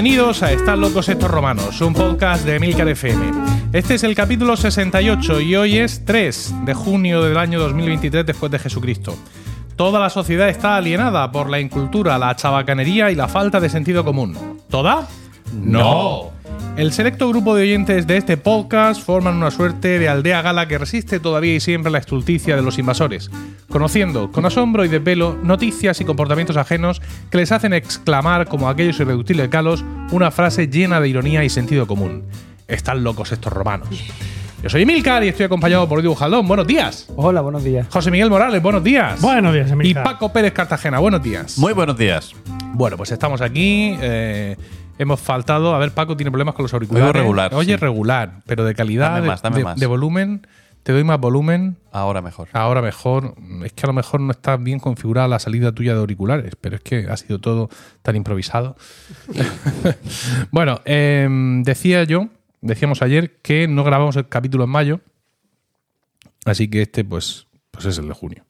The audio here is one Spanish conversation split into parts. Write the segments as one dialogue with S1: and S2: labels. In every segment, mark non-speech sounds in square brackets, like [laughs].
S1: Bienvenidos a Están locos estos romanos, un podcast de Emilcar FM. Este es el capítulo 68 y hoy es 3 de junio del año 2023 después de Jesucristo. Toda la sociedad está alienada por la incultura, la chabacanería y la falta de sentido común. ¿Toda? No. El selecto grupo de oyentes de este podcast forman una suerte de aldea gala que resiste todavía y siempre la estulticia de los invasores, conociendo con asombro y de pelo noticias y comportamientos ajenos que les hacen exclamar como aquellos irreductibles galos una frase llena de ironía y sentido común. Están locos estos romanos. Yo soy Emilcar y estoy acompañado por Diego Jaldón. Buenos días.
S2: Hola, buenos días.
S1: José Miguel Morales, buenos días.
S3: Buenos días,
S1: Y
S3: Emilcar.
S1: Paco Pérez Cartagena, buenos días.
S4: Muy buenos días.
S1: Bueno, pues estamos aquí. eh, hemos faltado. A ver, Paco tiene problemas con los auriculares.
S4: Oigo regular,
S1: Oye,
S4: sí.
S1: regular, pero de calidad,
S4: Dame
S1: de,
S4: más, dame
S1: de-
S4: más.
S1: de volumen. Te doy más volumen.
S4: Ahora mejor.
S1: Ahora mejor. Es que a lo mejor no está bien configurada la salida tuya de auriculares, pero es que ha sido todo tan improvisado. [laughs] bueno, em, decía yo, decíamos ayer que no grabamos el capítulo en mayo, así que este, pues, pues es el de junio.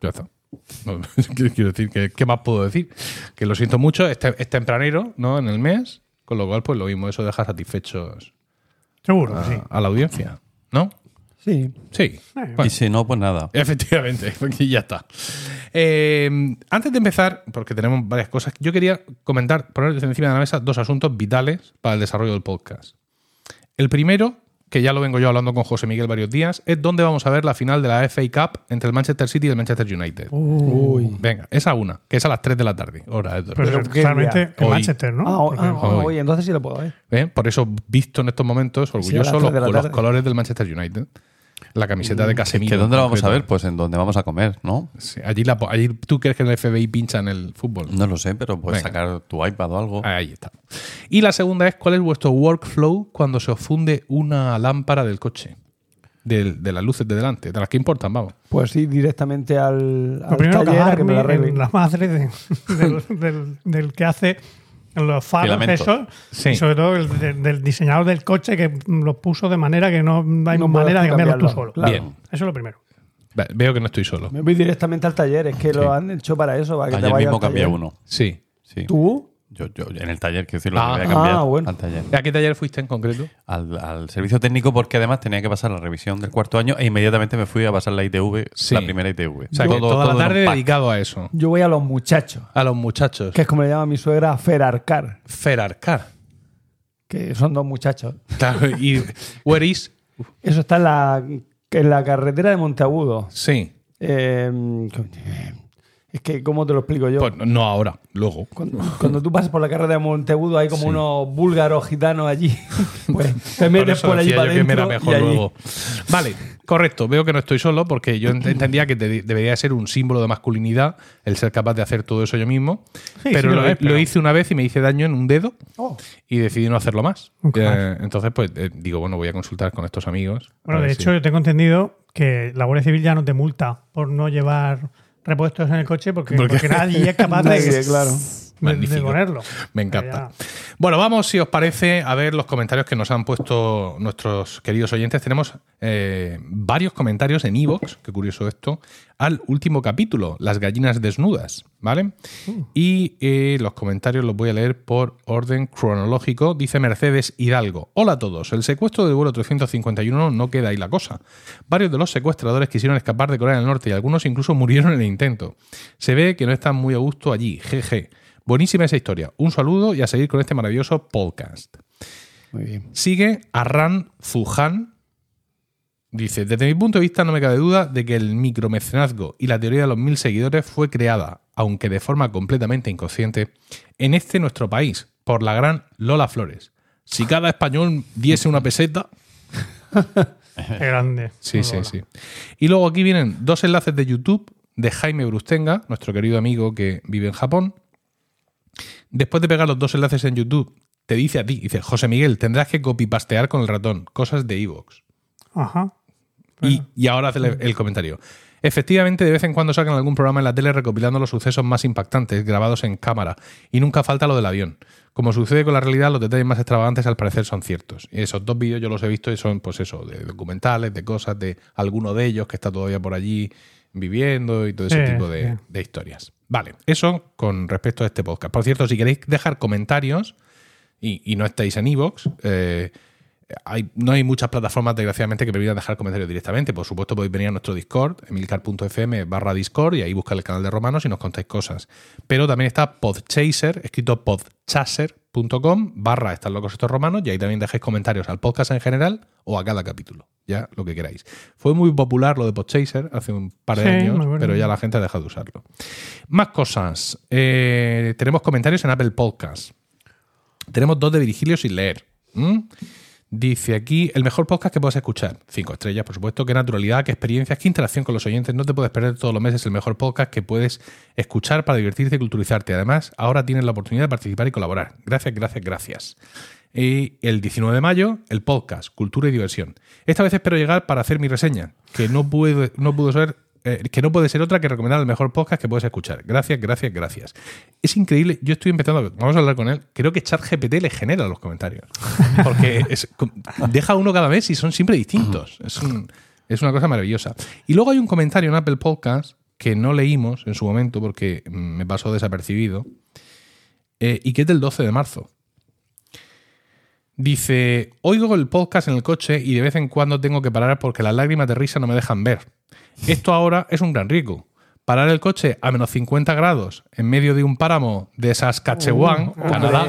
S1: Ya está. [laughs] Quiero decir que, ¿qué más puedo decir? Que lo siento mucho, es, te- es tempranero, ¿no? En el mes, con lo cual, pues lo mismo, eso deja satisfechos
S3: Seguro,
S1: a,
S3: sí.
S1: a la audiencia, ¿no?
S2: Sí.
S1: Sí. Bueno.
S4: Y si no, pues nada.
S1: Efectivamente, [laughs] y ya está. Eh, antes de empezar, porque tenemos varias cosas, yo quería comentar, poner encima de la mesa dos asuntos vitales para el desarrollo del podcast. El primero, que ya lo vengo yo hablando con José Miguel varios días, es dónde vamos a ver la final de la FA Cup entre el Manchester City y el Manchester United.
S2: Uy.
S1: Venga, esa una, que es a las 3 de la tarde. hora de-
S3: Pero, en
S1: Hoy.
S3: Manchester, ¿no?
S2: Ah,
S3: Porque-
S2: ah,
S1: Hoy.
S2: entonces sí lo puedo ver.
S1: ¿Eh? Por eso, visto en estos momentos, orgulloso los, colores del Manchester United. La camiseta de Casemiro.
S4: ¿Que dónde lo vamos a ver? Pues en donde vamos a comer, ¿no?
S1: Sí, allí, la, allí tú crees que en el FBI pinchan el fútbol.
S4: No lo sé, pero puedes
S1: Venga.
S4: sacar tu iPad o algo.
S1: Ahí está. Y la segunda es cuál es vuestro workflow cuando se os funde una lámpara del coche. De las luces de delante, de las que importan, vamos.
S2: Pues sí, directamente al, al
S3: Lo primero,
S2: taller a que me lo arreglen.
S3: en la madre de- [laughs] del, del- del que hace los faros esos.
S1: Sí.
S3: Y sobre todo el de- del diseñador del coche que los puso de manera que no hay
S2: No
S3: manera de
S2: puedes
S3: cambiarlo tú solo.
S2: claro.
S1: Bien.
S3: Eso es lo primero.
S1: Ve- Veo que no estoy solo.
S2: Me voy directamente al taller, es que
S1: Sí.
S2: lo han hecho para eso, para que te
S4: Ayer
S2: vayas
S4: mismo
S2: al
S4: cambié uno.
S1: Sí.
S4: Sí.
S2: ¿Tú?
S4: Yo, yo en el taller, quiero decir, lo
S1: Ah.
S4: que voy a cambiar
S2: Ah, bueno.
S4: al taller.
S1: ¿A qué taller fuiste en concreto?
S4: Al, al servicio técnico porque además tenía que pasar la revisión del cuarto año e inmediatamente me fui a pasar la ITV,
S1: Sí.
S4: la primera ITV.
S1: O sea, que
S4: Todo-
S1: toda
S4: todo
S1: la tarde dedicado a eso.
S2: Yo voy a los muchachos,
S1: A los muchachos.
S2: que es como le llama mi suegra Ferarcar,
S1: Ferarcar.
S2: que son dos muchachos.
S1: Claro, y where is?
S2: Eso está en la, en la carretera de Monteagudo.
S1: Sí.
S2: Eh, es que, ¿cómo te lo explico yo?
S1: Pues no ahora, luego.
S2: Cuando, cuando tú pasas por la carretera de Monteagudo hay como
S1: Sí.
S2: unos búlgaros gitanos allí. [laughs] Pues te
S1: Por
S2: metes
S1: eso
S2: por allí
S1: decía
S2: para
S1: yo que me era mejor luego. Vale, correcto. Veo que no estoy solo porque yo ent- entendía que de- debería ser un símbolo de masculinidad el ser capaz de hacer todo eso yo mismo.
S3: Sí,
S1: pero
S3: sí
S1: lo,
S3: lo es, pero-
S1: lo hice una vez y me hice daño en un dedo
S2: Oh.
S1: y decidí no hacerlo más. Eh, entonces, pues eh, digo, bueno, voy a consultar con estos amigos.
S3: Bueno, de hecho,
S1: si-
S3: yo tengo entendido que la Guardia Civil ya no te multa por no llevar repuestos en el coche porque,
S1: Porque-
S3: porque nadie es capaz de, [laughs]
S2: Nadie, claro.
S3: De- ponerlo.
S1: Me encanta. Bueno, vamos, si os parece, a ver los comentarios que nos han puesto nuestros queridos oyentes. Tenemos eh, varios comentarios en Evox, qué curioso esto, al último capítulo, Las gallinas desnudas, ¿vale? Y eh, los comentarios los voy a leer por orden cronológico. Dice Mercedes Hidalgo. Hola a todos. El secuestro del vuelo 351 no queda ahí la cosa. Varios de los secuestradores quisieron escapar de Corea del Norte y algunos incluso murieron en el intento. Se ve que no están muy a gusto allí. Jeje. Buenísima esa historia. Un saludo y a seguir con este maravilloso podcast.
S2: Muy bien.
S1: Sigue Arran Zuhan. Dice, desde mi punto de vista no me cabe duda de que el micromecenazgo y la teoría de los mil seguidores fue creada, aunque de forma completamente inconsciente, en este nuestro país, por la gran Lola Flores. Si cada español diese una peseta... [laughs]
S3: Qué grande.
S1: Sí, sí, sí. Y luego aquí vienen dos enlaces de YouTube de Jaime Brustenga, nuestro querido amigo que vive en Japón. Después de pegar los dos enlaces en YouTube, te dice a ti, dice, José Miguel, tendrás que copipastear con el ratón, cosas de Evox.
S3: Ajá.
S1: Y, y ahora hace el, el comentario. Efectivamente, de vez en cuando sacan algún programa en la tele recopilando los sucesos más impactantes, grabados en cámara, y nunca falta lo del avión. Como sucede con la realidad, los detalles más extravagantes al parecer son ciertos. Y esos dos vídeos yo los he visto y son, pues eso, de documentales, de cosas, de alguno de ellos que está todavía por allí viviendo y todo ese
S3: Sí,
S1: tipo de,
S3: sí.
S1: de historias. Vale, eso con respecto a este podcast. Por cierto, si queréis dejar comentarios, y, y no estáis en Evox, eh, hay, no hay muchas plataformas, desgraciadamente, que permitan dejar comentarios directamente. Por supuesto, podéis venir a nuestro Discord, emilcar.fm barra Discord, y ahí buscar el canal de Romanos y nos contáis cosas. Pero también está Podchaser, escrito podchaser.com barra Están locos estos romanos, y ahí también dejáis comentarios al podcast en general o a cada capítulo, ya lo que queráis. Fue muy popular lo de Podchaser hace un par de
S3: Sí,
S1: años, pero ya la gente ha dejado de usarlo. Más cosas. Eh, tenemos comentarios en Apple Podcast. Tenemos dos de Virgilio sin leer. ¿Mm? Dice aquí, el mejor podcast que puedes escuchar. Cinco estrellas, por supuesto. Qué naturalidad, qué experiencias, qué interacción con los oyentes. No te puedes perder todos los meses el mejor podcast que puedes escuchar para divertirte y culturizarte. Además, ahora tienes la oportunidad de participar y colaborar. Gracias, gracias, gracias. Y el 19 de mayo, el podcast Cultura y Diversión. Esta vez espero llegar para hacer mi reseña, que no puede, no pudo ser, eh, que no puede ser otra que recomendar el mejor podcast que puedes escuchar. Gracias, gracias, gracias. Es increíble. Yo estoy empezando, vamos a hablar con él. Creo que ChatGPT le genera los comentarios, [laughs] porque es- deja uno cada mes y son siempre distintos. Es, un- es una cosa maravillosa. Y luego hay un comentario en Apple Podcast que no leímos en su momento porque me pasó desapercibido eh, y que es del 12 de marzo. Dice, oigo el podcast en el coche y de vez en cuando tengo que parar porque las lágrimas de risa no me dejan ver. Esto ahora es un gran riesgo. Parar el coche a menos 50 grados en medio de un páramo de Saskatchewan,
S2: Uh,
S1: Canadá.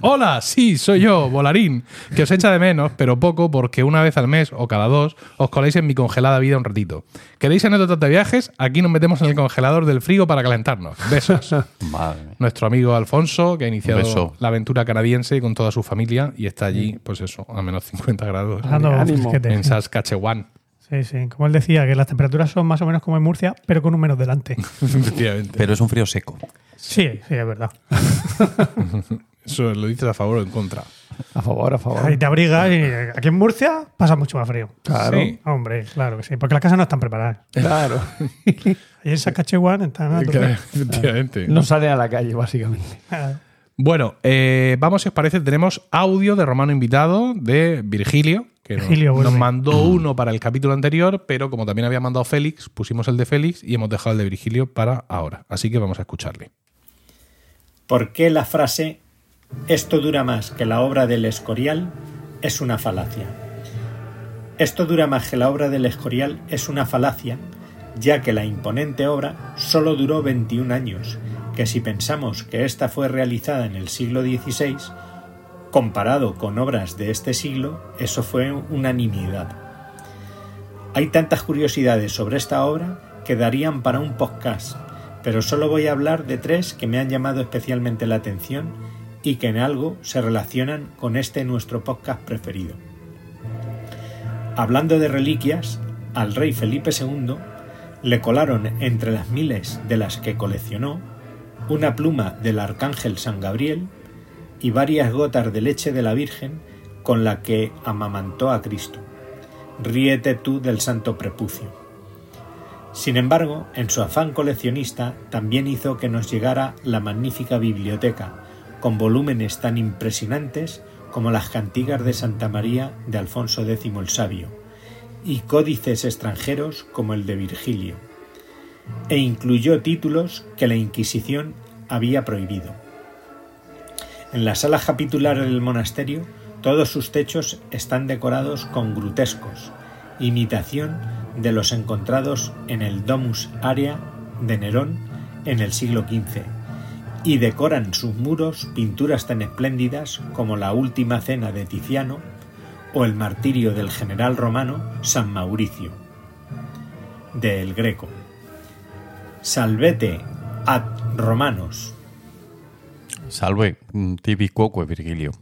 S1: Hola, sí, soy yo, Volarín, que os echa de menos, pero poco porque una vez al mes o cada dos os coláis en mi congelada vida un ratito. ¿Queréis anécdotas de viajes? Aquí nos metemos en el congelador del frigo para calentarnos. Besos. [laughs]
S4: Madre.
S1: Nuestro amigo Alfonso, que ha iniciado
S4: beso.
S1: la aventura canadiense con toda su familia y está allí, pues eso, a menos 50 grados
S2: Ánimo.
S3: fresquete.
S1: en Saskatchewan.
S3: Sí, sí. Como él decía, que las temperaturas son más o menos como en Murcia, pero con un menos delante. [laughs]
S1: Efectivamente.
S4: Pero es un frío seco.
S3: Sí, sí, es verdad. [laughs]
S1: Eso lo dices a favor o en contra.
S2: A favor, a favor.
S3: Ahí te abrigas y aquí en Murcia pasa mucho más frío.
S2: Claro.
S1: Sí.
S3: Hombre, claro que sí. Porque las casas no están preparadas.
S2: Claro. [laughs]
S3: Ahí en Saskatchewan están.
S1: Efectivamente.
S2: No sale a la calle, básicamente.
S1: Bueno, eh, vamos, si os parece, tenemos audio de Romano invitado de Virgilio, que nos- mandó uno para el capítulo anterior, pero como también había mandado Félix, pusimos el de Félix y hemos dejado el de Virgilio para ahora. Así que vamos a escucharle.
S5: ¿Por qué la frase esto dura más que la obra del Escorial es una falacia? Esto dura más que la obra del Escorial es una falacia, ya que la imponente obra solo duró 21 años, que si pensamos que ésta fue realizada en el siglo XVI, comparado con obras de este siglo, eso fue una nimiedad. Hay tantas curiosidades sobre esta obra que darían para un podcast, pero solo voy a hablar de tres que me han llamado especialmente la atención y que en algo se relacionan con este nuestro podcast preferido. Hablando de reliquias, al rey Felipe II le colaron entre las miles de las que coleccionó una pluma del arcángel San Gabriel y varias gotas de leche de la Virgen con la que amamantó a Cristo. Ríete tú del santo prepucio. Sin embargo, en su afán coleccionista también hizo que nos llegara la magnífica biblioteca, con volúmenes tan impresionantes como las cantigas de Santa María de Alfonso X el Sabio, y códices extranjeros como el de Virgilio, e incluyó títulos que la Inquisición había prohibido. En las salas capitulares del monasterio, todos sus techos están decorados con grutescos, imitación de los encontrados en el Domus Area de Nerón en el siglo XV, y decoran sus muros pinturas tan espléndidas como la Última Cena de Tiziano o el martirio del general romano San Mauricio, de El Greco. Salvete ad Romanos.
S4: Salve, mm, tibi quoque, Virgilio.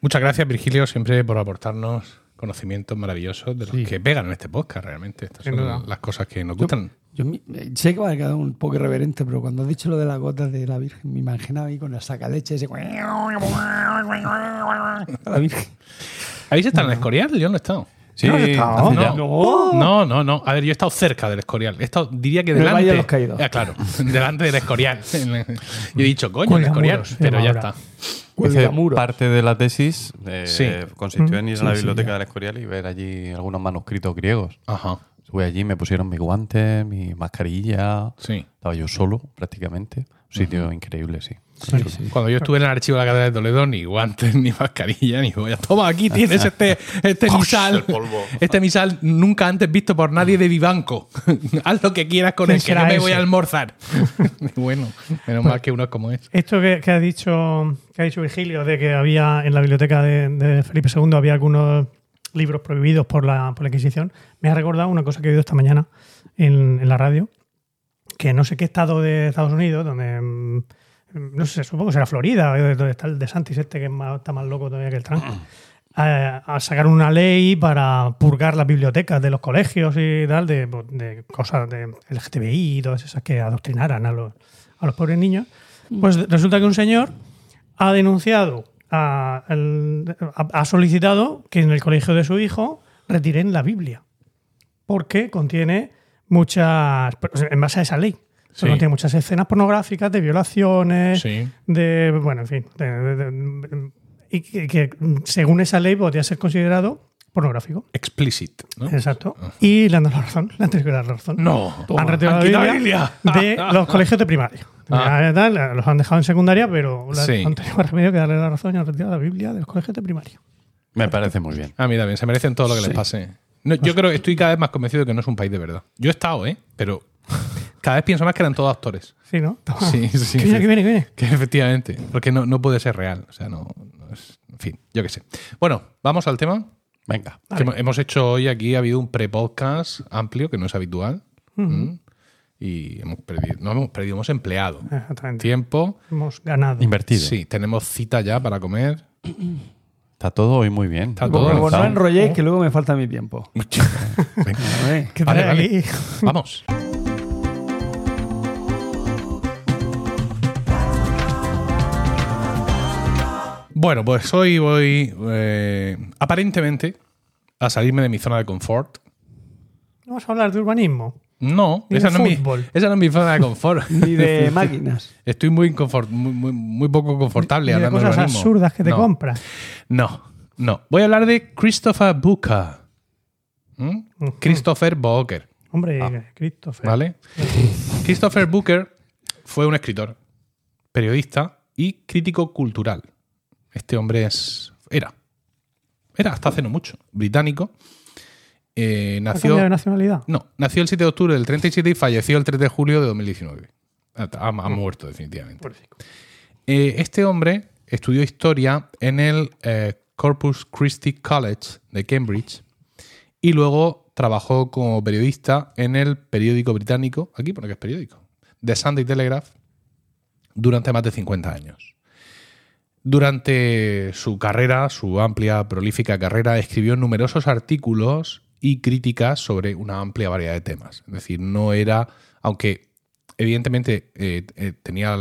S1: Muchas gracias, Virgilio, siempre por aportarnos conocimientos maravillosos de los
S2: Sí.
S1: que pegan en este podcast, realmente. Estas son las cosas que nos gustan.
S2: Yo mi- eh, sé que va a quedar un poco irreverente, pero cuando has dicho lo de las gotas de la Virgen, me imaginaba ahí con la sacaleche ese. La Virgen.
S1: ¿Habéis estado en el Escorial? Yo no he estado.
S4: Sí,
S2: ¿No.
S1: No, no, no, no. A ver, yo he estado cerca del Escorial. He estado, diría que
S2: el
S1: delante.
S2: Valle de los Caídos.
S1: Ah, claro, [laughs] delante del Escorial. [laughs] Yo he dicho, coño, el
S3: Cuelgamuros,
S1: Escorial. Pero ya
S3: ahora.
S1: está.
S4: Parte de la tesis eh,
S1: Sí.
S4: consistió en ir a la biblioteca del Escorial y ver allí algunos manuscritos griegos.
S1: Ajá.
S4: Estuve allí, me pusieron mi guante, mi mascarilla.
S1: Sí.
S4: Estaba yo solo, prácticamente. Un sitio increíble, sí.
S1: Cuando yo estuve en el archivo de la Catedral de Toledo, ni guantes, [laughs] ni mascarilla, ni voy Toma, aquí [laughs] tienes este, este misal. Este misal nunca antes visto por nadie de Vivanco. [laughs] Haz lo que quieras con
S3: ¿Quién
S1: él, que no
S3: será
S1: me voy a almorzar. bueno, menos mal que uno es como es.
S3: Esto que, que ha dicho que ha dicho Virgilio de que había en la biblioteca de, de Felipe II había algunos libros prohibidos por la, por la Inquisición, me ha recordado una cosa que he oído esta mañana en, en la radio, que no sé qué estado de Estados Unidos, donde mm, no sé, supongo que será Florida, eh, donde está el de Santis este que es más- está más loco todavía que el Trump. A, [clears throat] a sacar una ley para purgar las bibliotecas de los colegios y tal, de, de cosas de LGTBI y todas esas que adoctrinaran a los, a los pobres niños. Pues resulta que un señor ha denunciado, a- el- ha, ha solicitado que en el colegio de su hijo retiren la Biblia. Porque contiene muchas. En base a esa ley.
S1: Sí.
S3: Contiene muchas escenas pornográficas de violaciones,
S1: Sí.
S3: de. Bueno, en fin. de- de- de- y que, que, según esa ley podría ser considerado pornográfico.
S1: Explicit. ¿no?
S3: Exacto. Y le han dado la razón. Le han tenido que dar la razón.
S1: No, toma,
S3: han retirado la Biblia,
S1: Biblia.
S3: de los colegios de primaria. [laughs]
S1: Ah.
S3: Los han dejado en secundaria, pero la-
S1: Sí.
S3: han tenido más remedio que darle la razón y han retirado la Biblia de los colegios de primaria.
S4: Me parece muy bien.
S1: A mí también, se merecen todo lo que les pase. No, yo creo que estoy cada vez más convencido de que no es un país de verdad. Yo he estado, ¿eh? Pero cada vez pienso más que eran todos actores.
S3: Sí, ¿no? Toma.
S1: Sí, sí, [laughs]
S3: Que viene,
S1: sí.
S3: que viene, que viene.
S1: Que efectivamente, porque no, no puede ser real. O sea, no, no es- En fin, yo qué sé. Bueno, vamos al tema.
S4: Venga.
S1: Que hemos- hecho hoy aquí, ha habido un pre-podcast amplio, que no es habitual. ¿Mm? Y hemos perdido, no hemos perdido, hemos empleado
S3: Exactamente.
S1: tiempo.
S3: Hemos ganado.
S4: Invertido.
S1: Sí, tenemos cita ya para comer.
S4: Está todo hoy muy bien.
S1: Está todo
S2: como no enrolléis, que luego me falta mi tiempo. [laughs]
S1: Venga,
S2: A ver.
S3: ¿Qué
S1: Vale, vale. Vamos. Bueno, pues hoy voy eh, aparentemente a salirme de mi zona de confort.
S3: Vamos a hablar de urbanismo.
S1: No,
S3: Ni
S1: esa
S3: de
S1: no, es mi,
S3: fútbol.
S1: esa no es mi zona de confort. [laughs]
S2: Ni de [laughs] máquinas.
S1: Estoy muy, inconfort- muy, muy, muy poco confortable
S3: de
S1: hablando de
S3: cosas
S1: urbanismo.
S3: absurdas que te
S1: No.
S3: compras.
S1: No, no. Voy a hablar de Christopher Booker. ¿Mm? Christopher Booker.
S3: Hombre,
S1: Ah.
S3: Christopher.
S1: ¿Vale? [laughs] Christopher Booker fue un escritor, periodista y crítico cultural. Este hombre es. Era. Era hasta hace no mucho. Británico. Eh,
S3: ¿Ha
S1: nació.
S3: cambiado de nacionalidad?
S1: No, nació el 7 de octubre del 37 y falleció el 3 de julio de 2019. Ha, ha- ha muerto, definitivamente. Eh, este hombre estudió historia en el eh, Corpus Christi College de Cambridge y luego trabajó como periodista en el periódico británico, aquí pone que es periódico, The Sunday Telegraph, durante más de 50 años. Durante su carrera, su amplia, prolífica carrera, escribió numerosos artículos y críticas sobre una amplia variedad de temas. Es decir, no era, aunque evidentemente eh, eh, tenía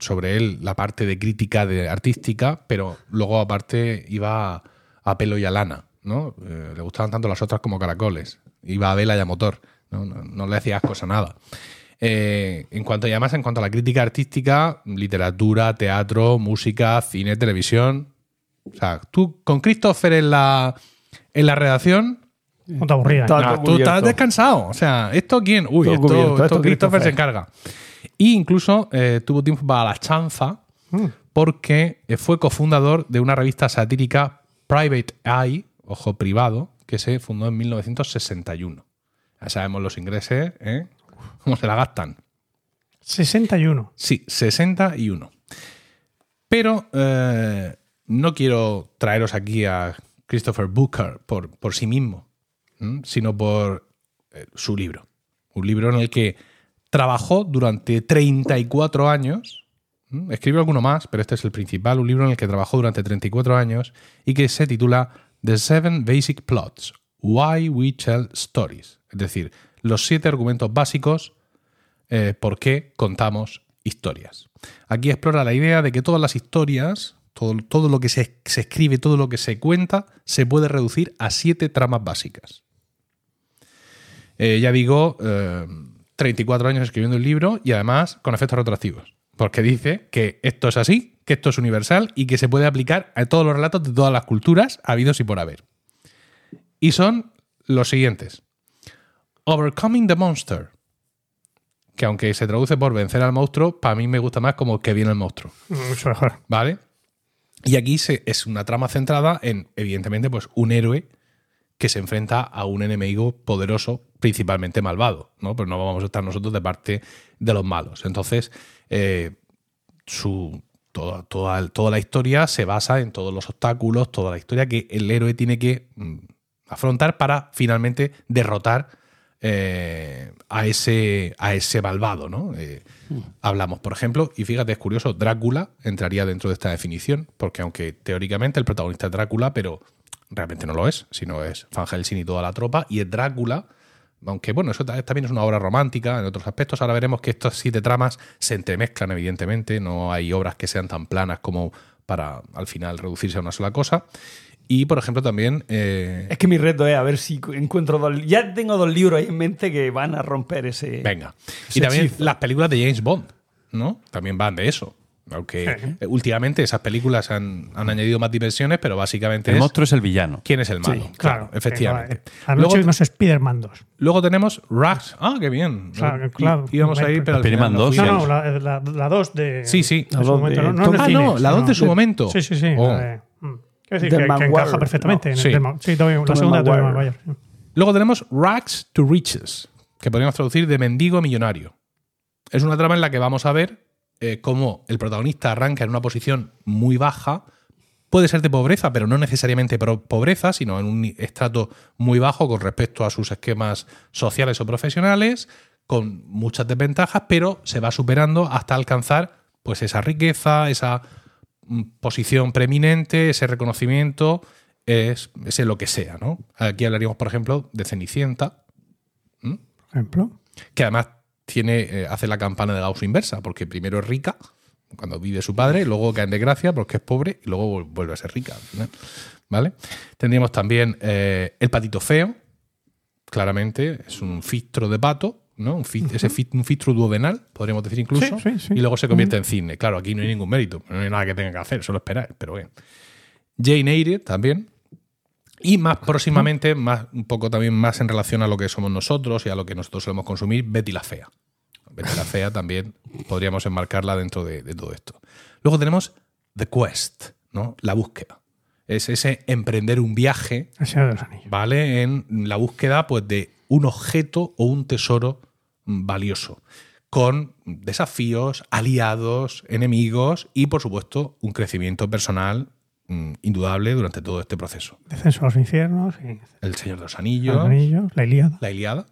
S1: sobre él la parte de crítica de artística, pero luego aparte iba a, pelo y a lana, ¿no? Eh, le gustaban tanto las otras como caracoles. Iba a vela y a motor, no, no, no le hacía asco a nada. Eh, en cuanto y además en cuanto a la crítica artística, literatura, teatro, música, cine, televisión. O sea, tú con Christopher en la, en la redacción,
S3: No te aburrías.
S2: Todo-
S1: no, tú estás descansado. O sea, ¿esto quién? Uy, esto,
S2: cubierto,
S1: esto
S2: esto
S1: Christopher
S2: Christopher.
S1: se encarga. Y incluso eh, tuvo tiempo para la chanza
S3: Mm.
S1: porque eh, fue cofundador de una revista satírica Private Eye, ojo privado, que se fundó en 1961. Ya sabemos los ingleses, ¿eh? ¿Cómo se la gastan?
S3: 61.
S1: Sí, 61. Pero eh, no quiero traeros aquí a Christopher Booker por, por sí mismo, ¿m? sino por eh, su libro. Un libro en el que trabajó durante 34 años. ¿m? Escribió alguno más, pero este es el principal. Un libro en el que trabajó durante 34 años y que se titula The Seven Basic Plots: Why We Tell Stories. Es decir, los siete argumentos básicos eh, por qué contamos historias. Aquí explora la idea de que todas las historias, todo, todo lo que se, se escribe, todo lo que se cuenta, se puede reducir a siete tramas básicas. Eh, ya digo, eh, 34 años escribiendo el libro y además con efectos retroactivos. Porque dice que esto es así, que esto es universal y que se puede aplicar a todos los relatos de todas las culturas habidos y por haber. Y son los siguientes. Overcoming the Monster, que aunque se traduce por vencer al monstruo, para mí me gusta más como que viene el monstruo.
S3: Mucho mejor.
S1: ¿Vale? Y aquí se, es una trama centrada en, evidentemente, pues un héroe que se enfrenta a un enemigo poderoso, principalmente malvado, ¿no? Pero no vamos a estar nosotros de parte de los malos. Entonces, eh, su, toda, toda, toda la historia se basa en todos los obstáculos, toda la historia que el héroe tiene que mm, afrontar para finalmente derrotar eh, a, ese, a ese malvado, ¿no? Eh, Hablamos, por ejemplo, y fíjate, es curioso, Drácula entraría dentro de esta definición, porque aunque teóricamente el protagonista es Drácula, pero realmente no lo es, sino es Van Helsing y toda la tropa, y es Drácula, aunque bueno, eso ta- también es una obra romántica en otros aspectos. Ahora veremos que estas siete tramas se entremezclan, evidentemente, no hay obras que sean tan planas como para al final reducirse a una sola cosa. Y, por ejemplo, también eh,
S2: Es que mi reto es a ver si encuentro dos. Ya tengo dos libros ahí en mente que van a romper ese.
S1: Venga. Y
S2: Ese
S1: también
S2: hechizo.
S1: las películas de James Bond, ¿no? También van de eso. Aunque eh, últimamente esas películas han, han añadido más dimensiones, pero básicamente
S4: El
S1: es
S4: monstruo es el villano.
S1: quién es el malo.
S2: Sí,
S3: Claro.
S1: efectivamente.
S3: Anoche
S1: Luego,
S3: vimos Spider-Man 2.
S1: luego tenemos Rags. Ah, qué bien.
S3: Claro,
S1: Y-
S3: claro.
S1: íbamos a ir, pero
S4: Spider-Man
S1: no
S4: 2.
S3: No, no, la, la, la 2 de.
S1: Sí, sí.
S3: de
S2: La
S3: su
S2: dos
S3: momento,
S2: de
S3: no, no
S1: Ah, no, la
S3: sino-
S1: dos de su momento.
S3: Sí, sí, sí.
S1: Oh.
S3: la de-. Quiero decir
S2: Del
S3: que, encaja perfectamente
S2: no.
S3: en el
S1: Sí.
S3: tema. Sí, todavía- la segunda de
S2: Maguire.
S1: Luego tenemos Rags to Riches, que podríamos traducir de mendigo a millonario. Es una trama en la que vamos a ver eh, cómo el protagonista arranca en una posición muy baja. Puede ser de pobreza, pero no necesariamente pobreza, sino en un estrato muy bajo con respecto a sus esquemas sociales o profesionales, con muchas desventajas, pero se va superando hasta alcanzar pues esa riqueza, esa posición preeminente, ese reconocimiento, es, ese lo que sea, ¿no? Aquí hablaríamos, por ejemplo, de Cenicienta,
S3: Por ejemplo.
S1: que además tiene, eh, hace la campana de Gauss inversa, porque primero es rica, cuando vive su padre, luego cae en desgracia porque es pobre y luego vuel- vuelve a ser rica. ¿Vale? Tendríamos también eh, el patito feo, claramente, es un fistro de pato, ¿no? Un, fi- ese fi- un fistro duodenal, podríamos decir incluso,
S3: Sí, sí, sí.
S1: y luego se convierte en cisne. Claro, aquí no hay ningún mérito, no hay nada que tenga que hacer, solo esperar, pero bien. Jane Eyre también, y más próximamente, más, un poco también más en relación a lo que somos nosotros y a lo que nosotros solemos consumir, Betty la Fea. Betty la Fea también podríamos enmarcarla dentro de, de todo esto. Luego tenemos The Quest, ¿no? La búsqueda. Es ese emprender un viaje. ¿vale? En la búsqueda pues, de un objeto o un tesoro valioso. Con desafíos, aliados, enemigos y, por supuesto, un crecimiento personal mm, indudable durante todo este proceso.
S3: Descenso a los infiernos. Y
S1: El Señor de los
S3: los
S1: Anillos,
S3: anillos, la Ilíada.
S1: la Iliada.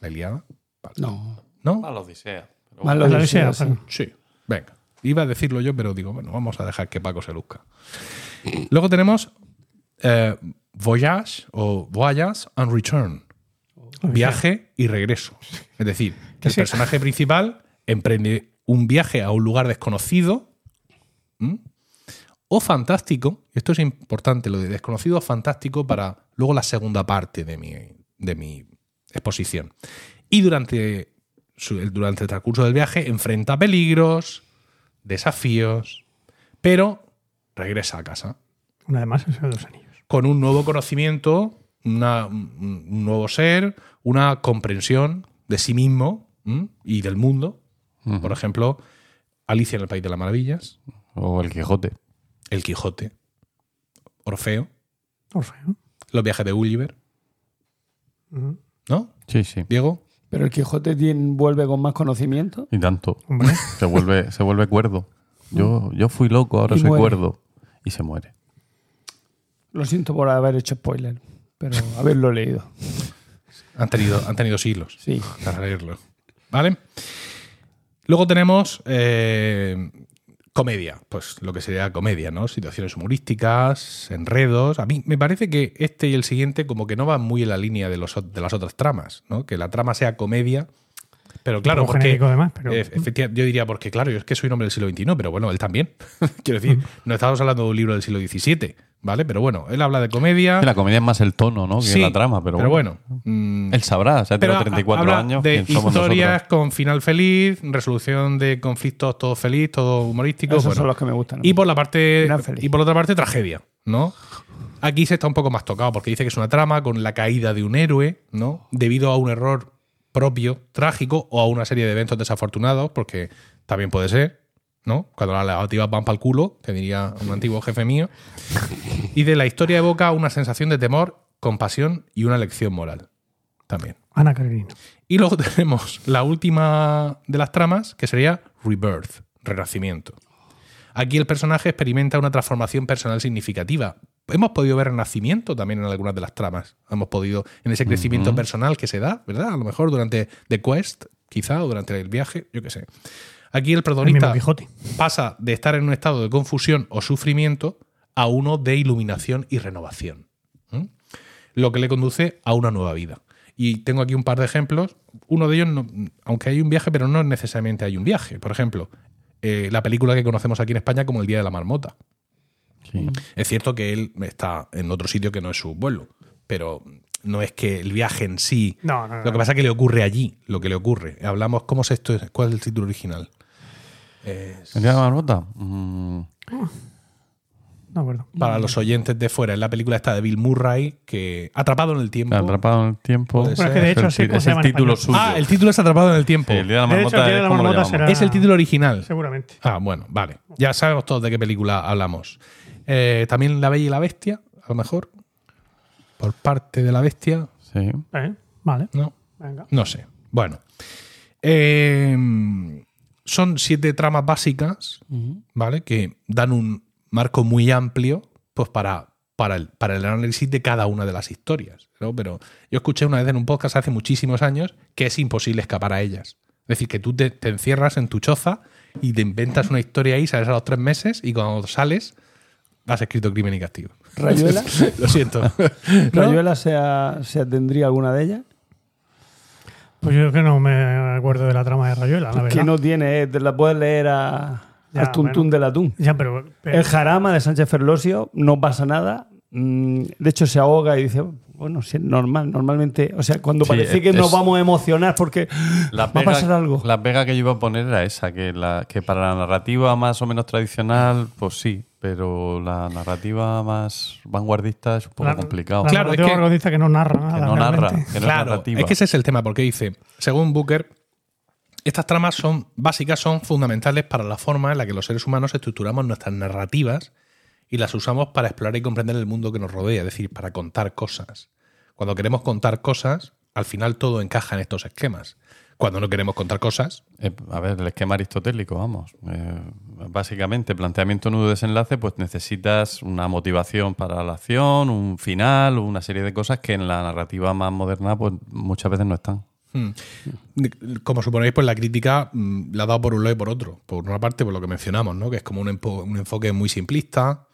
S1: La Iliada. Vale.
S2: No.
S1: ¿No?
S4: La Odisea.
S2: Más
S3: La
S2: decía,
S3: Odisea,
S2: sí.
S1: Sí, venga. Iba a decirlo yo, pero digo, bueno, vamos a dejar que Paco se luzca. Luego tenemos eh, Voyage o Voyage and Return. Viaje y regreso. [laughs] Es decir, el
S3: sí.
S1: personaje principal emprende un viaje a un lugar desconocido ¿m? o fantástico. Esto es importante, lo de desconocido o fantástico para luego la segunda parte de mi, de mi exposición. Y durante, durante el transcurso del viaje enfrenta peligros, desafíos, pero regresa a casa
S3: Una vez más, de los Anillos.
S1: con un nuevo conocimiento, una- un nuevo ser, una comprensión de sí mismo ¿m? y del mundo. Por ejemplo, Alicia en el País de las Maravillas,
S4: O el Quijote.
S1: El Quijote, Orfeo,
S3: Orfeo.
S1: Los viajes de Gulliver. ¿no?
S4: Sí, sí.
S1: Diego,
S2: Pero el Quijote tiene- vuelve con más conocimiento.
S4: Y tanto.
S3: Hombre. [laughs]
S4: Se vuelve, se vuelve cuerdo. Yo, yo fui loco, ahora
S2: Y
S4: soy
S2: muere.
S4: cuerdo. Y se muere.
S2: Lo siento por haber hecho spoiler, pero haberlo leído.
S1: han tenido, han tenido siglos.
S2: Sí.
S1: para leerlo. ¿Vale? Luego tenemos eh, comedia, pues lo que sería comedia, ¿no? Situaciones humorísticas, enredos. A mí me parece que este y el siguiente como que no van muy en la línea de, los, de las otras tramas, ¿no? Que la trama sea comedia. Pero claro,
S3: poco
S1: porque,
S3: genérico además, pero-
S1: eh, efectiva- yo diría porque, claro, yo es que soy un hombre del siglo XXI, pero bueno, él también. [laughs] Quiero decir, no estamos hablando de un libro del siglo XVII, ¿vale? Pero bueno, él habla de comedia.
S4: La comedia es más el tono, ¿no? Que
S1: Sí,
S4: la trama, pero,
S1: bueno. mm,
S4: Él sabrá, o sea, tengo 34
S1: habla
S4: años.
S1: de
S4: ¿quién somos
S1: historias
S4: nosotros?
S1: con final feliz, resolución de conflictos todo feliz, todo humorístico.
S2: Esos
S1: bueno.
S2: son los que me gustan.
S1: y por la parte y por otra parte tragedia, ¿no? Aquí se está un poco más tocado porque dice que es una trama con la caída de un héroe, ¿no? Debido a un error propio, trágico, o a una serie de eventos desafortunados, porque también puede ser, ¿no? Cuando las negativas van para el culo, que diría un antiguo jefe mío. Y de la historia evoca una sensación de temor, compasión y una lección moral. También.
S3: Ana Karenina.
S1: Y luego [laughs] tenemos la última de las tramas, que sería Rebirth, renacimiento. Aquí el personaje experimenta una transformación personal significativa. Hemos podido ver renacimiento también en algunas de las tramas. Hemos podido, en ese crecimiento personal que se da, ¿verdad? A lo mejor durante The Quest, quizá, o durante el viaje, yo qué sé. Aquí el protagonista pasa de estar en un estado de confusión o sufrimiento a uno de iluminación y renovación. Lo que le conduce a una nueva vida. Y tengo aquí un par de ejemplos. Uno de ellos, no- aunque hay un viaje, pero no necesariamente hay un viaje. Por ejemplo, eh, la película que conocemos aquí en España como El Día de la Marmota.
S4: Sí.
S1: Es cierto que él está en otro sitio que no es su vuelo, pero no es que el viaje en sí.
S3: No, no, no.
S1: Lo que pasa es que le ocurre allí, lo que le ocurre. Hablamos, ¿cómo es esto? ¿Cuál es el título original? Es-
S4: ¿El día de la marmota? Mm,
S3: No acuerdo.
S1: para los oyentes de fuera, es la película esta de Bill Murray, que Atrapado en el tiempo.
S4: Atrapado en el tiempo.
S3: Bueno, es que de
S4: el, es título
S3: español.
S4: suyo.
S1: Ah, el título es Atrapado en el tiempo.
S4: Sí, el día de la
S3: De hecho,
S4: marmota
S3: el día de la marmota será-
S1: Es el título original.
S3: Seguramente.
S1: Ah, bueno, vale. Ya sabemos todos de qué película hablamos. Eh, también La Bella y la Bestia, a lo mejor. Por parte de la bestia,
S4: Sí.
S3: Eh, Vale.
S1: ¿no?
S3: Venga.
S1: No sé. Bueno. Eh, son siete tramas básicas, ¿vale? Que dan un marco muy amplio pues para, para, el, para el análisis de cada una de las historias. ¿no? Pero yo escuché una vez en un podcast hace muchísimos años que es imposible escapar a ellas. Es decir, que tú te, te encierras en tu choza y te inventas una historia ahí, sales a los tres meses y cuando sales has escrito crimen y castigo.
S2: ¿Rayuela? [laughs]
S1: Lo siento. [laughs] ¿No?
S2: ¿Rayuela se, a- se atendría alguna de ellas?
S3: Pues yo que no me acuerdo de la trama de Rayuela, la verdad.
S2: Que no tiene, eh, te la puedes leer a,
S3: Ya,
S2: al tuntún
S3: bueno.
S2: del atún.
S3: Ya, pero. pero-
S2: El jarama de Sánchez Ferlosio no pasa nada. Mm, De hecho, se ahoga y dice, bueno, es normal, normalmente. O sea, cuando
S4: Sí,
S2: parece
S4: es-
S2: que nos
S4: es-
S2: vamos a emocionar porque
S4: La
S2: va a
S4: pega,
S2: pasar algo.
S4: la pega que yo iba a poner era esa, que, la, que para la narrativa más o menos tradicional, pues sí, pero la narrativa más vanguardista es un poco
S3: la-
S4: complicado.
S3: La
S1: Claro, es
S3: narrativa
S1: que-
S3: vanguardista que no narra nada.
S4: que no narra, que no es
S1: Claro,
S4: narrativa.
S1: es que ese es el tema, porque dice, según Booker, estas tramas son básicas, son fundamentales para la forma en la que los seres humanos estructuramos nuestras narrativas y las usamos para explorar y comprender el mundo que nos rodea, es decir, para contar cosas. Cuando queremos contar cosas, al final todo encaja en estos esquemas. Cuando no queremos contar cosas,
S4: Eh, a ver, el esquema aristotélico, vamos. Eh, básicamente, planteamiento nudo desenlace, pues necesitas una motivación para la acción, un final, una serie de cosas que en la narrativa más moderna, pues muchas veces no están.
S1: Hmm. Como suponéis, pues la crítica mm, la ha dado por un lado y por otro. Por una parte, por lo que mencionamos, ¿no? Que es como un, un enfoque muy simplista,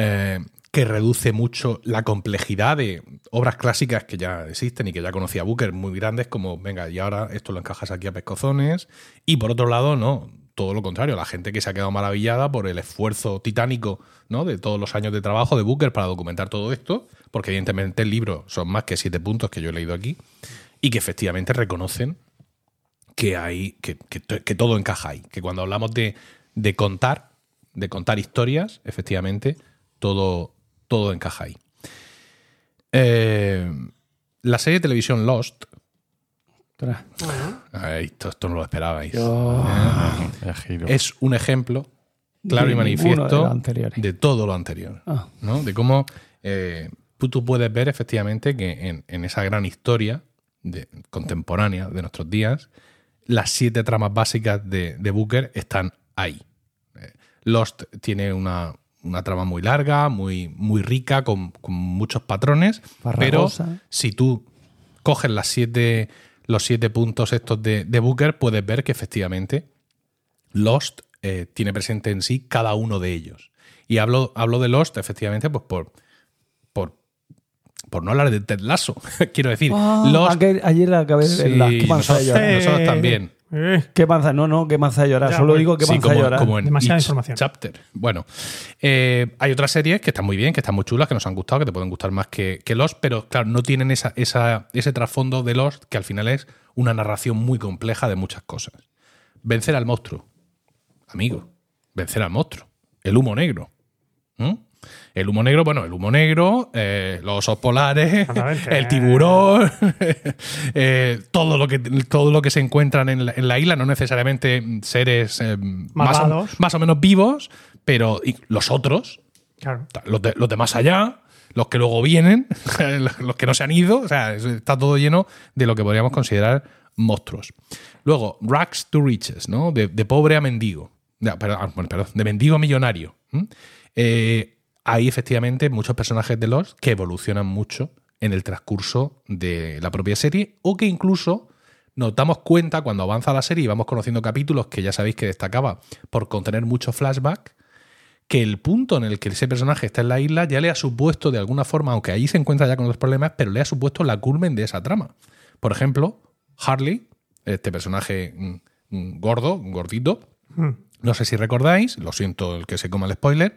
S1: eh, que reduce mucho la complejidad de obras clásicas que ya existen y que ya conocía Booker, muy grandes, como, venga, y ahora esto lo encajas aquí a pescozones. Y por otro lado, no, todo lo contrario, la gente que se ha quedado maravillada por el esfuerzo titánico ¿no? de todos los años de trabajo de Booker para documentar todo esto, porque evidentemente el libro son más que siete puntos que yo he leído aquí, y que efectivamente reconocen que hay que, que que todo encaja ahí. Que cuando hablamos de, de contar, de contar historias, efectivamente, todo, todo encaja ahí. Eh, la serie de televisión Lost. Ay, esto, esto no lo esperabais.
S2: yo-
S4: giro.
S1: Es un ejemplo claro
S2: De
S1: y
S2: de
S1: manifiesto de todo lo anterior.
S2: Ah.
S1: ¿no? De cómo eh, tú, puedes ver efectivamente que en, en esa gran historia de- contemporánea de nuestros días, las siete tramas básicas de, de Booker están ahí. Eh, Lost tiene una, una trama muy larga, muy, muy rica, con, con muchos patrones, pero si tú coges las siete, los siete puntos estos de, de Booker, puedes ver que efectivamente Lost eh, tiene presente en sí cada uno de ellos. Y hablo, hablo de Lost, efectivamente, pues por, por, por no hablar de Ted Lasso. [laughs] Quiero decir,
S2: Ah,
S1: Lost.
S2: ayer acabé verla. Qué
S1: nosotros, nosotros también.
S3: Eh,
S2: Qué panza, no, no, qué panza llorar.
S3: Ya,
S2: Solo
S3: bueno.
S2: digo qué
S1: Sí,
S2: panza de
S1: como,
S2: llorar.
S1: como en
S3: Demasiada
S1: each
S3: información.
S1: chapter. Bueno, eh, hay otras series que están muy bien, que están muy chulas, que nos han gustado, que te pueden gustar más que, que Lost, pero claro, no tienen esa, esa- ese trasfondo de Lost que al final es una narración muy compleja de muchas cosas. Vencer al monstruo. Amigo, vencer al monstruo. El humo negro. ¿Mm? El humo negro, bueno, el humo negro, eh, los osos polares, el tiburón, [laughs] eh, todo, lo que, todo lo que se encuentran en la, en la isla, no necesariamente seres eh, más, o,
S3: Malvados.
S1: más o menos vivos, pero los otros,
S3: Claro.
S1: los de, los de más allá, los que luego vienen, [laughs] los que no se han ido, o sea, es- está todo lleno de lo que podríamos considerar monstruos. Luego, rags to riches, ¿no? De, de pobre a mendigo. Perdón, ah, perdón, de mendigo a millonario. Eh, hay efectivamente muchos personajes de los que evolucionan mucho en el transcurso de la propia serie o que incluso nos damos cuenta cuando avanza la serie y vamos conociendo capítulos que ya sabéis que destacaba por contener mucho flashback que el punto en el que ese personaje está en la isla ya le ha supuesto de alguna forma, aunque allí se encuentra ya con los problemas, pero le ha supuesto la culmen de esa trama. Por ejemplo, Harley, este personaje mm, mm, gordo, gordito,
S3: Mm.
S1: no sé si recordáis, lo siento el que se coma el spoiler,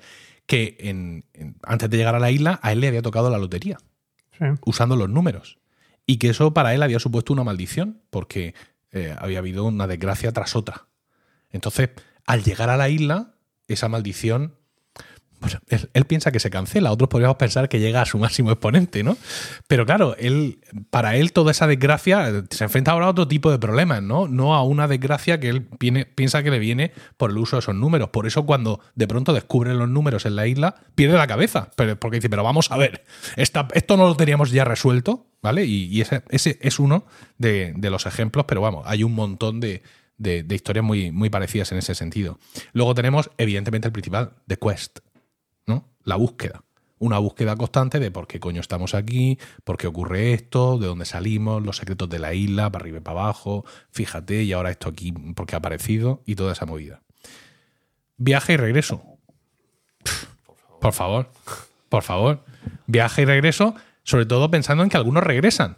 S1: que en- en- antes de llegar a la isla a él le había tocado la lotería
S3: Sí.
S1: usando los números. Y que eso para él había supuesto una maldición, porque eh, había habido una desgracia tras otra. Entonces, al llegar a la isla, esa maldición, bueno, él, piensa que se cancela, otros podríamos pensar que llega a su máximo exponente, ¿no? Pero claro, él, para él toda esa desgracia eh, se enfrenta ahora a otro tipo de problemas, ¿no? No a una desgracia que él piensa que le viene por el uso de esos números. Por eso cuando de pronto descubre los números en la isla, pierde la cabeza, porque dice, pero vamos a ver, esto no lo teníamos ya resuelto, ¿vale? Y, ese, es uno de, los ejemplos, pero vamos, hay un montón de, de- historias muy, muy parecidas en ese sentido. Luego tenemos, evidentemente, el principal, The Quest. La búsqueda. Una búsqueda constante de por qué coño estamos aquí, por qué ocurre esto, de dónde salimos, los secretos de la isla, para arriba y para abajo, fíjate, y ahora esto aquí, por qué ha aparecido, y toda esa movida. Viaje y regreso. Por favor, por favor. Viaje y regreso, sobre todo pensando en que algunos regresan.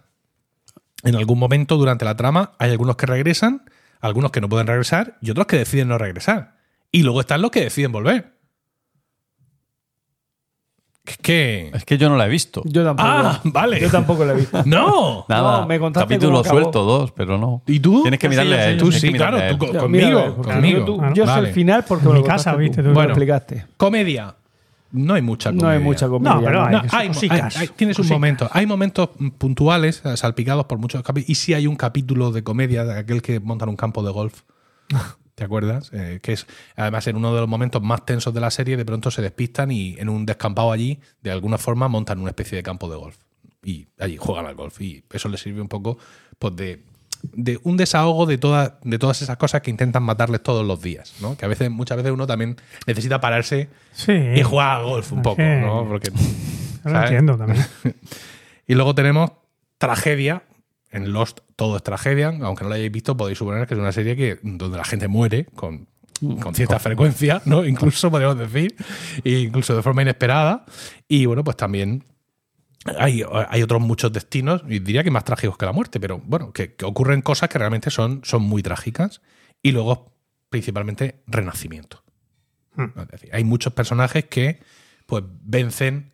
S1: En algún momento durante la trama hay algunos que regresan, algunos que no pueden regresar y otros que deciden no regresar. Y luego están los que deciden volver. Es que...
S4: Es que yo no la he visto.
S2: Yo tampoco.
S1: Ah, vale.
S2: Yo tampoco lo he visto. [laughs]
S1: ¡No!
S4: Nada.
S2: No, me contaste
S4: Capítulo suelto, dos, pero no.
S1: ¿Y tú?
S4: Tienes que mirarle
S3: sí,
S4: a él.
S1: Tú sí, claro, tú conmigo. conmigo.
S2: Yo, sé
S1: Vale.
S2: el final porque
S3: En
S2: me
S3: mi casa, viste,
S2: tú,
S1: Bueno.
S2: lo explicaste.
S1: Comedia. No hay mucha comedia.
S2: No hay mucha comedia.
S3: No, pero hay-
S1: No, hay, hay- hay- tienes un momento. Hay momentos puntuales, salpicados por muchos capítulos. Y sí hay un capítulo de comedia de aquel que montan un campo de golf. [laughs] ¿Te acuerdas? Eh, que es, además, en uno de los momentos más tensos de la serie, de pronto se despistan y en un descampado allí, de alguna forma, montan una especie de campo de golf. Y allí juegan al golf. Y eso les sirve un poco pues, de, de un desahogo de, toda- de todas esas cosas que intentan matarles todos los días. ¿no? Que a veces, muchas veces uno también necesita pararse
S3: Sí.
S1: y jugar al golf un poco, ¿no? Porque, [laughs]
S3: lo entiendo también. [laughs]
S1: Y luego tenemos tragedia. En Lost todo es tragedia. Aunque no lo hayáis visto, podéis suponer que es una serie que, donde la gente muere con, con cierta frecuencia, ¿no? Incluso podríamos decir, e incluso de forma inesperada. Y bueno, pues también hay, hay otros muchos destinos, y diría que más trágicos que la muerte, pero bueno, que, que ocurren cosas que realmente son, son muy trágicas. Y luego, principalmente, renacimiento.
S3: Hmm.
S1: Es decir, hay muchos personajes que pues vencen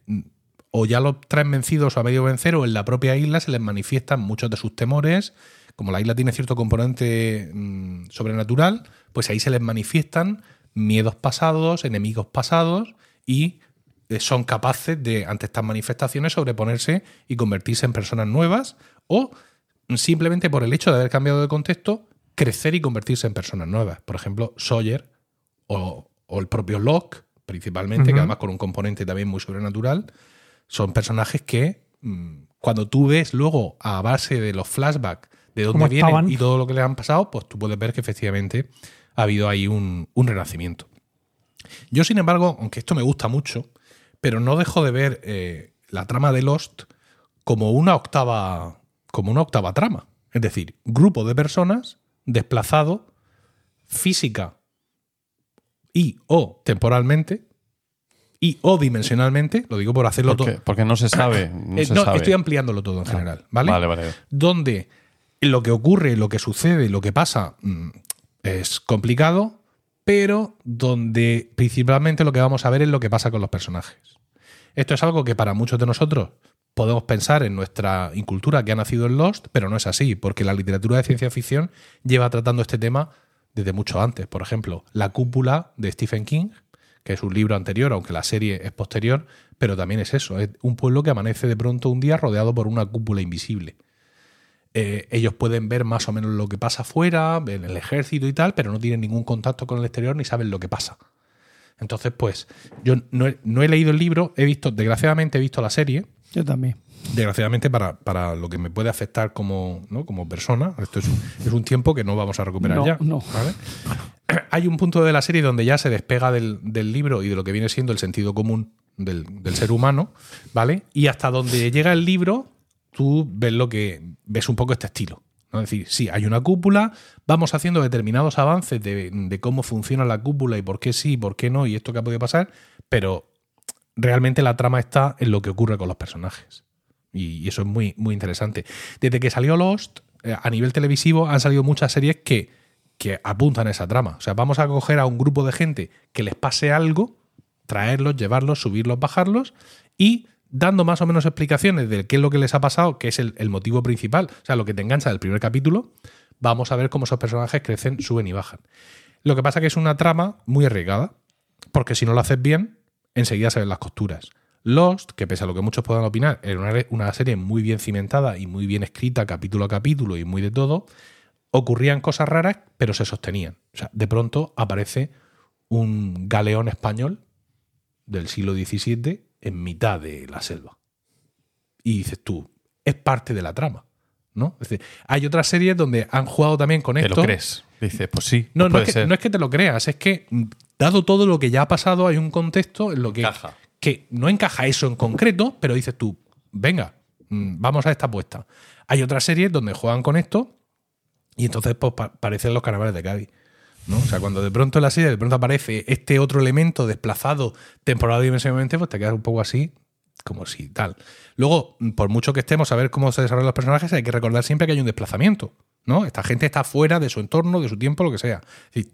S1: o ya los traen vencidos o a medio vencer o en la propia isla se les manifiestan muchos de sus temores. Como la isla tiene cierto componente mm, sobrenatural, pues ahí se les manifiestan miedos pasados, enemigos pasados y eh, son capaces de, ante estas manifestaciones, sobreponerse y convertirse en personas nuevas o simplemente por el hecho de haber cambiado de contexto, crecer y convertirse en personas nuevas. Por ejemplo, Sawyer o, o el propio Locke, principalmente, que además con un componente también muy sobrenatural, son personajes que mm, cuando tú ves luego a base de los flashbacks de dónde
S3: ¿Cómo
S1: vienen
S3: estaban?
S1: y todo lo que les han pasado, pues tú puedes ver que efectivamente ha habido ahí un, un renacimiento. Yo, sin embargo, aunque esto me gusta mucho, pero no dejo de ver eh, la trama de Lost como una octava, como una octava trama. Es decir, grupo de personas desplazado física y o temporalmente y o dimensionalmente, lo digo por hacerlo todo.
S4: porque no se sabe. No
S1: Eh,
S4: se
S1: no,
S4: sabe.
S1: estoy ampliándolo todo en general, ¿vale?
S4: Vale, vale.
S1: donde lo que ocurre, lo que sucede, lo que pasa mm, es complicado, pero donde principalmente lo que vamos a ver es lo que pasa con los personajes. Esto es algo que para muchos de nosotros podemos pensar en nuestra incultura que ha nacido en Lost, pero no es así, porque la literatura de ciencia ficción lleva tratando este tema desde mucho antes. Por ejemplo, La cúpula de Stephen King, es un libro anterior, aunque la serie es posterior, pero también es eso, es un pueblo que amanece de pronto un día rodeado por una cúpula invisible. Eh, ellos pueden ver más o menos lo que pasa afuera, en el ejército y tal, pero no tienen ningún contacto con el exterior ni saben lo que pasa. Entonces, pues, yo no he, no he leído el libro, he visto, desgraciadamente he visto la serie,
S2: Yo también.
S1: desgraciadamente para, para lo que me puede afectar como, ¿no? como persona. Esto es un, es un tiempo que no vamos a recuperar
S2: No,
S1: ya.
S2: no.
S1: ¿vale? [clears throat] Hay un punto de la serie donde ya se despega del, del libro y de lo que viene siendo el sentido común del, del ser humano, ¿vale? Y hasta donde llega el libro, tú ves lo que ves un poco este estilo. ¿no? Es decir, sí, hay una cúpula, vamos haciendo determinados avances de, de cómo funciona la cúpula y por qué sí, por qué no, y esto que ha podido pasar, pero realmente la trama está en lo que ocurre con los personajes. Y, eso es muy, muy interesante. Desde que salió Lost, eh, a nivel televisivo han salido muchas series que, que apuntan a esa trama. O sea, vamos a coger a un grupo de gente que les pase algo, traerlos, llevarlos, subirlos, bajarlos y dando más o menos explicaciones de qué es lo que les ha pasado, que es el, motivo principal, o sea, lo que te engancha del primer capítulo, vamos a ver cómo esos personajes crecen, suben y bajan. Lo que pasa que es una trama muy arriesgada, porque si no lo haces bien, enseguida se ven las costuras. Lost, que pese a lo que muchos puedan opinar, era una, una serie muy bien cimentada y muy bien escrita capítulo a capítulo y muy de todo, ocurrían cosas raras, pero se sostenían. O sea, de pronto aparece un galeón español del siglo XVII en mitad de la selva. Y dices tú, es parte de la trama. ¿no? Es decir, hay otras series donde han jugado también con
S4: ¿Te
S1: esto.
S4: lo crees? Dices, pues sí.
S1: No, no
S4: puede
S1: es, que,
S4: ser.
S1: no es que te lo creas, es que mm, dado todo lo que ya ha pasado, hay un contexto en lo que, que no encaja eso en concreto, pero dices tú, venga, mm, vamos a esta apuesta. Hay otras series donde juegan con esto y entonces pues, pa- parecen los carnavales de Cádiz. ¿no? O sea, cuando de pronto en la serie de pronto aparece este otro elemento desplazado temporal y dimensionalmente, pues te quedas un poco así, como si tal. Luego, por mucho que estemos a ver cómo se desarrollan los personajes, hay que recordar siempre que hay un desplazamiento. ¿No? Esta gente está fuera de su entorno, de su tiempo, lo que sea.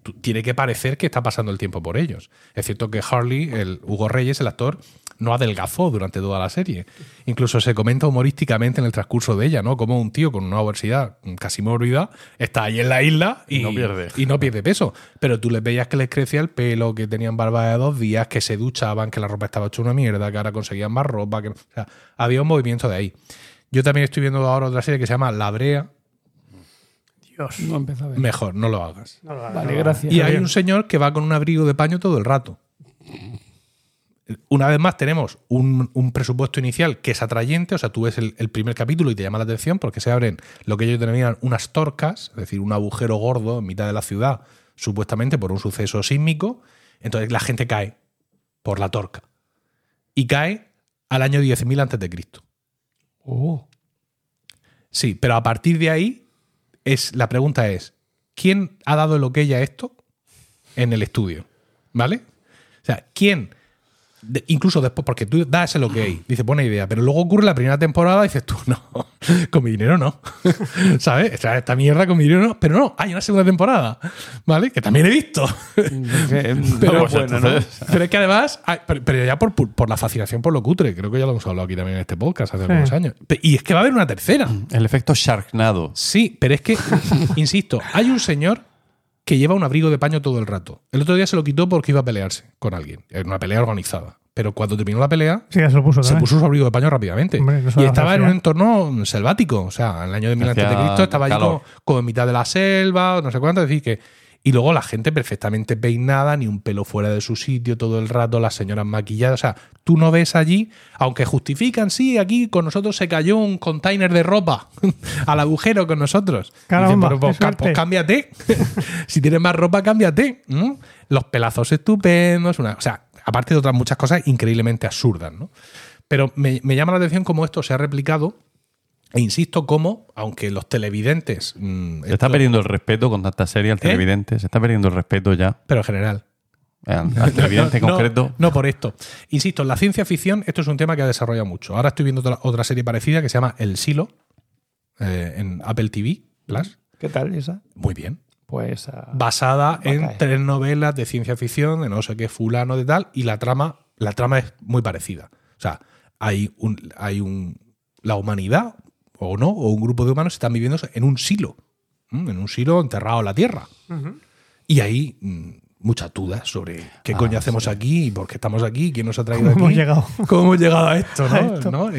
S1: Tú- tiene que parecer que está pasando el tiempo por ellos. Es cierto que Harley, el Hugo Reyes, el actor, no adelgazó durante toda la serie. Incluso se comenta humorísticamente en el transcurso de ella, ¿no? Como un tío con una obesidad casi mórbida está ahí en la isla y
S4: No pierde.
S1: y no pierde peso. Pero tú les veías que les crecía el pelo, que tenían barba de dos días, que se duchaban, que la ropa estaba hecha una mierda, que ahora conseguían más ropa. Que, o sea, había un movimiento de ahí. Yo también estoy viendo ahora otra serie que se llama La Brea.
S3: Dios.
S2: No empezó a ver.
S1: Mejor, no lo hagas.
S3: No lo hagas,
S2: Vale,
S3: no lo
S2: gracias.
S1: Y hay un señor que va con un abrigo de paño todo el rato. Una vez más tenemos un, un presupuesto inicial que es atrayente, o sea, tú ves el, el primer capítulo y te llama la atención porque se abren lo que ellos denominan unas torcas, es decir, un agujero gordo en mitad de la ciudad, supuestamente por un suceso sísmico, entonces la gente cae por la torca. Y cae al año 10.000 antes de Cristo.
S2: Oh.
S1: Sí, pero a partir de ahí es la pregunta es ¿quién ha dado el ok a esto en el estudio? ¿Vale? O sea, ¿quién? De- incluso después, porque tú das el ok, dices, buena idea, pero luego ocurre la primera temporada y dices tú, no, [laughs] con mi dinero no. [laughs] ¿Sabes? O sea, esta mierda con mi dinero no. Pero no, hay una segunda temporada, ¿vale? Que también he visto. [laughs]
S2: Pero
S4: No,
S2: bueno, ¿no?
S1: Pero es que además, hay- pero, pero ya por, por- la fascinación por lo cutre, creo que ya lo hemos hablado aquí también en este podcast hace
S3: Sí.
S1: algunos años. Y es que va a haber una tercera.
S4: El efecto Sharknado.
S1: Sí, pero es que, insisto, hay un señor que lleva un abrigo de paño todo el rato. El otro día se lo quitó porque iba a pelearse con alguien, en una pelea organizada. Pero cuando terminó la pelea,
S3: Sí, se lo puso.
S1: se puso su abrigo de paño rápidamente.
S3: Hombre, no se
S1: y estaba en un entorno selvático. O sea, en el año de 1000
S4: Hacía
S1: antes de Cristo estaba allí como, como en mitad de la selva, no sé cuánto. Es decir, que. Y luego la gente perfectamente peinada, ni un pelo fuera de su sitio todo el rato, las señoras maquilladas. O sea, tú no ves allí, aunque justifican, sí, aquí con nosotros se cayó un container de ropa [laughs] al agujero con nosotros.
S3: Caramba,
S1: Dicen, pues, pues, cámbiate. [laughs] si tienes más ropa, cámbiate. Los pelazos estupendos. Una, o sea, aparte de otras muchas cosas increíblemente absurdas. ¿no? Pero me, me llama la atención cómo esto se ha replicado. E insisto, cómo, aunque los televidentes. mm,
S4: Se está
S1: esto-
S4: perdiendo el respeto con tanta serie al televidente. Se está perdiendo el respeto ya
S1: Pero en general.
S4: al, [laughs] televidente en
S1: No,
S4: concreto.
S1: No por esto. Insisto, en la ciencia ficción esto es un tema que ha desarrollado mucho. Ahora estoy viendo otra, otra serie parecida que se llama El Silo eh, en Apple TV Plus.
S2: ¿Qué tal esa?
S1: Muy bien.
S2: Pues ah,
S1: basada en tres novelas de ciencia ficción, de no sé qué fulano de tal, y la trama, la trama es muy parecida. O sea, hay un, hay un la humanidad, o no, o un grupo de humanos están viviendo en un silo, en un silo enterrado en la tierra. Y ahí mm, muchas dudas sobre qué
S4: Ah,
S1: coño hacemos
S4: sí.
S1: aquí, por qué estamos aquí, quién nos ha traído
S3: ¿Cómo
S1: aquí.
S3: hemos llegado? [laughs]
S1: ¿Cómo hemos llegado a esto? [laughs] ¿no?
S3: A esto.
S1: ¿No?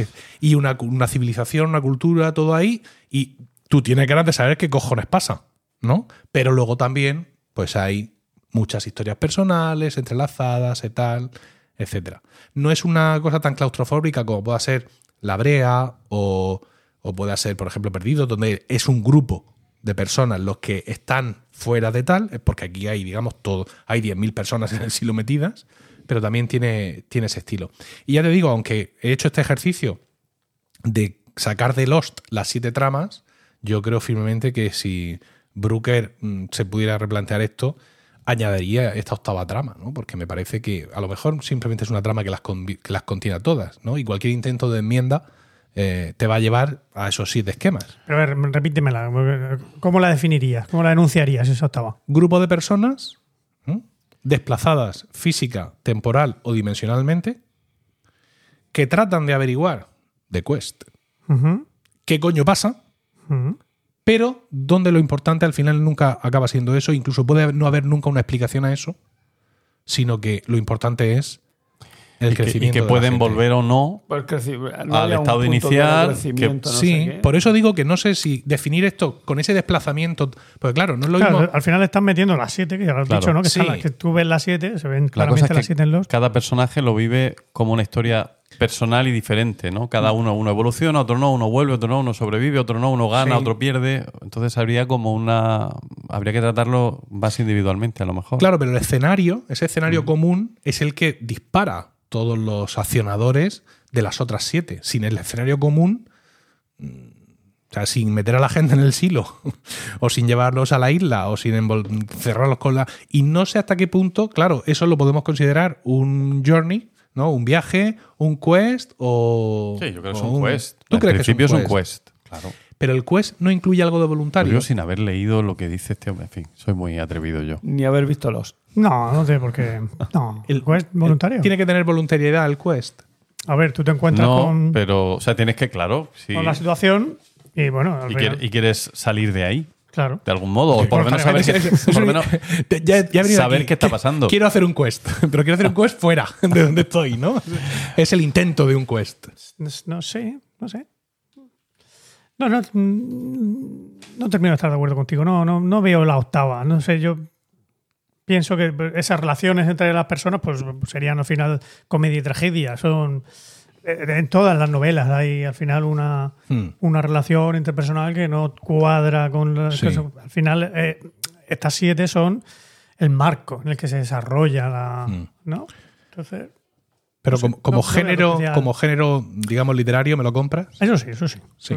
S1: Y una, una civilización, una cultura, todo ahí, y tú tienes ganas de saber qué cojones pasa, ¿no? Pero luego también, pues hay muchas historias personales, entrelazadas y tal, etcétera. No es una cosa tan claustrofóbica como pueda ser La Brea o, o pueda ser, por ejemplo, Perdido, donde es un grupo de personas los que están fuera de tal, porque aquí hay, digamos, todo, hay 10.000 personas [laughs] en el silo metidas, pero también tiene, tiene ese estilo. Y ya te digo, aunque he hecho este ejercicio de sacar de Lost las siete tramas, yo creo firmemente que si Brooker mm, se pudiera replantear esto, añadiría esta octava trama, ¿no? Porque me parece que a lo mejor simplemente es una trama que las, que las contiene a todas, ¿no? Y cualquier intento de enmienda eh, te va a llevar a esos siete esquemas.
S3: Pero a ver, repítemela. ¿Cómo la definirías? ¿Cómo la enunciarías esa octava?
S1: Grupo de personas desplazadas física, temporal o dimensionalmente que tratan de averiguar de Quest qué coño pasa, pero donde lo importante al final nunca acaba siendo eso, incluso puede no haber nunca una explicación a eso, sino que lo importante es el
S4: y que, y
S1: crecimiento.
S4: que
S1: de la
S4: pueden
S1: gente.
S4: volver o no
S2: Pues
S4: Al estado inicial,
S2: no
S1: sí, por eso digo que no sé si definir esto con ese desplazamiento, porque claro, no es lo
S3: Claro,
S1: mismo.
S3: al final están metiendo las 7, que ya lo has
S4: Claro.
S3: dicho, ¿no? Que,
S1: Sí.
S3: están las- que tú ves las 7, se ven
S4: La
S3: claramente las
S4: que
S3: 7 en los.
S4: cada personaje lo vive como una historia personal y diferente, ¿no? Cada
S1: Mm.
S4: uno, uno evoluciona, otro no, uno vuelve, otro no, uno sobrevive, otro no, uno gana,
S1: Sí.
S4: otro pierde. Entonces habría como una. Habría que tratarlo más individualmente, a lo mejor.
S1: Claro, pero el escenario, ese escenario común, es el que dispara todos los accionadores de las otras siete. Sin el escenario común, mm, o sea, sin meter a la gente en el silo, [laughs] o sin llevarlos a la isla, o sin cerrarlos con la. Y no sé hasta qué punto, claro, eso lo podemos considerar un journey, ¿no? Un viaje, un quest o.
S4: Sí, yo creo que es un quest.
S1: ¿Tú
S4: Al
S1: crees que
S4: principio
S1: es un quest?
S4: quest? Claro.
S1: Pero el quest no incluye algo de
S4: Pero
S1: voluntario.
S4: yo sin haber leído lo que dice este hombre, en fin, soy muy atrevido yo.
S2: Ni haber visto los.
S3: No, no sé por qué. No, [laughs]
S1: El-
S3: quest voluntario.
S1: Tiene que tener voluntariedad el quest.
S3: A ver, tú te encuentras
S4: No,
S3: con,
S4: pero, o sea, tienes que, claro, sí.
S3: con la situación y bueno,
S4: Y, quieres salir de ahí,
S3: claro.
S4: de algún modo, o por lo menos saber, por menos [laughs]
S1: ya- ya venido
S4: saber qué está pasando.
S1: Quiero hacer un quest, [laughs] pero quiero hacer un quest fuera de donde estoy, ¿no? Es el intento de un quest.
S3: No sé, no sé. No, no, mm, no termino de estar de acuerdo contigo. No, no, no veo la octava. No sé, yo pienso que esas relaciones entre las personas pues serían al final comedia y tragedia. Son eh, en todas las novelas hay al final una,
S1: Hmm.
S3: una relación interpersonal que no cuadra con la-
S1: Sí.
S3: al final eh, estas siete son el marco en el que se desarrolla la
S1: Hmm.
S3: ¿no? Entonces,
S1: Pero
S3: No sé,
S1: como, como
S3: no-
S1: género, como género, digamos, literario, ¿me lo compras?
S3: eso sí, eso sí.
S1: Sí.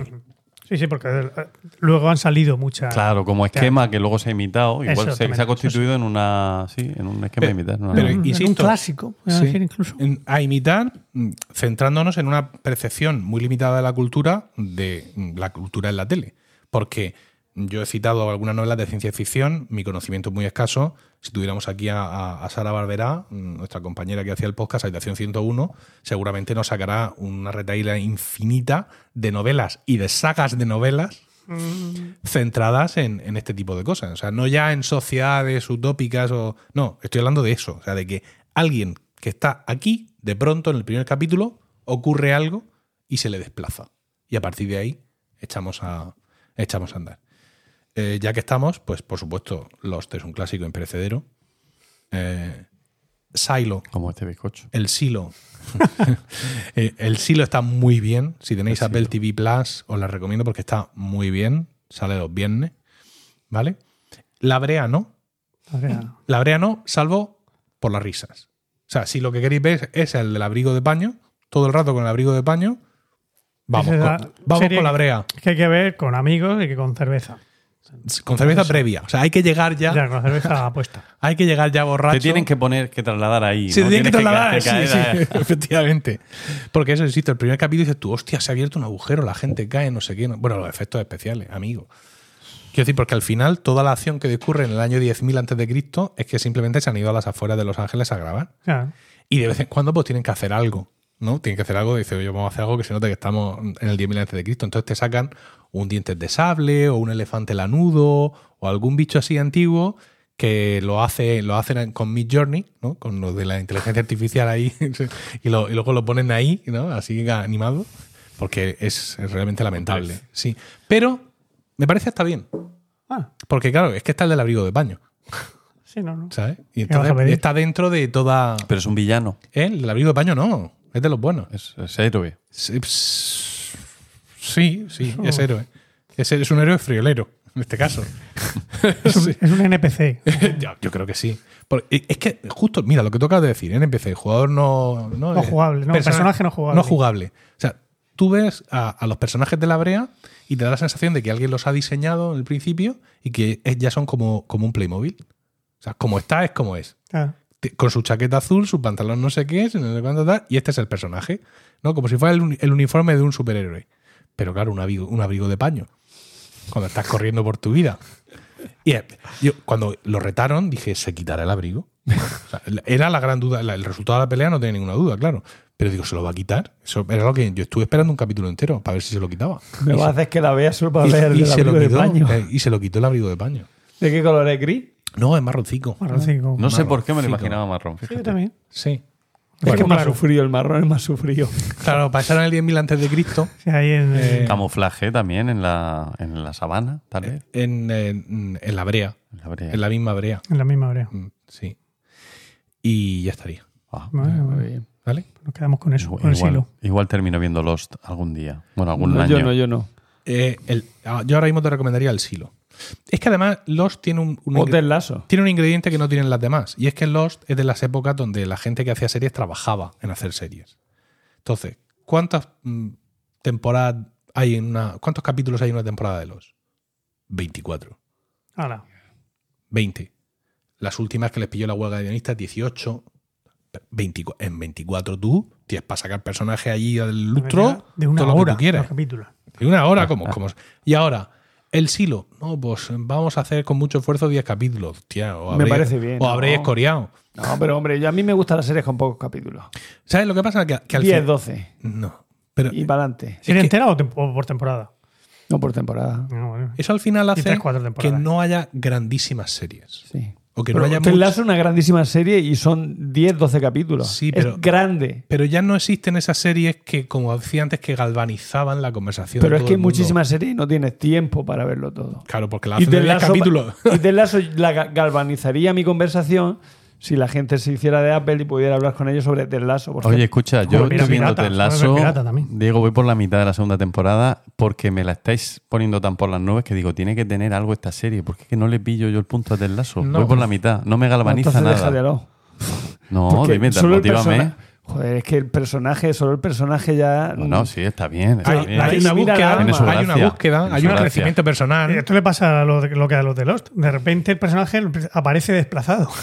S3: Sí, sí, porque eh, luego han salido muchas.
S4: Claro, como esquema que luego se ha imitado, igual se, ha constituido en una sí, en un esquema
S1: Pero-
S4: imitar. en una
S1: pero- insisto,
S3: un clásico, voy a
S1: Sí.
S3: decir incluso.
S1: En- a imitar, mm, centrándonos en una percepción muy limitada de la cultura, de mm, la cultura en la tele. Porque yo he citado algunas novelas de ciencia ficción, mi conocimiento es muy escaso. Si tuviéramos aquí a, a- a Sara Barberá, mm, nuestra compañera que hacía el podcast Habitación 101, seguramente nos sacará una retaíla infinita de novelas y de sagas de novelas centradas en, en este tipo de cosas. O sea, no ya en sociedades utópicas o. No, estoy hablando de eso. O sea, de que alguien que está aquí, de pronto, en el primer capítulo, ocurre algo y se le desplaza. Y a partir de ahí echamos a, echamos a andar. Eh, ya que estamos, pues por supuesto, Lost es un clásico imperecedero. Eh, Silo,
S4: Como este bizcocho.
S1: el silo. [laughs] Eh, el silo está muy bien. Si tenéis
S4: El
S1: Apple
S4: silo.
S1: TV Plus, os la recomiendo porque está muy bien. Sale los viernes. ¿Vale? La brea no.
S3: O sea,
S1: La brea no, salvo por las risas. O sea, si lo que queréis ver es el del abrigo de paño, todo el rato con el abrigo de paño, vamos, con, vamos con la brea.
S3: que hay que ver con amigos y que con cerveza.
S1: Con cerveza previa. O sea, hay que llegar ya.
S3: Ya, con cerveza apuesta. [laughs]
S1: Hay que llegar ya borracho.
S4: Te tienen que poner, que trasladar ahí.
S1: Se
S4: ¿no?
S1: tienen que trasladar,
S4: que
S1: sí,
S4: caer
S1: sí,
S4: a- [laughs]
S1: efectivamente. Porque eso, insisto, el primer capítulo dices tú, hostia, se ha abierto un agujero, la gente cae, no sé qué. no- Bueno, los efectos especiales, amigo. Quiero decir, porque al final toda la acción que discurre en el año 10.000 antes de Cristo es que simplemente se han ido a las afueras de Los Ángeles a grabar.
S3: Claro.
S1: Y de vez en cuando pues tienen que hacer algo, ¿no? Tienen que hacer algo, dice, oye, vamos a hacer algo que se note que estamos en el 10.000 antes de Cristo. Entonces te sacan un diente de sable o un elefante lanudo o algún bicho así antiguo que lo hace lo hacen con Mid Journey, ¿no? Con lo de la inteligencia artificial ahí [laughs] y, lo- y luego lo ponen ahí, ¿no? Así animado, porque es, es realmente lamentable. Sí, pero me parece hasta bien,
S3: Ah,
S1: porque claro, es que está el del abrigo de paño,
S3: sí, no, no.
S1: ¿sabes? Y está dentro de toda
S4: Pero es un villano.
S1: ¿Eh? El abrigo de paño no, es de los buenos.
S4: Es, es héroe.
S1: Sí, ps- Sí, es héroe. Es, es un héroe friolero, en este caso. [laughs] [laughs] Sí.
S3: Es un NPC. [laughs]
S1: yo, yo creo que sí. Por- es que, justo, mira, lo que acabas de decir, NPC, jugador no. No,
S3: No
S1: eh,
S3: jugable, no, personaje no jugable.
S1: No jugable. O sea, tú ves a, a los personajes de la brea y te da la sensación de que alguien los ha diseñado en el principio y que ya son como, como un Playmobil. O sea, como está, es como es.
S3: Claro.
S1: Con su chaqueta azul, su pantalón no sé qué, no sé cuánto tal, y este es el personaje. ¿no? Como si fuera el, uni- el uniforme de un superhéroe. Pero claro, un abrigo, un abrigo de paño. Cuando estás corriendo por tu vida. Y eh, yo, cuando lo retaron, dije, ¿se quitará el abrigo? [laughs] O sea, era la gran duda. El resultado de la pelea no tenía ninguna duda, claro. Pero digo, ¿se lo va a quitar? Eso era lo que yo estuve esperando un capítulo entero para ver si se lo quitaba.
S2: Me
S1: Y
S2: va a hacer que la vea solo para
S1: y-
S2: ver
S1: y
S2: el abrigo de paño.
S1: eh, y se lo quitó el abrigo de paño.
S2: ¿De qué color es gris?
S1: No, es marroncico.
S3: Marroncico.
S4: No sé por qué me lo imaginaba marrón.
S3: Sí, yo también.
S1: Sí.
S2: es que es más
S3: claro.
S2: sufrido, el marrón es más sufrido.
S1: Claro, pasaron el 10.000 antes de Cristo.
S3: Sí, ahí en,
S1: Eh,
S4: Camuflaje también en la, en la sabana, tal vez.
S1: En, en- en la brea.
S4: En la brea.
S1: En la misma brea.
S3: en la misma brea.
S1: Mm, Sí. Y ya estaría.
S4: Ah,
S3: bueno,
S2: bien.
S1: ¿Vale?
S3: nos quedamos con eso,
S4: igual,
S3: con el silo.
S4: igual termino viendo Lost algún día. Bueno, algún
S2: No,
S4: año.
S2: yo no, yo no.
S1: Eh, el- ah, yo ahora mismo te recomendaría el silo. Es que además Lost tiene un, ingre- tiene un ingrediente que no tienen las demás. Y es que Lost es de las épocas donde la gente que hacía series trabajaba en hacer series. Entonces, ¿cuántas mm, temporadas hay en una. ¿Cuántos capítulos hay en una temporada de Lost? 24.
S3: Ahora,
S1: 20. Las últimas que les pilló la huelga de guionistas, 18. 24. En 24 tú tienes para sacar personajes allí del lustro.
S3: de una
S1: todo lo que
S3: hora
S1: tú quieras. De una hora, como, como. Y ahora, el silo. No, pues vamos a hacer con mucho esfuerzo 10 capítulos. Hostia, o
S2: Me
S1: habréis-
S2: parece bien,
S1: O
S2: ¿no?
S1: habréis escoriado.
S2: No, pero hombre, yo, a mí me gustan las series con pocos capítulos.
S1: ¿Sabes lo que pasa? Que, que al
S2: 10,
S1: fin-
S2: 12.
S1: No. Pero
S2: Y para adelante.
S3: ¿Serie
S1: que-
S3: entera o, tem- o por temporada?
S2: No por temporada.
S3: No, bueno.
S1: eso al final hace
S3: tres,
S1: que no haya grandísimas series.
S2: Sí.
S1: O que
S2: Pero
S1: no haya
S2: Ted
S1: much-
S2: Lasso es una grandísima serie y son 10, 12 capítulos.
S1: Sí, pero-
S2: es grande.
S1: Pero ya no existen esas series que, como decía antes, que galvanizaban la conversación.
S2: Pero
S1: de
S2: es
S1: todo
S2: que hay muchísimas series y no tienes tiempo para verlo todo.
S1: Claro, porque la
S2: Y
S1: hacen
S2: Ted
S1: 10
S2: Lasso,
S1: capítulos.
S2: y Ted Lasso la ga- galvanizaría mi conversación si la gente se hiciera de Apple y pudiera hablar con ellos sobre Ted Lasso. por
S4: Oye, escucha, yo estoy viendo Ted Lasso. Diego, voy por la mitad de la segunda temporada porque me la estáis poniendo tan por las nubes que digo, tiene que tener algo esta serie. Porque es que no le pillo yo el punto a Ted Lasso.
S1: No.
S4: Voy por la mitad. No me galvaniza nada. No,
S2: Porque
S4: dime,
S2: solo el persona- Joder, es que el personaje, solo el personaje ya.
S4: No, no, sí, está bien. Está
S1: Hay,
S4: bien.
S1: hay
S2: Ahí
S1: una búsqueda, hay una búsqueda, un crecimiento personal.
S3: Esto le pasa a lo, de- lo que a los de Lost. De repente el personaje [laughs] aparece desplazado. [laughs]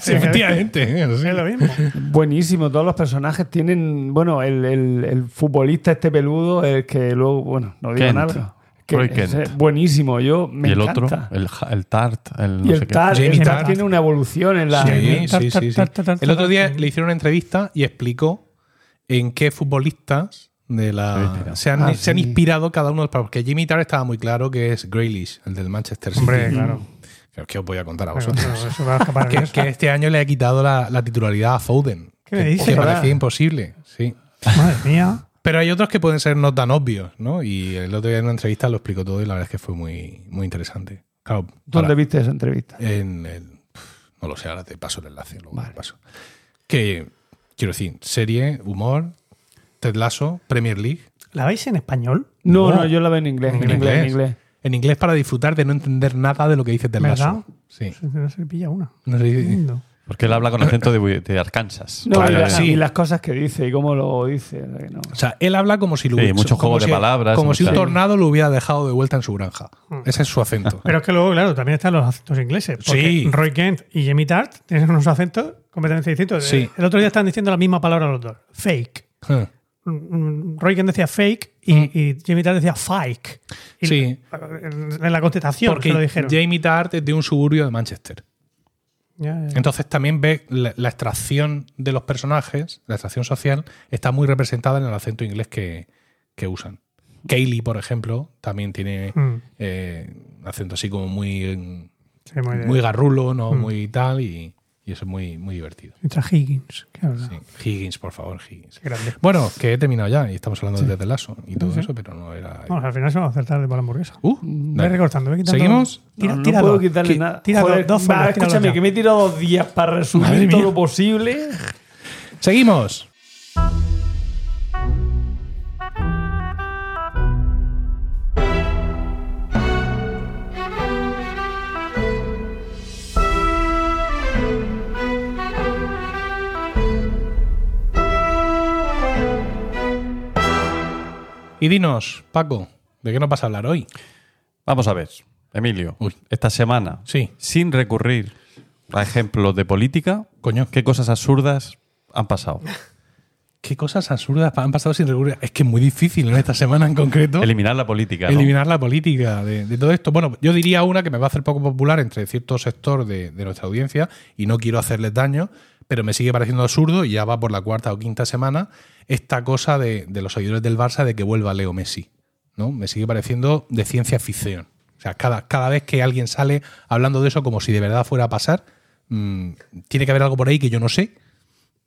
S1: Sí, efectivamente. [laughs]
S3: es lo mismo.
S2: Buenísimo, todos los personajes tienen. Bueno, el, el- el futbolista este peludo, el que luego. Bueno, no digo
S4: Kent.
S2: nada. Que es, buenísimo, yo me
S4: y el
S2: encanta.
S4: otro, el, Tart, el no
S2: y
S4: sé
S2: el
S4: qué.
S2: Tart,
S1: Jamie
S2: el Tart
S1: Tart.
S2: tiene una evolución en la.
S1: Sí,
S3: Sí,
S1: sí, El otro día le hicieron una entrevista y explicó en qué futbolistas de la se han,
S2: Ah,
S1: se han inspirado cada uno de los porque Jimmy Tarr estaba muy claro que es Grealish, el del Manchester City.
S3: Hombre, claro.
S1: Que- que os voy a contar a vosotros.
S3: a
S1: que, este año le ha quitado la, la titularidad a Foden.
S3: ¿Qué me dices?
S1: que parecía imposible, sí.
S3: Madre mía.
S1: Pero hay otros que pueden ser no tan obvios, ¿no? Y el otro día en una entrevista lo explicó todo y la verdad es que fue muy, muy interesante. Claro,
S2: ¿Dónde
S1: para-
S2: viste esa entrevista?
S1: en el- no lo sé, ahora te paso el enlace. luego te paso. Que, quiero decir, serie, humor, Ted Lasso, Premier League.
S3: ¿La veis en español?
S2: No,
S1: No.
S2: no, yo la veo en inglés. En,
S1: En
S2: inglés, en
S1: inglés. En inglés para disfrutar de no entender nada de lo que dice Ted
S3: ¿Verdad?
S1: Lasso. Sí.
S3: Se, se pilla una.
S1: No sé si-
S3: Lindo.
S4: Porque él habla con acento de, de Arkansas.
S2: No, y, la-
S1: sí.
S2: y las cosas que dice y cómo lo dice. no.
S1: O sea, él habla como si lo
S4: Sí,
S1: hubiera-
S4: muchos
S1: como
S4: juegos de
S1: si-
S4: palabras,
S1: Como si un tornado lo hubiera dejado de vuelta en su granja. Ese es su acento.
S3: Pero es que luego, claro, también están los acentos ingleses. Porque
S1: Sí.
S3: Roy Kent y Jamie Tart tienen unos acentos completamente distintos.
S1: Sí.
S3: El otro día están diciendo la misma palabra los dos. Fake.
S1: Eh,
S3: Mm, Roy Kent decía fake y, y Jamie Tart decía fake. Y
S1: Sí.
S3: En, en la contestación
S1: Porque
S3: se lo dijeron.
S1: Jamie Tart es de un suburbio de Manchester. Entonces también ves la, la extracción de los personajes, la extracción social, está muy representada en el acento inglés que, que usan. Kaylee, por ejemplo, también tiene
S3: Mm.
S1: eh, un acento así como muy,
S3: Sí, muy, de-
S1: muy garrulo, no
S3: Mm.
S1: muy tal, y, y eso es muy, muy divertido.
S3: Mientras Higgins. que habla.
S1: Sí. Higgins, por favor, Higgins.
S3: Qué grande.
S1: Bueno, que he terminado ya y estamos hablando de Ted Lasso y todo eso, pero no era.
S3: Vamos, al final se va a acertar de por la hamburguesa.
S1: Uh,
S3: Ve recortando, ve quitando.
S1: ¿Seguimos?
S3: Tira,
S2: no, no
S3: tira
S2: puedo
S3: dos.
S2: quitarle
S3: Qui-
S2: nada.
S3: Tira dos-
S2: Joder,
S3: dos
S2: va, escúchame,
S3: ya.
S2: que me he tirado dos días para resumir todo lo posible.
S1: Seguimos. Y dinos, Paco, ¿de qué nos vas a hablar hoy?
S4: Vamos a ver, Emilio,
S1: Uy.
S4: esta semana,
S1: Sí.
S4: sin recurrir a ejemplos de política,
S1: Coño.
S4: ¿qué cosas absurdas han pasado?
S1: ¿Qué cosas absurdas han pasado sin recurrir? Es que es muy difícil en esta semana en concreto.
S4: Eliminar la política. ¿no?
S1: eliminar la política de, de todo esto. Bueno, yo diría una que me va a hacer poco popular entre cierto sector de, de nuestra audiencia y no quiero hacerles daño, pero me sigue pareciendo absurdo y ya va por la cuarta o quinta semana esta cosa de, de los seguidores del Barça de que vuelva Leo Messi. ¿no? Me sigue pareciendo de ciencia ficción. O sea, cada, cada vez que alguien sale hablando de eso como si de verdad fuera a pasar, mm, tiene que haber algo por ahí que yo no sé,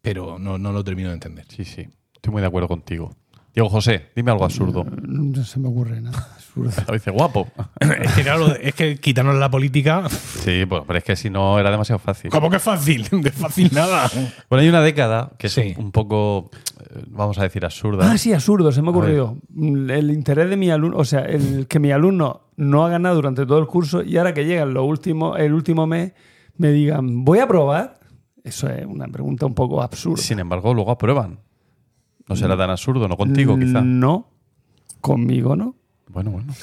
S1: pero no, no lo termino de entender.
S4: Sí, sí, estoy muy de acuerdo contigo. Diego José, dime algo absurdo.
S2: No se me ocurre nada. absurdo. [laughs]
S4: Lo dice guapo.
S1: es que claro, es que quitarnos la política,
S4: Sí, pues, pero es que si no era demasiado fácil.
S1: ¿cómo que es fácil? [laughs] De fácil nada.
S4: Bueno, hay una década que es
S1: Sí.
S4: un poco, eh, vamos a decir, absurda.
S2: Ah, sí, absurdo, se me ocurrido. Mm, El interés de mi alumno, o sea, el que mi alumno no ha ganado durante todo el curso y ahora que llega lo último, el último mes, me digan, voy a probar. Eso es una pregunta un poco absurda.
S4: Sin embargo, luego aprueban. No será tan absurdo, no contigo, quizá.
S2: No, conmigo no.
S4: Bueno, bueno.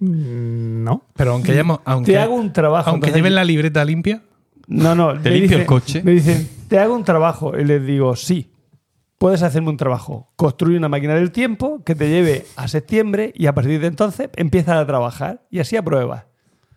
S3: Mm, No.
S1: Pero aunque, hayamos- aunque,
S2: Te hago un trabajo.
S1: aunque
S2: entonces-
S1: lleven la libreta limpia,
S2: No, no.
S4: ¿Te limpio el coche?
S2: Me dicen, te hago un trabajo. Y les digo, sí. Puedes hacerme un trabajo. Construye una máquina del tiempo que te lleve a septiembre y a partir de entonces empiezas a trabajar y así apruebas.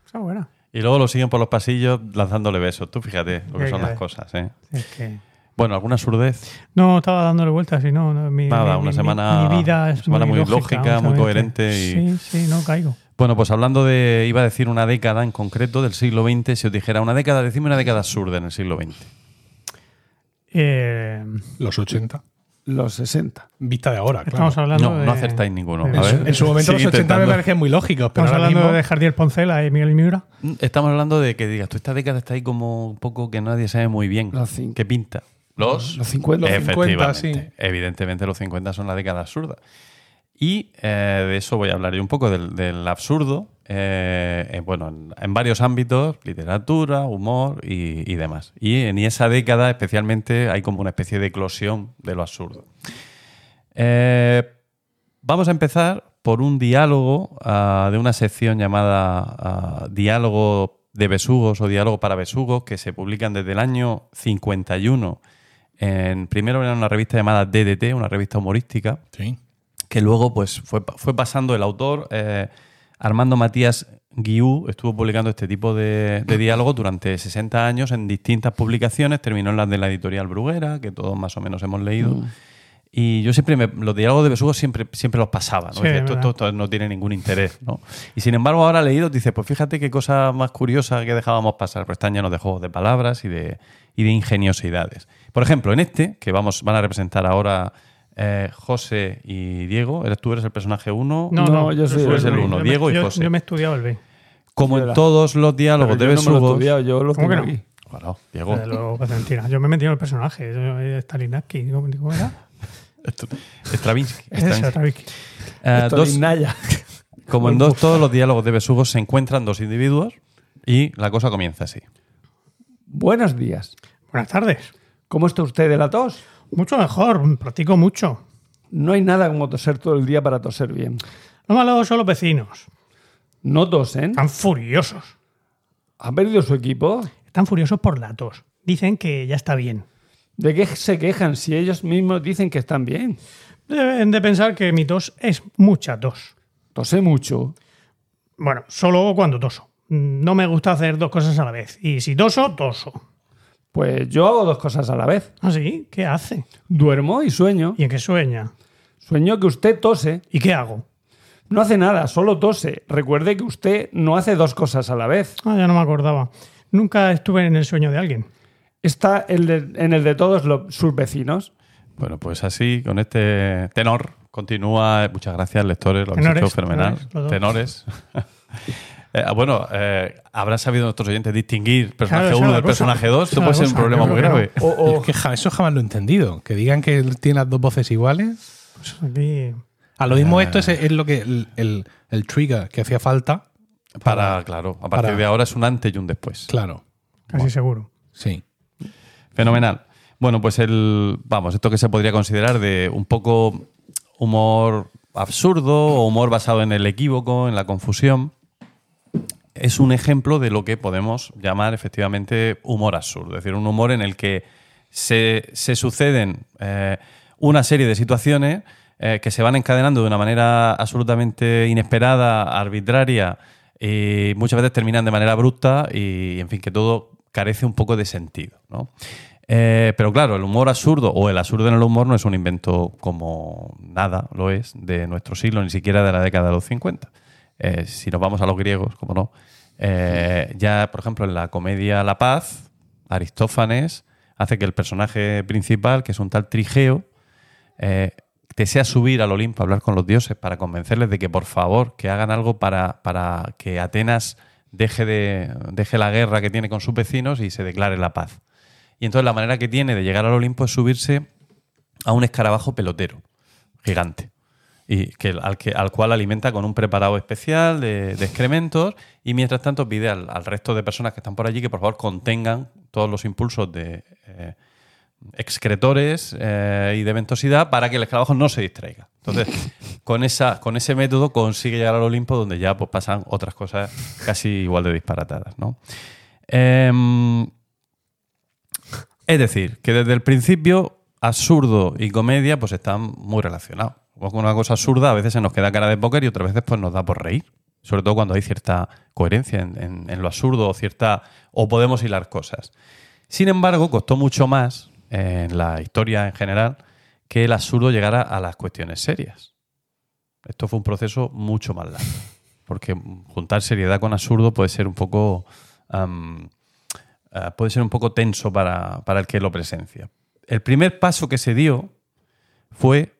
S3: Esa es buena.
S4: Y luego lo siguen por los pasillos lanzándole besos. Tú fíjate lo que son las
S3: cae.
S4: cosas, ¿eh?
S3: Es que-
S4: Bueno, ¿alguna surdez?
S3: No, estaba dándole vueltas y no. no, mi,
S4: Nada,
S3: mi-
S4: una
S3: mi-
S4: semana-
S3: Mi vida es
S4: semana muy lógica, muy coherente y-
S3: Sí, sí, no caigo.
S4: Bueno, pues hablando de, iba a decir una década en concreto del siglo XX, si os dijera una década, decime una década absurda en el siglo XX.
S3: Eh,
S1: los 80.
S2: Los 60.
S1: Vista de ahora, claro.
S3: Estamos hablando
S4: No,
S3: de.
S4: no acertáis ninguno.
S3: de-
S4: A ver.
S1: En su momento los 80 me parecían muy lógicos, pero
S3: Estamos
S1: ahora
S3: hablando
S1: mismo...
S3: de Jardiel Poncela y Miguel Miura.
S4: Mm, Estamos hablando de que digas, tú esta década está ahí como un poco que nadie sabe muy bien
S2: Los cinco.
S4: qué pinta. Los,
S2: Los 50.
S1: Los 50,
S4: Efectivamente. Evidentemente los 50 son la década absurda. Y eh, de eso voy a hablar yo un poco, del, del absurdo, eh, eh, bueno, en, en varios ámbitos, literatura, humor y, y demás. Y en esa década especialmente hay como una especie de eclosión de lo absurdo. Eh, vamos a empezar por un diálogo ah, de una sección llamada ah, Diálogo de Besugos o Diálogo para Besugos, que se publican desde el año 51. En, primero era una revista llamada DDT, una revista humorística,
S1: Sí.
S4: que luego pues fue, fue pasando el autor eh, Armando Matías Guiú estuvo publicando este tipo de, de diálogos durante 60 años en distintas publicaciones, terminó en las de la editorial Bruguera, que todos más o menos hemos leído. Y yo siempre, me- los diálogos de Besugo siempre, siempre los pasaba, ¿no?
S3: Sí,
S4: esto,
S3: verdad.
S4: esto- esto no tiene ningún interés, ¿no? Y sin embargo ahora leído dice, pues fíjate qué cosa más curiosa que dejábamos pasar, pues están llenos de juegos de palabras y de, y de ingeniosidades. Por ejemplo, en este, que vamos, van a representar ahora eh, José y Diego, ¿eres tú eres el personaje 1?
S3: No,
S2: No,
S3: no,
S2: yo soy
S4: Tú eres el
S3: B.
S4: uno,
S3: Yo me-
S4: Diego y
S3: yo-
S4: José.
S3: Yo me he estudiado el B.
S4: Como en todos los diálogos de
S2: yo no me lo he
S4: Besugos...
S2: estudiado, yo lo
S3: ¿Cómo
S2: tengo
S3: que no?
S2: aquí.
S4: Bueno, Diego,
S3: Desde luego, pues mentira. Yo me he metido en el personaje. Yo, Stalinaki. ¿Cómo, era? [laughs]
S4: Stravinsky. Stravinsky. Dos-
S2: Naya. [laughs]
S4: Como en dos, todos los diálogos de Besugos se encuentran dos individuos y la cosa comienza así.
S2: Buenos días.
S3: Buenas tardes.
S2: ¿Cómo está usted de la tos?
S3: Mucho mejor. Practico mucho.
S2: No hay nada como toser todo el día para toser bien.
S3: Lo malo son los vecinos.
S2: No tosen.
S3: Están furiosos.
S2: ¿Ha perdido su equipo?
S3: Están furiosos por la tos. Dicen que ya está bien.
S2: ¿De qué se quejan si ellos mismos dicen que están bien?
S3: Deben de pensar que mi tos es mucha tos.
S2: Tosé mucho.
S3: Bueno, solo cuando toso. No me gusta hacer dos cosas a la vez. Y si toso, toso.
S2: Pues yo hago dos cosas a la vez.
S3: ¿Ah, sí? ¿Qué hace?
S2: Duermo y sueño.
S3: ¿Y en qué sueña?
S2: Sueño que usted tose.
S3: ¿Y qué hago?
S2: No hace nada, solo tose. Recuerde que usted no hace dos cosas a la vez.
S3: Ah, ya no me acordaba. Nunca estuve en el sueño de alguien.
S2: Está el de- en el de todos los, sus vecinos.
S4: Bueno, pues así, con este tenor, continúa. Muchas gracias, lectores, lo habéis
S3: Tenores,
S4: hecho fenomenal.
S3: tenores, los dos.
S4: Tenores. [laughs] Eh, bueno, eh, habrán sabido nuestros oyentes distinguir personaje
S3: Claro, esa
S4: 1
S3: es la
S4: del
S3: cosa.
S4: personaje 2.
S3: Esa
S4: Esto
S3: es
S4: puede ser un problema muy grave.
S2: O, o-
S1: Es que eso jamás lo he entendido. Que digan que tiene las dos voces iguales.
S3: Pues aquí.
S1: A lo mismo, esto es, es lo que el, el- el trigger que hacía falta.
S4: Para, claro, a partir
S1: para-
S4: de ahora es un antes y un después.
S1: Claro,
S3: Casi seguro.
S1: sí.
S4: Fenomenal. Bueno, pues el. Vamos, esto que se podría considerar de un poco humor absurdo o humor basado en el equívoco, en la confusión, es un ejemplo de lo que podemos llamar efectivamente humor absurdo. Es decir, un humor en el que se, suceden eh, una serie de situaciones eh, que se van encadenando de una manera absolutamente inesperada, arbitraria y muchas veces terminan de manera abrupta y, en fin, que todo carece un poco de sentido. Eh, pero claro, el humor absurdo o el absurdo en el humor no es un invento como nada lo es de nuestro siglo, ni siquiera de la década de los 50. Eh, si nos vamos a los griegos, como no, eh, ya, por ejemplo, en la comedia La Paz, Aristófanes hace que el personaje principal, que es un tal Trigeo, eh, desea subir al Olimpo a hablar con los dioses para convencerles de que por favor que hagan algo para, para que Atenas deje, de, deje la guerra que tiene con sus vecinos y se declare la paz. Y entonces la manera que tiene de llegar al Olimpo es subirse a un escarabajo pelotero, gigante, y que, al, que, al cual alimenta con un preparado especial de, de excrementos y mientras tanto pide al, al resto de personas que están por allí que por favor contengan todos los impulsos de eh, excretores eh, y de ventosidad para que el escarabajo no se distraiga. Entonces, [laughs] con, esa, con ese método consigue llegar al Olimpo donde ya pues, pasan otras cosas casi igual de disparatadas. ¿no? Em, es decir, que desde el principio absurdo y comedia pues están muy relacionados. Que una cosa absurda a veces se nos queda cara de póker y otras veces pues nos da por reír. Sobre todo cuando hay cierta coherencia en, en- lo absurdo o cierta o podemos hilar cosas. Sin embargo, costó mucho más en la historia en general que el absurdo llegara a las cuestiones serias. Esto fue un proceso mucho más largo. Porque juntar seriedad con absurdo puede ser un poco. am, eh, puede ser un poco tenso para, para el que lo presencia. El primer paso que se dio fue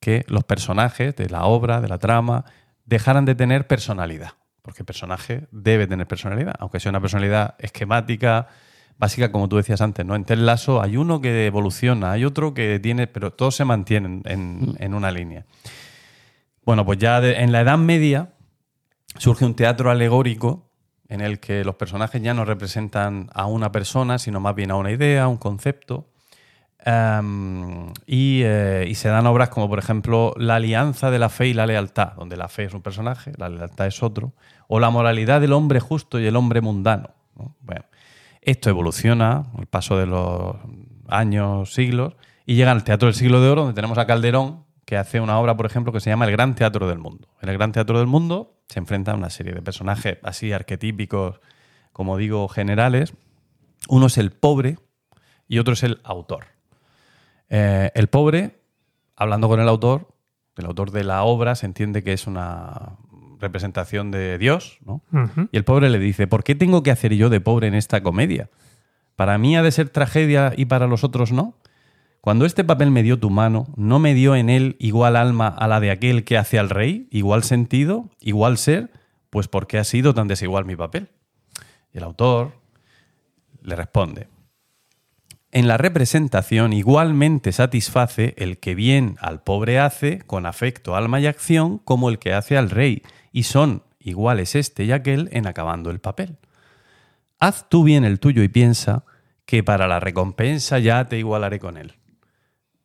S4: que los personajes de la obra, de la trama, dejaran de tener personalidad. Porque el personaje debe tener personalidad, aunque sea una personalidad esquemática, básica, como tú decías antes, ¿no? En Ted Lasso hay uno que evoluciona, hay otro que tiene, pero todos se mantienen en, en una línea. Bueno, pues ya de- en la Edad Media surge un teatro alegórico en el que los personajes ya no representan a una persona, sino más bien a una idea, a un concepto. Em, y, eh, y se dan obras como, por ejemplo, La alianza de la fe y la lealtad, donde la fe es un personaje, la lealtad es otro, o La moralidad del hombre justo y el hombre mundano. ¿no? Bueno, esto evoluciona al paso de los años, siglos, y llega al Teatro del Siglo de Oro, donde tenemos a Calderón, que hace una obra, por ejemplo, que se llama El Gran Teatro del Mundo. En el Gran Teatro del Mundo se enfrentan una serie de personajes así arquetípicos, como digo, generales. Uno es el pobre y otro es el autor. Eh, el pobre, hablando con el autor, el autor de la obra, se entiende que es una representación de Dios, ¿no? Y el pobre le dice, ¿por qué tengo que hacer yo de pobre en esta comedia? Para mí ha de ser tragedia y para los otros no. Cuando este papel me dio tu mano, ¿no me dio en él igual alma a la de aquel que hace al rey? ¿Igual sentido? ¿Igual ser? Pues ¿por qué ha sido tan desigual mi papel? Y el autor le responde, en la representación igualmente satisface el que bien al pobre hace, con afecto, alma y acción, como el que hace al rey, y son iguales este y aquel en acabando el papel. Haz tú bien el tuyo y piensa que para la recompensa ya te igualaré con él.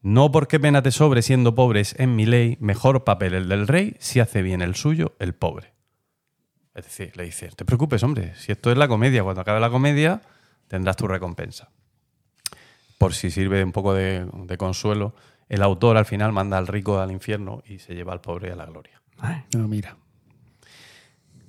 S4: No porque pena te sobre siendo pobres en mi ley, mejor papel el del rey, si hace bien el suyo el pobre. Es decir, le dice, te preocupes, hombre, si esto es la comedia, cuando acabe la comedia tendrás tu recompensa. Por si sirve un poco de, de consuelo, el autor al final manda al rico al infierno y se lleva al pobre a la gloria.
S2: No, mira.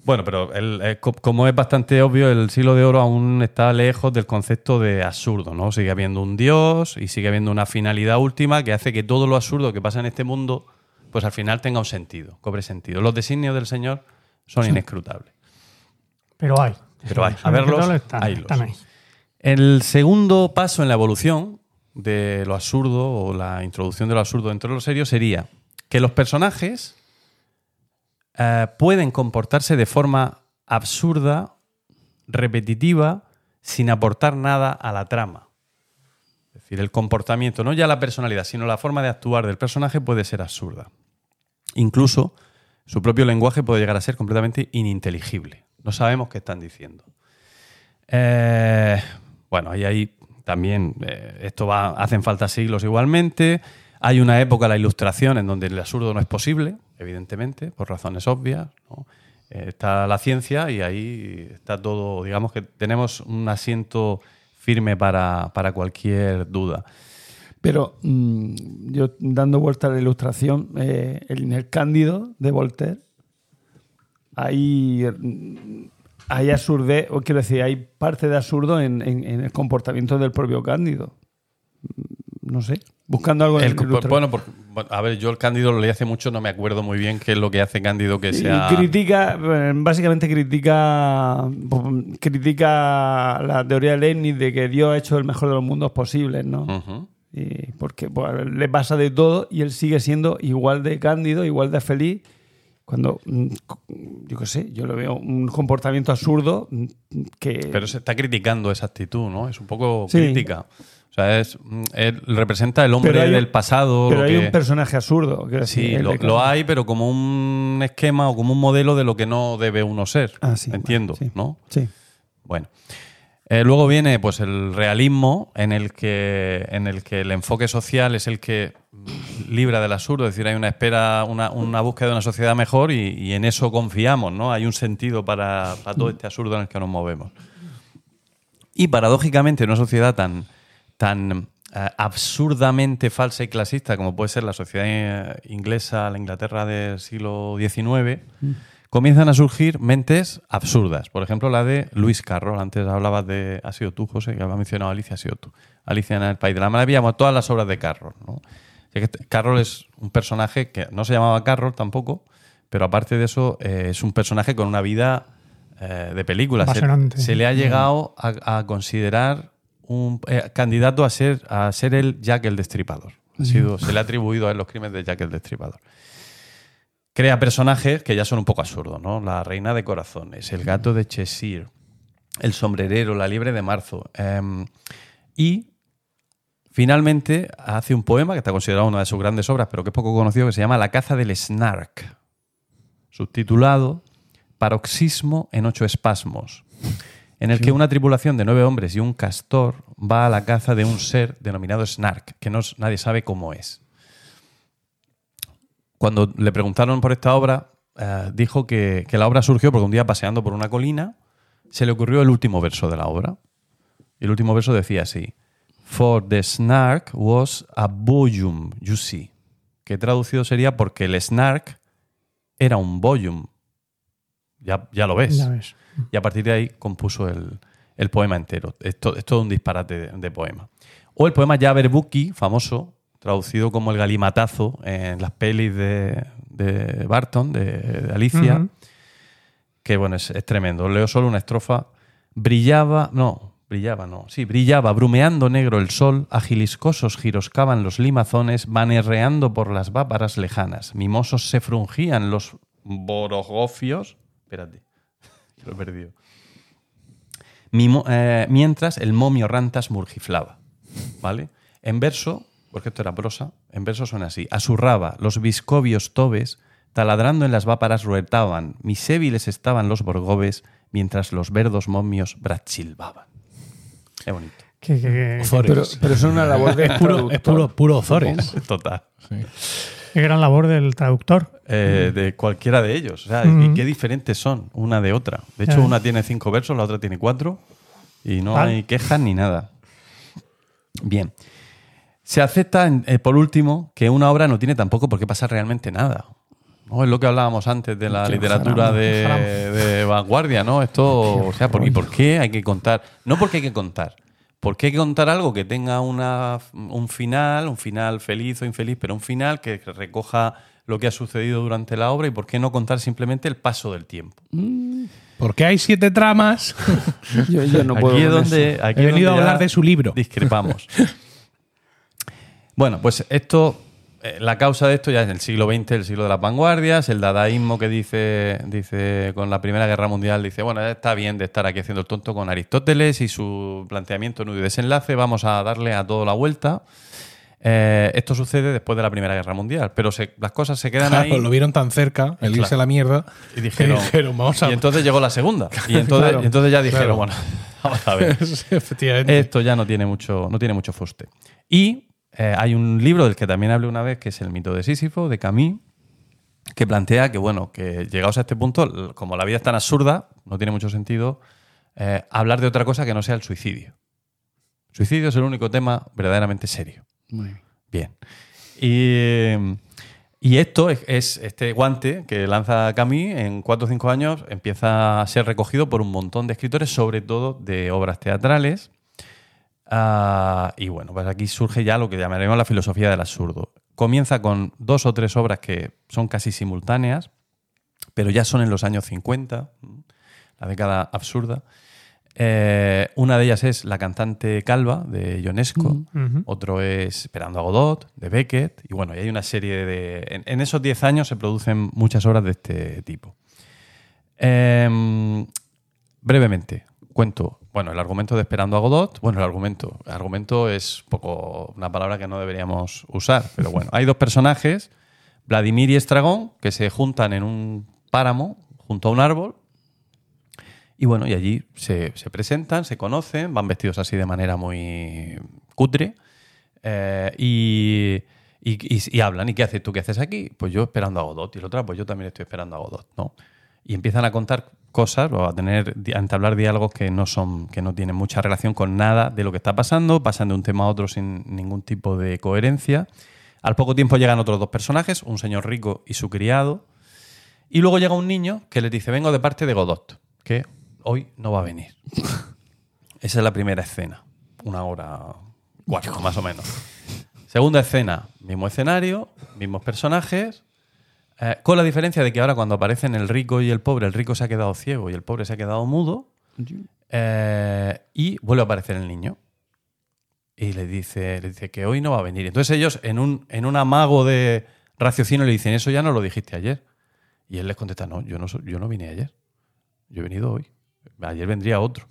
S4: Bueno, pero el- co- como es bastante obvio, el siglo de oro aún está lejos del concepto de absurdo, ¿no? Sigue habiendo un dios y sigue habiendo una finalidad última que hace que todo lo absurdo que pasa en este mundo pues al final tenga un sentido, cobre sentido. Los designios del Señor son inescrutables.
S3: Pero hay.
S4: Pero hay. A verlos,
S3: están,
S4: haylos.
S3: están ahí.
S4: El segundo paso en la evolución de lo absurdo o la introducción de lo absurdo dentro de lo serio sería que los personajes eh, pueden comportarse de forma absurda, repetitiva, sin aportar nada a la trama. Es decir, el comportamiento, no ya la personalidad, sino la forma de actuar del personaje puede ser absurda. Incluso su propio lenguaje puede llegar a ser completamente ininteligible. No sabemos qué están diciendo. Eh, bueno, ahí también, eh, esto va, hacen falta siglos igualmente. Hay una época, la ilustración, en donde el absurdo no es posible, evidentemente, por razones obvias. ¿no? Eh, está la ciencia y ahí está todo, digamos que tenemos un asiento firme para, para cualquier duda.
S2: Pero mm, yo dando vuelta a la ilustración, eh, en el Cándido de Voltaire hay, mm, hay absurdez, o quiero decir, hay parte de absurdo en, en- en el comportamiento del propio Cándido. Mm, No sé, buscando algo en
S4: El-
S2: el
S4: bueno, porque- a ver, yo el Cándido lo leí hace mucho, no me acuerdo muy bien qué es lo que hace Cándido que
S2: Y
S4: sea...
S2: critica, eh, básicamente critica, critica la teoría de Leibniz de que Dios ha hecho el mejor de los mundos posibles, ¿no? Y porque pues, le pasa de todo y él sigue siendo igual de cándido, igual de feliz. Cuando, mm, yo qué sé, yo lo veo un comportamiento absurdo mm, que...
S4: Pero se está criticando esa actitud, ¿no? Es un poco
S2: Sí.
S4: crítica. O sea, es, mm, él representa el hombre
S2: hay
S4: del pasado.
S2: pero
S4: lo
S2: hay
S4: que-
S2: un personaje absurdo.
S4: Sí, lo, hay, pero como un esquema o como un modelo de lo que no debe uno ser.
S2: Ah, sí,
S4: Entiendo,
S2: bueno, sí.
S4: ¿no?
S2: Sí.
S4: Bueno. Eh, luego viene pues el realismo en el que en el que el enfoque social es el que libra del absurdo, es decir, hay una espera, una, una búsqueda de una sociedad mejor y, y en eso confiamos, ¿no? Hay un sentido para, para todo este absurdo en el que nos movemos. Y paradójicamente, en una sociedad tan, tan eh, absurdamente falsa y clasista como puede ser la sociedad eh, inglesa, la Inglaterra del siglo XIX, comienzan a surgir mentes absurdas. Por ejemplo, la de Luis Carroll. Antes hablabas de. Ha sido tú, José, que había mencionado a Alicia, ha sido tú. Alicia en el País de la Maravilla, bueno, todas las obras de Carroll. ¿no? Carroll es un personaje que no se llamaba Carroll tampoco, pero aparte de eso, eh, es un personaje con una vida eh, de película. Se, se le ha llegado a, a considerar un eh, candidato a ser, a ser el Jack el Destripador. Ha sido, se le ha atribuido a él los crímenes de Jack el Destripador. Crea personajes que ya son un poco absurdos, ¿no? La reina de corazones, el gato de Cheshire, el sombrerero, la liebre de marzo. em, y finalmente hace un poema que está considerado una de sus grandes obras, pero que es poco conocido, que se llama La caza del snark, subtitulado Paroxismo en ocho espasmos, en el que una tripulación de nueve hombres y un castor va a la caza de un ser denominado snark, que no, nadie sabe cómo es. Cuando le preguntaron por esta obra, eh, dijo que, que la obra surgió porque un día paseando por una colina se le ocurrió el último verso de la obra. Y el último verso decía así: For the snark was a boyum, you see. Que traducido sería porque el snark era un boyum. Ya, ya lo ves. Y a partir de ahí compuso el, el poema entero. Es, to- es todo un disparate de, de poema. O el poema Jabberwocky, famoso, traducido como el galimatazo en las pelis de, de Barton, de, de Alicia, que bueno, es, es tremendo. Leo solo una estrofa. Brillaba, no, brillaba, no, sí, brillaba, brumeando negro el sol, agiliscosos giroscaban los limazones, manerreando por las váparas lejanas, mimosos se frungían los borogofios. Espérate, [laughs] lo he perdido. Mimo- eh, mientras el momio rantas murgiflaba. ¿Vale? En verso, porque esto era prosa, en verso suena así: Asurraba, los viscobios tobes, taladrando en las váparas ruetaban, misébiles estaban los borgobes, mientras los verdos momios brachilbaban. Qué bonito.
S3: Que-.
S2: Pero, pero es una labor de
S1: es [laughs] puro, es puro, puro Ozores.
S4: Total.
S3: qué gran labor del traductor.
S4: Eh, de cualquiera de ellos. O sea, y qué diferentes son una de otra. De hecho, una tiene cinco versos, la otra tiene cuatro. Y no hay quejas ni nada. Bien. Se acepta, en- eh, por último, que una obra no tiene tampoco por qué pasar realmente nada. ¿no? Es lo que hablábamos antes de la
S2: Qué
S4: literatura de, vanguardia, ¿no? Esto, o sea, ¿por, ¿y por qué hay que contar? No porque hay que contar. Porque hay que contar algo que tenga una, un final, un final feliz o infeliz, pero un final que recoja lo que ha sucedido durante la obra y por qué no contar simplemente el paso del tiempo.
S1: Porque hay siete tramas. [laughs]
S2: Yo, yo no puedo.
S4: aquí es donde, aquí
S1: He venido a hablar de su libro.
S4: Discrepamos. [laughs] bueno, pues esto, eh, la causa de esto ya es el siglo XX, el siglo de las vanguardias, el dadaísmo que dice, dice con la Primera Guerra Mundial, dice, bueno, está bien de estar aquí haciendo el tonto con Aristóteles y su planteamiento nudo y desenlace, vamos a darle a todo la vuelta. Eh, esto sucede después de la Primera Guerra Mundial, pero se- las cosas se quedan
S1: Claro,
S4: ahí.
S1: lo vieron tan cerca, el irse a la mierda,
S4: Y [laughs] dijeron,
S1: vamos a...
S4: y entonces llegó la segunda. Y [laughs] entonces,
S2: Claro.
S4: y entonces ya dijeron, bueno, [laughs] vamos a ver.
S1: Efectivamente.
S4: Esto ya no tiene mucho, no tiene mucho fuste. Y eh, hay un libro del que también hablé una vez, que es El mito de Sísifo, de Camus, que plantea que, bueno, que llegados a este punto, como la vida es tan absurda, no tiene mucho sentido eh, hablar de otra cosa que no sea el suicidio. Suicidio es el único tema verdaderamente serio.
S2: Muy bien.
S4: Bien. Y, y esto es, es este guante que lanza Camus en cuatro o cinco años empieza a ser recogido por un montón de escritores, sobre todo de obras teatrales. Ah, y bueno, pues aquí surge ya lo que llamaremos la filosofía del absurdo. Comienza con dos o tres obras que son casi simultáneas, pero ya son en los años 50, la década absurda. Eh, una de ellas es La cantante calva de Ionesco,
S3: Ujú.
S4: otro es Esperando a Godot de Beckett, y bueno, y hay una serie de... En, en esos 10 años se producen muchas obras de este tipo. Em, brevemente, cuento, bueno, el argumento de Esperando a Godot, bueno, el argumento, el argumento es poco una palabra que no deberíamos usar, pero bueno, hay dos personajes, Vladimir y Estragón, que se juntan en un páramo junto a un árbol, y bueno, y allí se, se presentan, se conocen, van vestidos así de manera muy cutre eh, y, y- y- y hablan. ¿Y qué haces tú? ¿Qué haces aquí? Pues yo esperando a Godot. Y el otro, pues yo también estoy esperando a Godot, ¿no? Y empiezan a contar cosas o a tener a entablar diálogos que no son que no tienen mucha relación con nada de lo que está pasando, pasan de un tema a otro sin ningún tipo de coherencia. Al poco tiempo llegan otros dos personajes, un señor rico y su criado, y luego llega un niño que les dice, vengo de parte de Godot, que hoy no va a venir. [laughs] Esa es la primera escena, una hora cuatro más o menos. Segunda escena, mismo escenario, mismos personajes, eh, con la diferencia de que ahora cuando aparecen el rico y el pobre, el rico se ha quedado ciego y el pobre se ha quedado mudo, eh, y vuelve a aparecer el niño. Y le dice, le dice que hoy no va a venir. Entonces ellos, en un, en un amago de raciocinio, le dicen, eso ya no lo dijiste ayer. Y él les contesta, no, yo no, yo no vine ayer. Yo he venido hoy. Ayer vendría otro.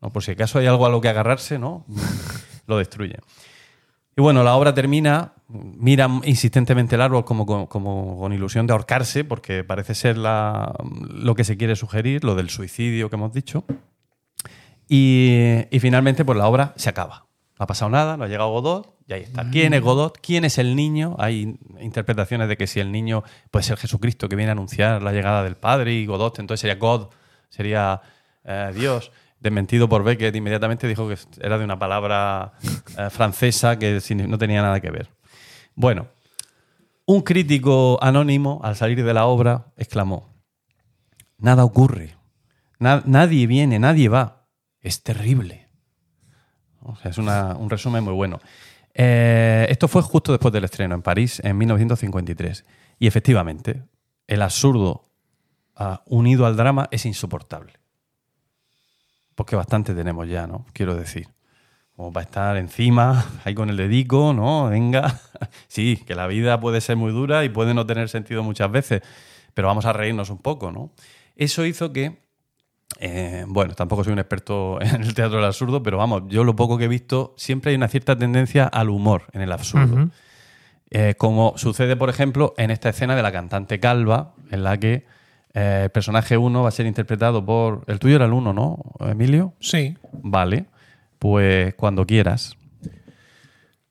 S4: No, por si acaso hay algo a lo que agarrarse, ¿no? [laughs] lo destruye. Y bueno, la obra termina, mira insistentemente el árbol como, con- como con ilusión de ahorcarse, porque parece ser la- lo que se quiere sugerir, lo del suicidio que hemos dicho. Y, y finalmente, pues la obra se acaba. No ha pasado nada, no ha llegado Godot, y ahí está. ¿Quién es Godot? ¿Quién es el niño? Hay interpretaciones de que si el niño puede ser Jesucristo que viene a anunciar la llegada del Padre y Godot, entonces sería God, sería eh, Dios. Desmentido por Beckett, inmediatamente dijo que era de una palabra [laughs] eh, francesa que no tenía nada que ver. Bueno, un crítico anónimo, al salir de la obra, exclamó: Nada ocurre. Na- nadie viene, nadie va. Es terrible. O sea, es una- un resumen muy bueno. Eh, esto fue justo después del estreno en París en 1953. Y efectivamente, el absurdo ah, unido al drama es insoportable. Porque bastante tenemos ya, ¿no? Quiero decir. Como para estar encima, [laughs] ahí con el dedico, ¿no? Venga. [laughs] Sí, que la vida puede ser muy dura y puede no tener sentido muchas veces, pero vamos a reírnos un poco, ¿no? Eso hizo que eh, bueno, tampoco soy un experto [laughs] en el teatro del absurdo, pero vamos, yo lo poco que he visto, siempre hay una cierta tendencia al humor en el absurdo. Eh, como sucede, por ejemplo, en esta escena de la cantante calva, en la que eh, el personaje 1 va a ser interpretado por... El tuyo era el 1, ¿no, Emilio?
S1: Sí.
S4: Vale, pues cuando quieras.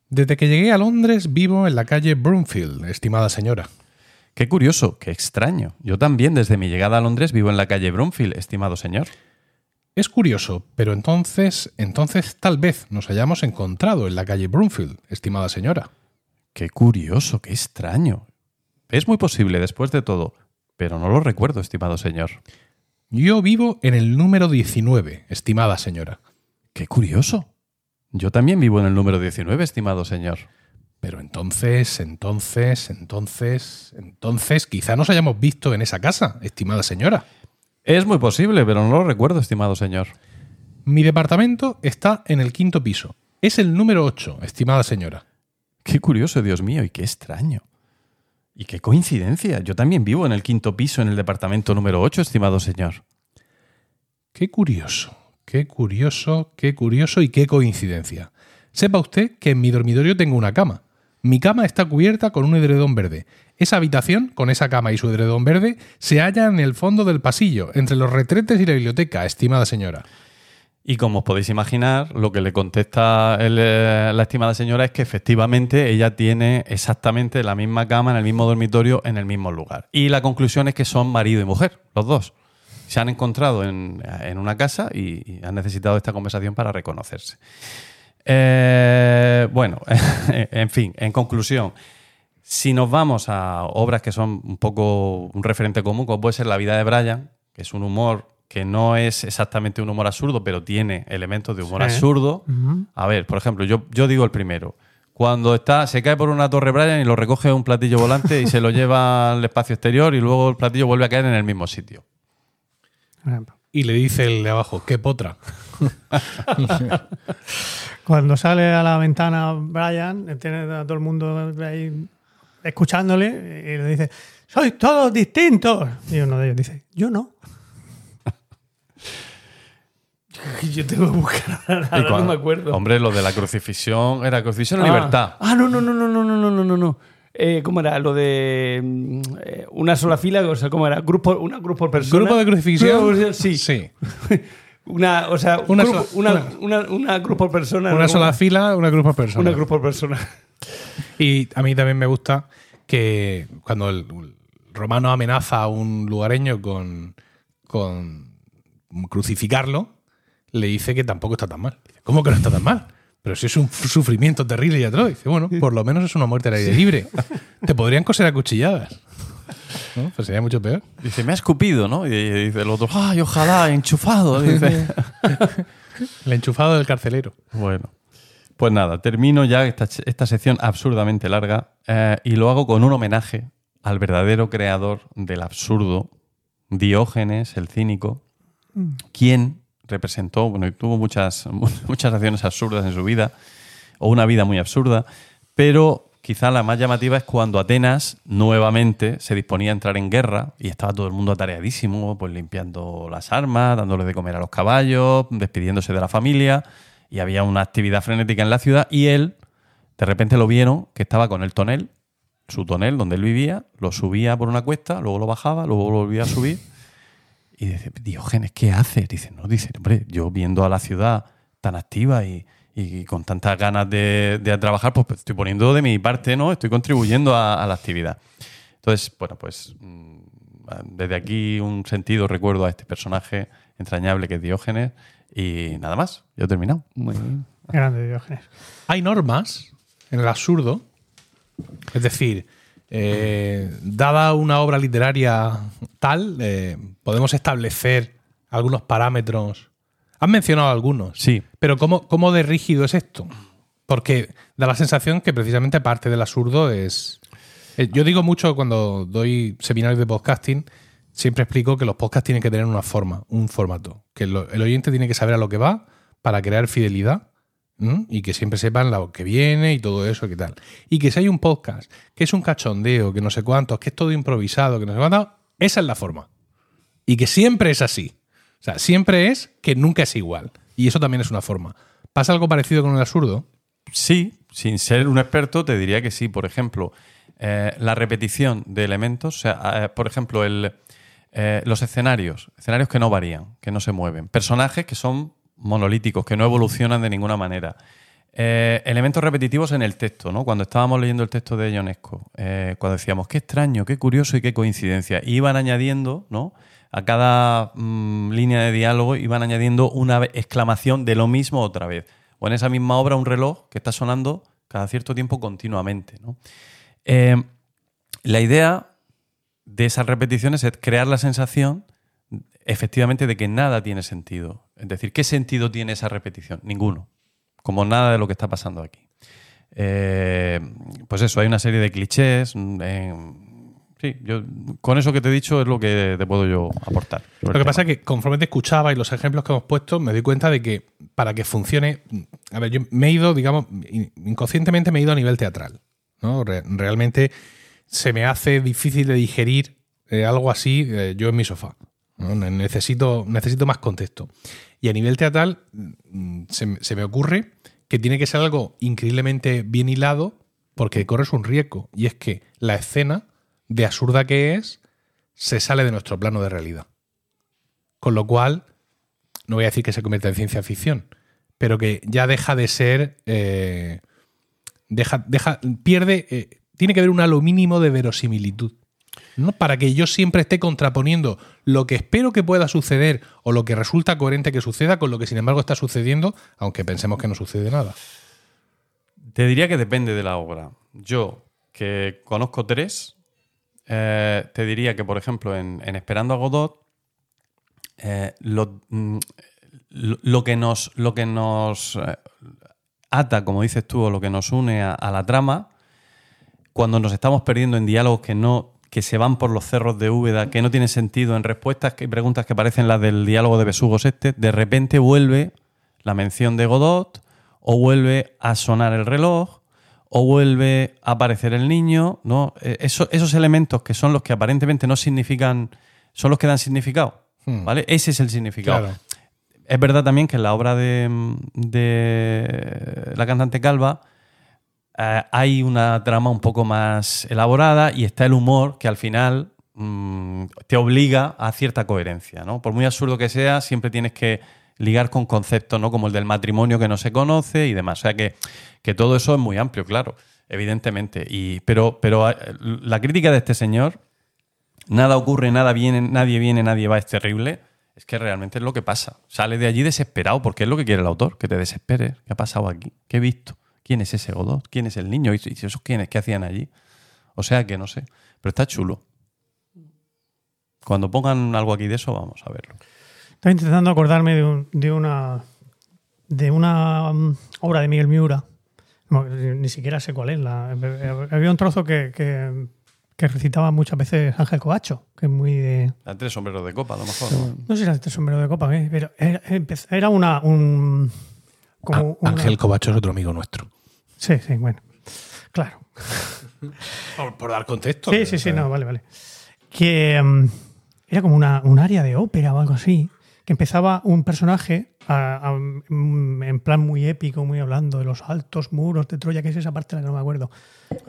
S1: Desde que llegué a Londres vivo en la calle Broomfield, estimada señora.
S4: Qué curioso, qué extraño. Yo también desde mi llegada a Londres vivo en la calle Bromfield, estimado señor.
S1: Es curioso, pero entonces, entonces tal vez nos hayamos encontrado en la calle Broomfield, estimada señora.
S4: Qué curioso, qué extraño. Es muy posible después de todo, pero no lo recuerdo, estimado señor.
S1: Yo vivo en el número 19, estimada señora.
S4: Qué curioso. Yo también vivo en el número 19, estimado señor.
S1: Pero entonces, entonces, entonces, entonces, quizá nos hayamos visto en esa casa, estimada señora.
S4: Es muy posible, pero no lo recuerdo, estimado señor.
S1: Mi departamento está en el quinto piso. Es el número 8, estimada señora.
S4: Qué curioso, Dios mío, y qué extraño. Y qué coincidencia. Yo también vivo en el quinto piso, en el departamento número 8, estimado señor.
S1: Qué curioso, qué curioso, qué curioso y qué coincidencia. Sepa usted que en mi dormitorio tengo una cama. Mi cama está cubierta con un edredón verde. Esa habitación, con esa cama y su edredón verde, se halla en el fondo del pasillo, entre los retretes y la biblioteca, estimada señora.
S4: Y como os podéis imaginar, lo que le contesta eh, la estimada señora es que efectivamente ella tiene exactamente la misma cama en el mismo dormitorio en el mismo lugar. Y la conclusión es que son marido y mujer, los dos. Se han encontrado en, en una casa y, y han necesitado esta conversación para reconocerse. Eh, bueno, [laughs] en fin, en conclusión, si nos vamos a obras que son un poco un referente común, como puede ser La vida de Brian, que es un humor que no es exactamente un humor absurdo, pero tiene elementos de humor
S3: Sí.
S4: absurdo. A ver, por ejemplo, yo, yo digo el primero. Cuando está, se cae por una torre Brian y lo recoge un platillo volante y se lo lleva al espacio exterior y luego el platillo vuelve a caer en el mismo sitio.
S1: Y le dice el de abajo, qué potra. [laughs]
S3: Cuando sale a la ventana Brian, tiene a todo el mundo ahí escuchándole y le dice, sois todos distintos. Y uno de ellos dice, yo no. [laughs]
S2: Yo tengo que buscar ahora, ahora no
S4: cuando-
S2: me acuerdo.
S4: Hombre, lo de la crucifixión era crucifixión en
S2: Ah.
S4: libertad.
S2: Ah, no, no, no, no, no, no, no, no, no. Eh, ¿Cómo era? Lo de mm, eh, una sola fila, o sea, ¿cómo era? Grupo, una grupo por persona.
S1: ¿Grupo de crucifixión?
S2: Sí.
S1: Sí. [laughs]
S2: Una, o sea,
S1: Una
S2: grupo,
S1: sola-
S2: una, una, una grupo por persona.
S1: Una
S2: ¿no?
S1: sola fila, una grupo de personas.
S2: Una grupo por persona.
S1: Y a mí también me gusta que cuando el romano amenaza a un lugareño con, con crucificarlo, le dice que tampoco está tan mal. Dice, ¿Cómo que no está tan mal? Pero si es un sufrimiento terrible y atroz. Dice, bueno, por lo menos es una muerte al aire libre. Te podrían coser a cuchilladas. ¿No? Pues sería mucho peor.
S4: Dice, me ha escupido, ¿no? Y dice el otro, ¡ay, ojalá, enchufado! Dice. [laughs]
S1: El enchufado del carcelero.
S4: bueno. Pues nada, termino ya esta, esta sección absurdamente larga eh, y lo hago con un homenaje al verdadero creador del absurdo, Diógenes, el cínico, quien representó, bueno, tuvo muchas, [laughs] muchas acciones absurdas en su vida, o una vida muy absurda, pero quizá la más llamativa es cuando Atenas nuevamente se disponía a entrar en guerra y estaba todo el mundo atareadísimo, pues limpiando las armas, dándoles de comer a los caballos, despidiéndose de la familia, y había una actividad frenética en la ciudad, y él, de repente lo vieron que estaba con el tonel, su tonel donde él vivía, lo subía por una cuesta, luego lo bajaba, luego lo volvía a subir. Y dice, Diógenes, ¿qué haces? Dice, no, dice, hombre, yo viendo a la ciudad tan activa y, y con tantas ganas de, de trabajar, pues estoy poniendo de mi parte, ¿no? Estoy contribuyendo a, a la actividad. Entonces, bueno, pues mm, desde aquí un sentido recuerdo a este personaje entrañable que es Diógenes y nada más, yo he terminado.
S2: Muy bien.
S3: Grande Diógenes.
S1: Hay normas en el absurdo. Es decir, eh, dada una obra literaria tal, eh, podemos establecer algunos parámetros. Has mencionado algunos.
S4: Sí,
S1: Pero ¿cómo, ¿cómo de rígido es esto? Porque da la sensación que precisamente parte del absurdo es... eh, Yo digo mucho cuando doy seminarios de podcasting, siempre explico que los podcasts tienen que tener una forma, un formato. Que el oyente tiene que saber a lo que va para crear fidelidad y que siempre sepan lo que viene y todo eso y tal. Y que si hay un podcast que es un cachondeo, que no sé cuántos, que es todo improvisado, que no sé cuántos, esa es la forma. Y que siempre es así. O sea, siempre es que nunca es igual. Y eso también es una forma. ¿Pasa algo parecido con el absurdo?
S4: Sí, sin ser un experto, te diría que sí. Por ejemplo, eh, la repetición de elementos, o sea, eh, por ejemplo, el, eh, los escenarios, escenarios que no varían, que no se mueven, personajes que son monolíticos, que no evolucionan de ninguna manera. Eh, elementos repetitivos en el texto, ¿no? Cuando estábamos leyendo el texto de Ionesco, eh, cuando decíamos qué extraño, qué curioso y qué coincidencia, iban añadiendo, ¿no? A cada mm, línea de diálogo iban añadiendo una exclamación de lo mismo otra vez. O en esa misma obra un reloj que está sonando cada cierto tiempo continuamente, ¿no? Eh, la idea de esas repeticiones es crear la sensación efectivamente de que nada tiene sentido. Es decir, ¿qué sentido tiene esa repetición? Ninguno. Como nada de lo que está pasando aquí. Eh, pues eso, hay una serie de clichés. mm, eh, sí, yo con eso que te he dicho es lo que te puedo yo aportar.
S1: Lo que pasa es que conforme te escuchaba y los ejemplos que hemos puesto, me doy cuenta de que para que funcione. A ver, yo me he ido, digamos, in- inconscientemente me he ido a nivel teatral. ¿no? Re- realmente se me hace difícil de digerir eh, algo así eh, yo en mi sofá. Necesito, necesito más contexto. Y a nivel teatral, mm, se, me- ocurre que tiene que ser algo increíblemente bien hilado porque corres un riesgo. Y es que la escena, de absurda que es, se sale de nuestro plano de realidad. Con lo cual, no voy a decir que se convierta en ciencia ficción, pero que ya deja de ser. eh, deja, deja, pierde. eh, tiene que haber un halo mínimo de verosimilitud. ¿No? Para que yo siempre esté contraponiendo lo que espero que pueda suceder o lo que resulta coherente que suceda con lo que sin embargo está sucediendo, aunque pensemos que no sucede nada.
S4: Te diría que depende de la obra. Yo, que conozco tres, eh, te diría que, por ejemplo, en, Esperando a Godot, eh, lo, mm, lo- lo que nos, lo que nos eh, ata, como dices tú, o lo que nos une a, a la trama, cuando nos estamos perdiendo en diálogos que no que se van por los cerros de Úbeda, que no tienen sentido en respuestas y preguntas que parecen las del diálogo de Besugos este, de repente vuelve la mención de Godot, o vuelve a sonar el reloj, o vuelve a aparecer el niño, ¿no? Eh, eso- esos elementos que son los que aparentemente no significan, son los que dan significado,
S1: Hmm.
S4: ¿vale? Ese es el significado.
S1: Claro.
S4: Es verdad también que en la obra de, de la cantante Calva eh, hay una trama un poco más elaborada y está el humor que al final mm, te obliga a cierta coherencia. ¿no? Por muy absurdo que sea, siempre tienes que ligar con conceptos ¿no? como el del matrimonio que no se conoce y demás. O sea que, que todo eso es muy amplio, claro, evidentemente. Y, pero, pero eh, la crítica de este señor, nada ocurre, nada viene, nadie viene, nadie va, es terrible. Es que realmente es lo que pasa. Sale de allí desesperado porque es lo que quiere el autor, que te desesperes. ¿Qué ha pasado aquí? ¿Qué he visto? ¿Quién es ese Godot? ¿Quién es el niño? ¿Y esos quiénes? ¿Qué hacían allí? O sea que no sé. Pero está chulo. Cuando pongan algo aquí de eso, vamos a verlo.
S3: Estaba intentando acordarme de, un- de una de una mm, obra de Miguel Miura. No, ni siquiera sé cuál es. La, había un trozo que, que- que recitaba muchas veces Ángel Coacho, que es muy de.
S4: La tres sombreros de copa, a lo mejor. ¿no?
S3: No sé si era este sombrero de copa, ¿eh? pero era, era una. Un, como
S1: Ah,
S3: una-
S1: Ángel Covacho es otro amigo nuestro.
S3: Sí, sí, bueno. Claro. [laughs]
S1: Por, por dar contexto.
S3: Sí, sí, sí, no, vale, vale. Que mm, era como una, un área de ópera o algo así, que empezaba un personaje a- a- mm, en plan muy épico, muy hablando de los altos muros de Troya, que es esa parte de la que no me acuerdo.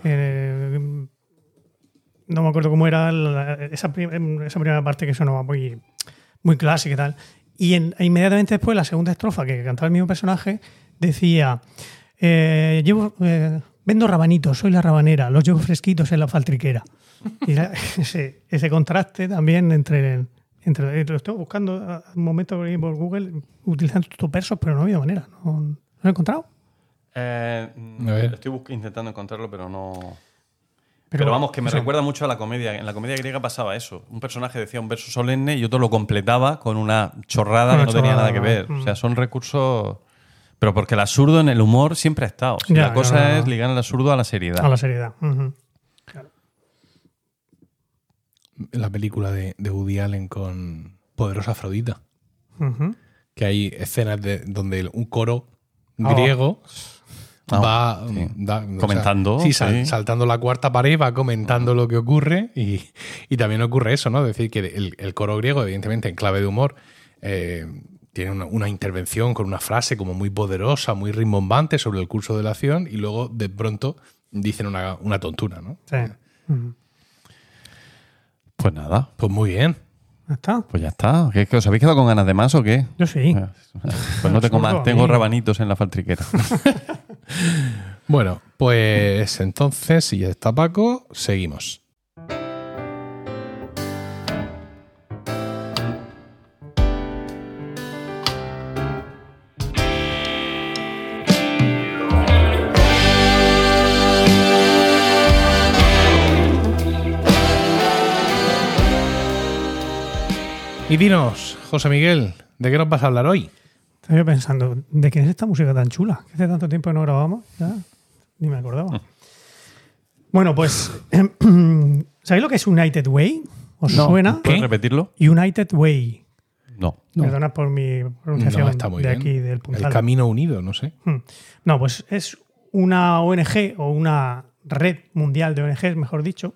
S3: Eh, no me acuerdo cómo era la- esa, prim- esa primera parte que sonaba muy, muy clásica y tal. Y en- inmediatamente después, la segunda estrofa que cantaba el mismo personaje, decía: eh, llevo, eh, Vendo rabanitos, soy la rabanera, los llevo fresquitos en la faltriquera. Y era [laughs] ese, ese contraste también entre. entre lo estoy buscando a- un momento por Google utilizando estos versos, pero no había manera. No, no lo he encontrado.
S4: Eh, estoy intentando encontrarlo, pero no.
S3: Pero,
S4: Pero, vamos, que me
S3: o sea,
S4: recuerda mucho a la comedia. En la comedia griega pasaba eso. Un personaje decía un verso solemne y otro lo completaba con una chorrada que no tenía nada que ver.
S3: mm.
S4: O sea, son recursos. Pero porque el absurdo en el humor siempre ha estado.
S3: Ya,
S4: la cosa es ligar el absurdo a la seriedad.
S3: A la seriedad.
S1: La película de, de Woody Allen con Poderosa Afrodita. Que hay escenas de, donde un coro
S3: Ah.
S1: griego
S4: Ah,
S1: va
S4: sí.
S1: da- o sea,
S4: Comentando,
S1: sí, sal-
S4: sí.
S1: saltando la cuarta pared, va comentando lo que ocurre y, y también ocurre eso, ¿no? Es decir, que el, el coro griego, evidentemente en clave de humor, eh, tiene una, una intervención con una frase como muy poderosa, muy rimbombante sobre el curso de la acción y luego de pronto dicen una, una tontura, ¿no?
S3: Sí.
S4: Pues nada,
S1: Pues muy bien.
S3: Ya está.
S4: pues ya está. ¿Qué, qué, ¿Os habéis quedado con ganas de más o qué?
S3: Yo sí. [laughs]
S4: Pues no tengo más. Tengo rabanitos en la faltriquera. [laughs]
S1: Bueno, pues entonces, si ya está Paco, seguimos. Y dinos, José Miguel, ¿de qué nos vas a hablar hoy?
S3: Estaba yo pensando, ¿de quién es esta música tan chula? Que hace tanto tiempo que no grabamos. Ya. ni me acordaba. Bueno, pues, [clears throat] ¿sabéis lo que es United Way? ¿Os
S2: No.
S3: suena?
S4: ¿Puedes repetirlo?
S3: United Way.
S4: No.
S2: No.
S3: Perdona por mi pronunciación
S1: No, está muy
S3: de
S1: bien.
S3: aquí, del
S1: El camino unido, no sé.
S3: Hmm. No, pues es una ONG o una red mundial de ONGs, mejor dicho,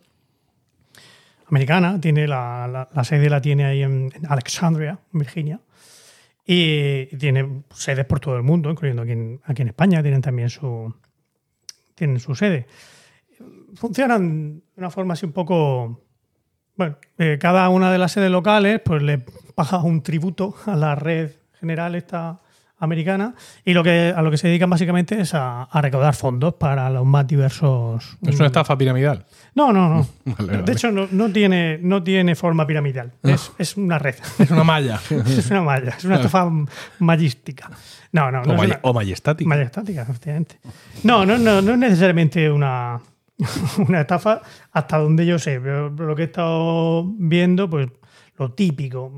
S3: americana. Tiene la, la- la sede la tiene ahí en, en Alexandria, en Virginia. Y, tiene sedes por todo el mundo, incluyendo aquí en, aquí en España. Tienen también su, tienen su sede. Funcionan de una forma así un poco. Bueno, eh, cada una de las sedes locales pues le paga un tributo a la red general esta americana y lo que a lo que se dedican básicamente es a, a recaudar fondos para los más diversos.
S1: Es una estafa piramidal.
S3: No, no, no. [laughs]
S1: Vale,
S3: De
S1: vale.
S3: hecho, no, no tiene, no tiene forma piramidal. Es, es una red. [laughs]
S1: Es una malla. [laughs]
S3: es una malla. Es una estafa mayística. No, no, no.
S1: o, may-
S3: una-
S1: o majestática.
S3: Majestática, efectivamente. No, no, no, no es necesariamente una, una estafa, hasta donde yo sé. Pero lo que he estado viendo, pues lo típico.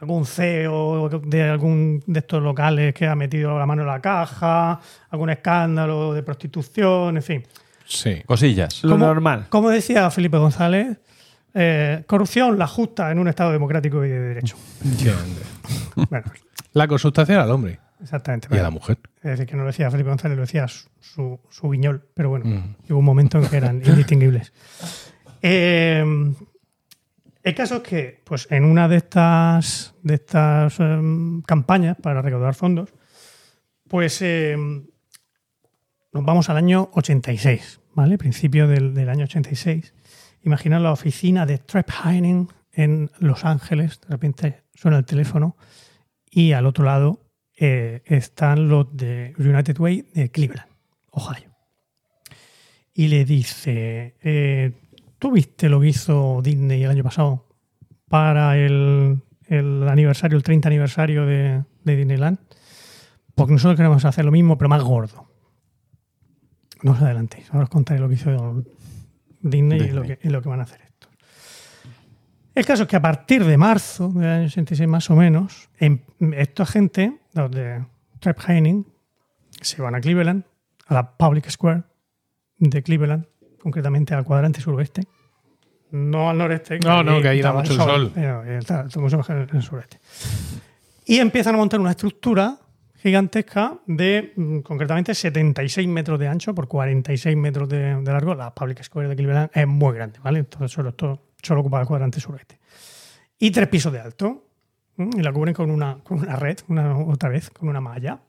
S3: Algún CEO de algún de estos locales que ha metido la mano en la caja, algún escándalo de prostitución, en fin.
S1: Sí.
S4: Cosillas.
S2: Lo normal.
S3: Como decía Felipe González, eh, corrupción la justa en un Estado democrático y de derecho. Bueno,
S1: La consultación al hombre
S3: exactamente.
S1: y a la mujer.
S3: Es decir, que no lo decía Felipe González, lo decía su, su, su guiñol, pero bueno,
S1: Mm.
S3: hubo un momento en que eran [laughs] indistinguibles. Eh, el caso es que, pues, en una de estas, de estas em, campañas para recaudar fondos, pues em, nos vamos al año 86, ¿vale? Principio del, año 86. Imagina la oficina de Trep Heining en Los Ángeles, de repente suena el teléfono y al otro lado eh, están los de United Way de Cleveland, Ohio. Y le dice, eh, ¿tú viste lo que hizo Disney el año pasado para el, el aniversario, el 30 aniversario de, de Disneyland? Porque nosotros queremos hacer lo mismo, pero más gordo. No os adelantéis, ahora os contaré lo que hizo Disney, Y, lo que, y lo que van a hacer estos. El caso es que a partir de marzo del año 86 más o menos, em- esta gente, los de Trep Heining, se van a Cleveland, a la Public Square de Cleveland, concretamente al cuadrante suroeste. No al noreste.
S1: No, no, que ahí da mucho el sol.
S3: Eh, eh, el sureste. Y empiezan a montar una estructura gigantesca de mm, concretamente 76 metros de ancho por 46 metros de, de largo. La Public Square de Cleveland es muy grande, ¿vale? Entonces solo, esto, solo ocupa el cuadrante suroeste. Y tres pisos de alto. Y la cubren con una, con una red, una, otra vez, con una malla.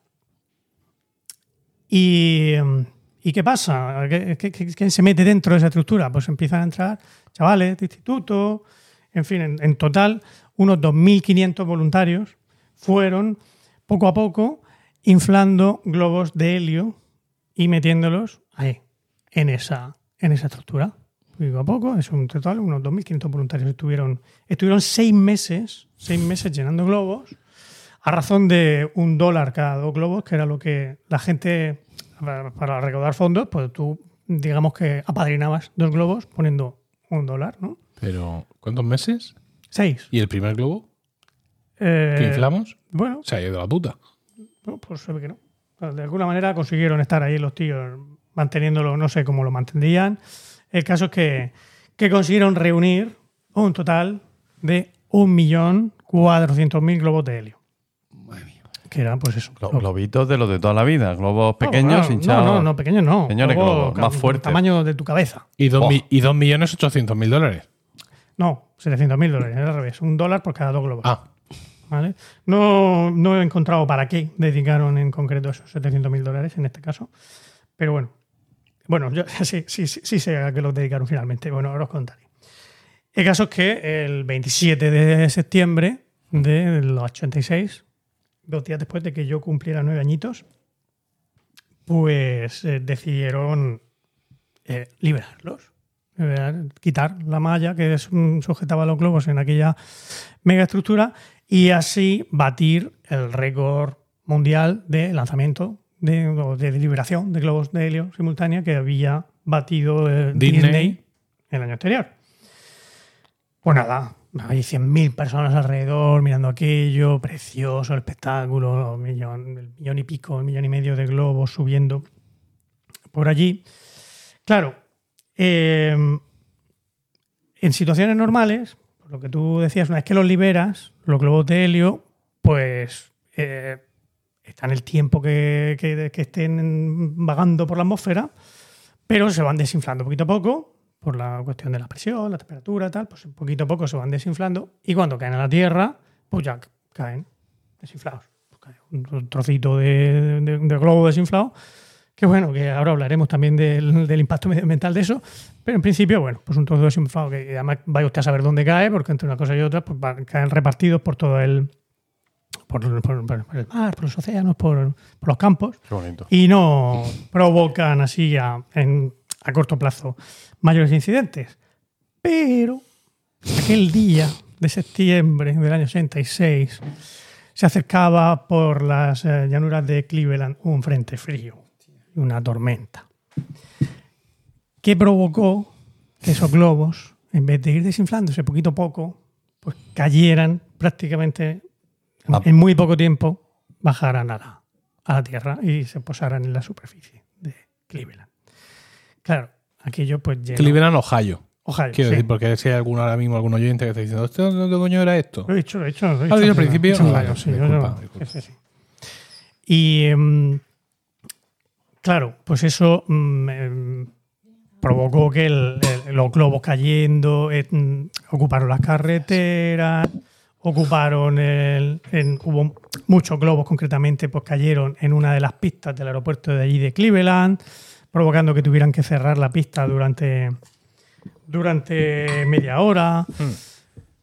S3: Y, mm, ¿y qué pasa? ¿Qué, quién se mete dentro de esa estructura? Pues empiezan a entrar chavales de instituto, en fin, en, en total unos 2.500 voluntarios fueron poco a poco inflando globos de helio y metiéndolos ahí, en esa, en esa estructura. Poco a poco, es un total, unos 2.500 voluntarios estuvieron, estuvieron seis meses, seis meses llenando globos, a razón de un dólar cada dos globos, que era lo que la gente, para, para recaudar fondos, pues tú, digamos que apadrinabas dos globos poniendo un dólar, ¿no?
S1: Pero, ¿cuántos meses?
S3: Seis.
S1: ¿Y el primer globo
S3: Eh,
S1: que inflamos?
S3: Bueno,
S1: Se ha ido de la puta.
S3: No, pues se ve que no. De alguna manera consiguieron estar ahí los tíos manteniéndolo, no sé cómo lo mantendrían. El caso es que, que consiguieron reunir un total de 1.400.000 globos de helio. Que eran, pues eso.
S4: Glo-
S3: globos.
S4: Globitos de los de toda la vida. Globos pequeños,
S3: no,
S4: hinchados.
S3: No, no, no, pequeños no.
S4: Señores, globos, más
S3: del
S4: fuertes.
S3: tamaño de tu cabeza.
S1: Y dos,
S4: Oh.
S1: mi- y dos millones ochocientos mil dólares.
S3: No, 700.000 dólares, es al revés. Un dólar por cada dos globos.
S1: Ah,
S3: ¿vale? No, no he encontrado para qué dedicaron en concreto esos 700.000 dólares en este caso. Pero bueno, bueno, yo [laughs] sí, sí, sí, sí sé a qué los dedicaron finalmente. Bueno, ahora os contaré. El caso es que el 27 de septiembre de los 86, dos días después de que yo cumpliera nueve añitos, pues eh, decidieron eh, liberarlos. Liberar, quitar la malla que es- mm, sujetaba los globos en aquella megaestructura y así batir el récord mundial de lanzamiento de, o de liberación de globos de helio simultánea que había batido eh,
S1: Disney.
S3: Disney el año anterior. Pues nada, hay 100.000 personas alrededor mirando aquello, precioso el espectáculo, millón, el millón y pico, el millón y medio de globos subiendo por allí. Claro, eh, en situaciones normales, por lo que tú decías, una vez que los liberas, los globos de helio, pues eh, están el tiempo que- que estén vagando por la atmósfera, pero se van desinflando poquito a poco, por la cuestión de la presión, la temperatura, tal, pues poquito a poco se van desinflando, y cuando caen a la Tierra, pues ya caen desinflados. Pues cae un, trocito de, de- de globo desinflado, que bueno, que ahora hablaremos también del, del impacto medioambiental de eso, pero en principio, bueno, pues un trozo desinflado que además vaya usted a saber dónde cae, porque entre una cosa y otra, pues caen repartidos por todo el. Por, por- por- por el mar, por los océanos, por, por los campos
S4: Qué bonito.
S3: y no provocan así a, en- a corto plazo mayores incidentes. Pero aquel día de septiembre del año 86 se acercaba por las eh, llanuras de Cleveland un frente frío, una tormenta, que provocó que esos globos, en vez de ir desinflándose poquito a poco, pues cayeran prácticamente en,
S4: Ah.
S3: en muy poco tiempo, bajaran a la, a la Tierra y se posaran en la superficie de Cleveland. Claro, aquello pues llenó-
S1: Cleveland, Ohio.
S3: Ohio,
S1: Quiero
S3: sí.
S1: decir, porque si hay alguno ahora mismo, algún oyente que está diciendo, ¿esto qué coño era esto?
S3: Lo he dicho, lo he dicho. Lo he dicho,
S1: al principio.
S3: sí,
S1: disculpa, disculpa.
S3: sí, sí. Y claro, pues eso mm, em, provocó que el- el- los globos cayendo eh, mm, ocuparon las carreteras, ocuparon el, en- hubo muchos globos concretamente, pues cayeron en una de las pistas del aeropuerto de allí de Cleveland, provocando que tuvieran que cerrar la pista durante durante media hora.
S1: Hmm.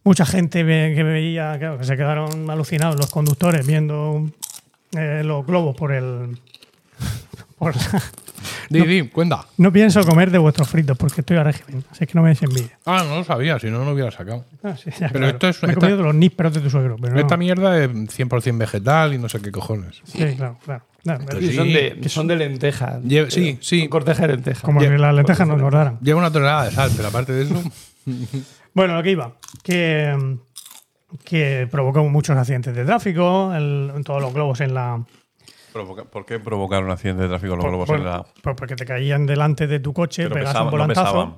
S3: Mucha gente que veía, claro, que se quedaron alucinados los conductores viendo eh, los globos por el. por la- [laughs]
S1: di, cuenta.
S3: No pienso comer de vuestros fritos porque estoy a régimen, así que no me des envidia.
S1: Ah, no lo sabía, si no, no lo hubiera sacado.
S3: Ah, sí, ya,
S1: Pero
S3: claro.
S1: esto es-
S3: Me he
S1: esta-
S3: comido de los nísperos de tu suegro, pero no.
S1: Esta mierda es 100% vegetal y no sé qué cojones.
S3: Sí, claro, claro.
S1: Sí.
S2: son, de, son de lentejas.
S1: Lleva- sí, sí.
S2: Son cortejas de lentejas.
S3: Como que las lentejas no engordaran.
S1: Lleva una tonelada de sal, pero aparte de eso. [laughs]
S3: Bueno, lo que iba, que, que provocó muchos accidentes de tráfico, el- todos los globos en la,
S4: ¿Por qué provocaron un accidente de tráfico los
S3: Por-
S4: globos
S3: por-
S4: en la.?
S3: por- porque te caían delante de tu coche,
S4: Pero
S3: pegas
S4: pesaban-
S3: un
S4: no
S3: volantazo.
S4: pesaban.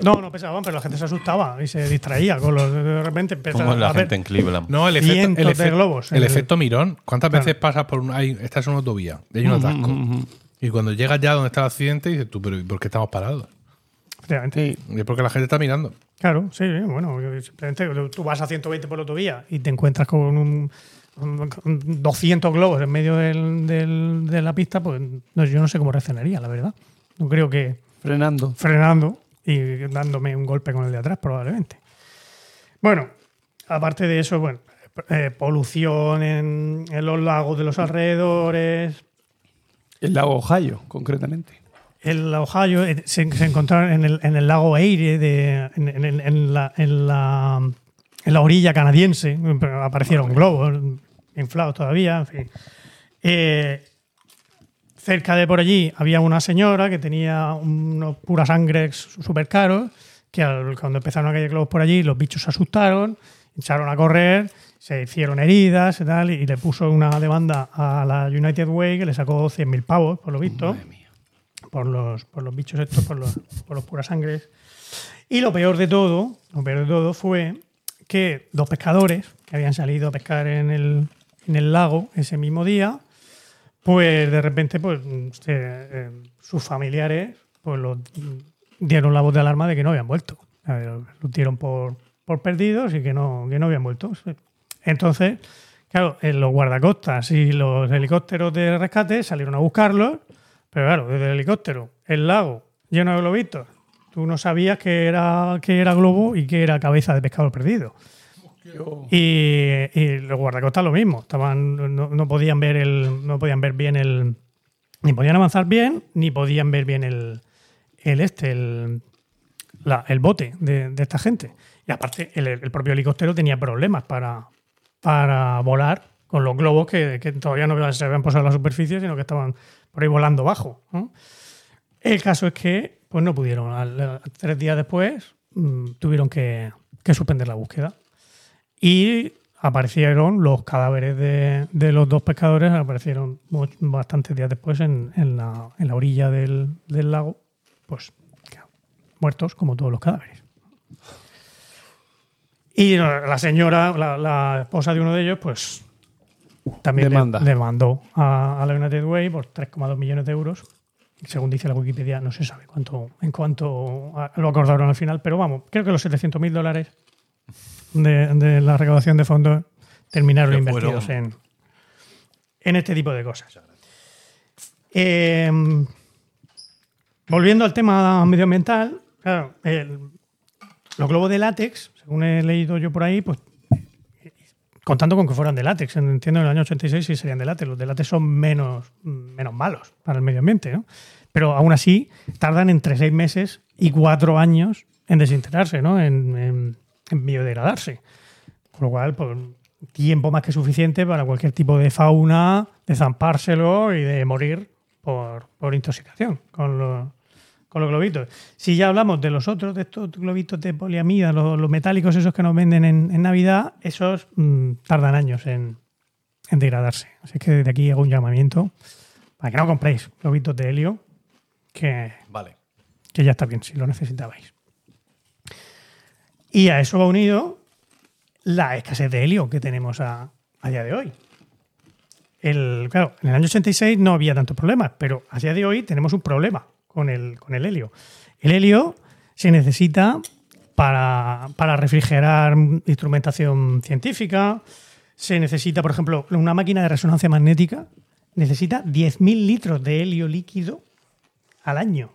S3: No, no pesaban, pero la gente se asustaba y se distraía. Con los, de repente empezaba
S4: ¿Cómo es la
S3: a ver
S4: gente en Cleveland?
S1: No, el efecto, el
S3: de
S1: efe-
S3: globos. en
S1: el
S3: el-
S1: efecto mirón. ¿Cuántas
S3: Claro.
S1: veces pasas por una. Hay, esta es una autovía hay un atasco? Y cuando llegas ya donde está el accidente, dices tú, pero ¿y ¿por qué estamos parados?
S3: Efectivamente.
S1: Y es porque la gente está mirando.
S3: Claro, sí, bueno, simplemente tú vas a 120 por la autovía y te encuentras con un, un- con 200 globos en medio del- del- de la pista, pues no, yo no sé cómo reaccionaría, la verdad. No creo que
S2: Frenando.
S3: frenando y dándome un golpe con el de atrás, probablemente. Bueno, aparte de eso, bueno, eh, polución en, en los lagos de los alrededores.
S2: El lago Ohio, concretamente.
S3: El Ohio eh, se, se encontraron en el, en el lago Erie, de, en, en- la, en, la, en la orilla canadiense, aparecieron globos inflados todavía, en fin. Eh, cerca de por allí había una señora que tenía unos pura sangre súper caros, que cuando empezaron a caer globos por allí, los bichos se asustaron, echaron a correr, se hicieron heridas y tal, y le puso una demanda a la United Way que le sacó 100.000 pavos, por lo visto por los, por los bichos estos, por los, por los sangres. Y lo peor de todo, lo peor de todo fue que dos pescadores que habían salido a pescar en el, en el lago ese mismo día, pues de repente pues, se- eh, sus familiares pues dieron la voz de alarma de que no habían vuelto. Los dieron por, por perdidos y que no, que no habían vuelto. Entonces, claro, eh, los guardacostas y los helicópteros de rescate salieron a buscarlos, pero claro, desde el helicóptero, el lago lleno de globitos, tú no sabías que era, que era globo y que era cabeza de pescado perdido. Y, los guardacostas lo mismo, estaban, no, no podían ver el, no podían ver bien el, ni podían avanzar bien, ni podían ver bien el, el este, el, el bote de, esta gente. Y aparte, el, propio helicóptero tenía problemas para, para volar con los globos que, todavía no se habían posado en la superficie, sino que estaban por ahí volando bajo. El caso es que pues no pudieron. Tres días después mm, tuvieron que suspender la búsqueda. Y aparecieron los cadáveres de, de los dos pescadores, aparecieron bastantes días después en, en la, en la orilla del, del lago, pues muertos como todos los cadáveres. Y la señora, la, la esposa de uno de ellos, pues también le- demandó a, a la United Way por 3,2 millones de euros. Según dice la Wikipedia, no se sabe cuánto, en cuánto a- lo acordaron al final, pero vamos, creo que los 700 mil dólares de, de la recaudación de fondos terminaron invertidos
S4: fueron-
S3: en, en este tipo de cosas. Eh, volviendo al tema medioambiental, claro, el- los globos de látex, según he leído yo por ahí, pues contando con que fueran de látex, entiendo en el año 86 sí serían de látex, los de látex son menos, menos malos para el medio ambiente, ¿no? Pero aún así tardan entre seis meses y cuatro años en desintegrarse, ¿no? En, en- en biodegradarse. Con lo cual, pues, tiempo más que suficiente para cualquier tipo de fauna, de zampárselo y de morir por, por intoxicación con los, con los globitos. Si ya hablamos de los otros, de estos globitos de poliamida, los, los metálicos esos que nos venden en, en Navidad, esos mm, tardan años en, en degradarse. Así que desde aquí hago un llamamiento para que no compréis globitos de helio, que,
S4: Vale.
S3: que ya está bien si lo necesitabais. Y a eso va unido la escasez de helio que tenemos a, a día de hoy. Claro, en el año 86 no había tantos problemas, pero a día de hoy tenemos un problema con el, con el helio. El helio se necesita para, para refrigerar instrumentación científica, se necesita, por ejemplo, una máquina de resonancia magnética necesita 10.000 litros de helio líquido al año.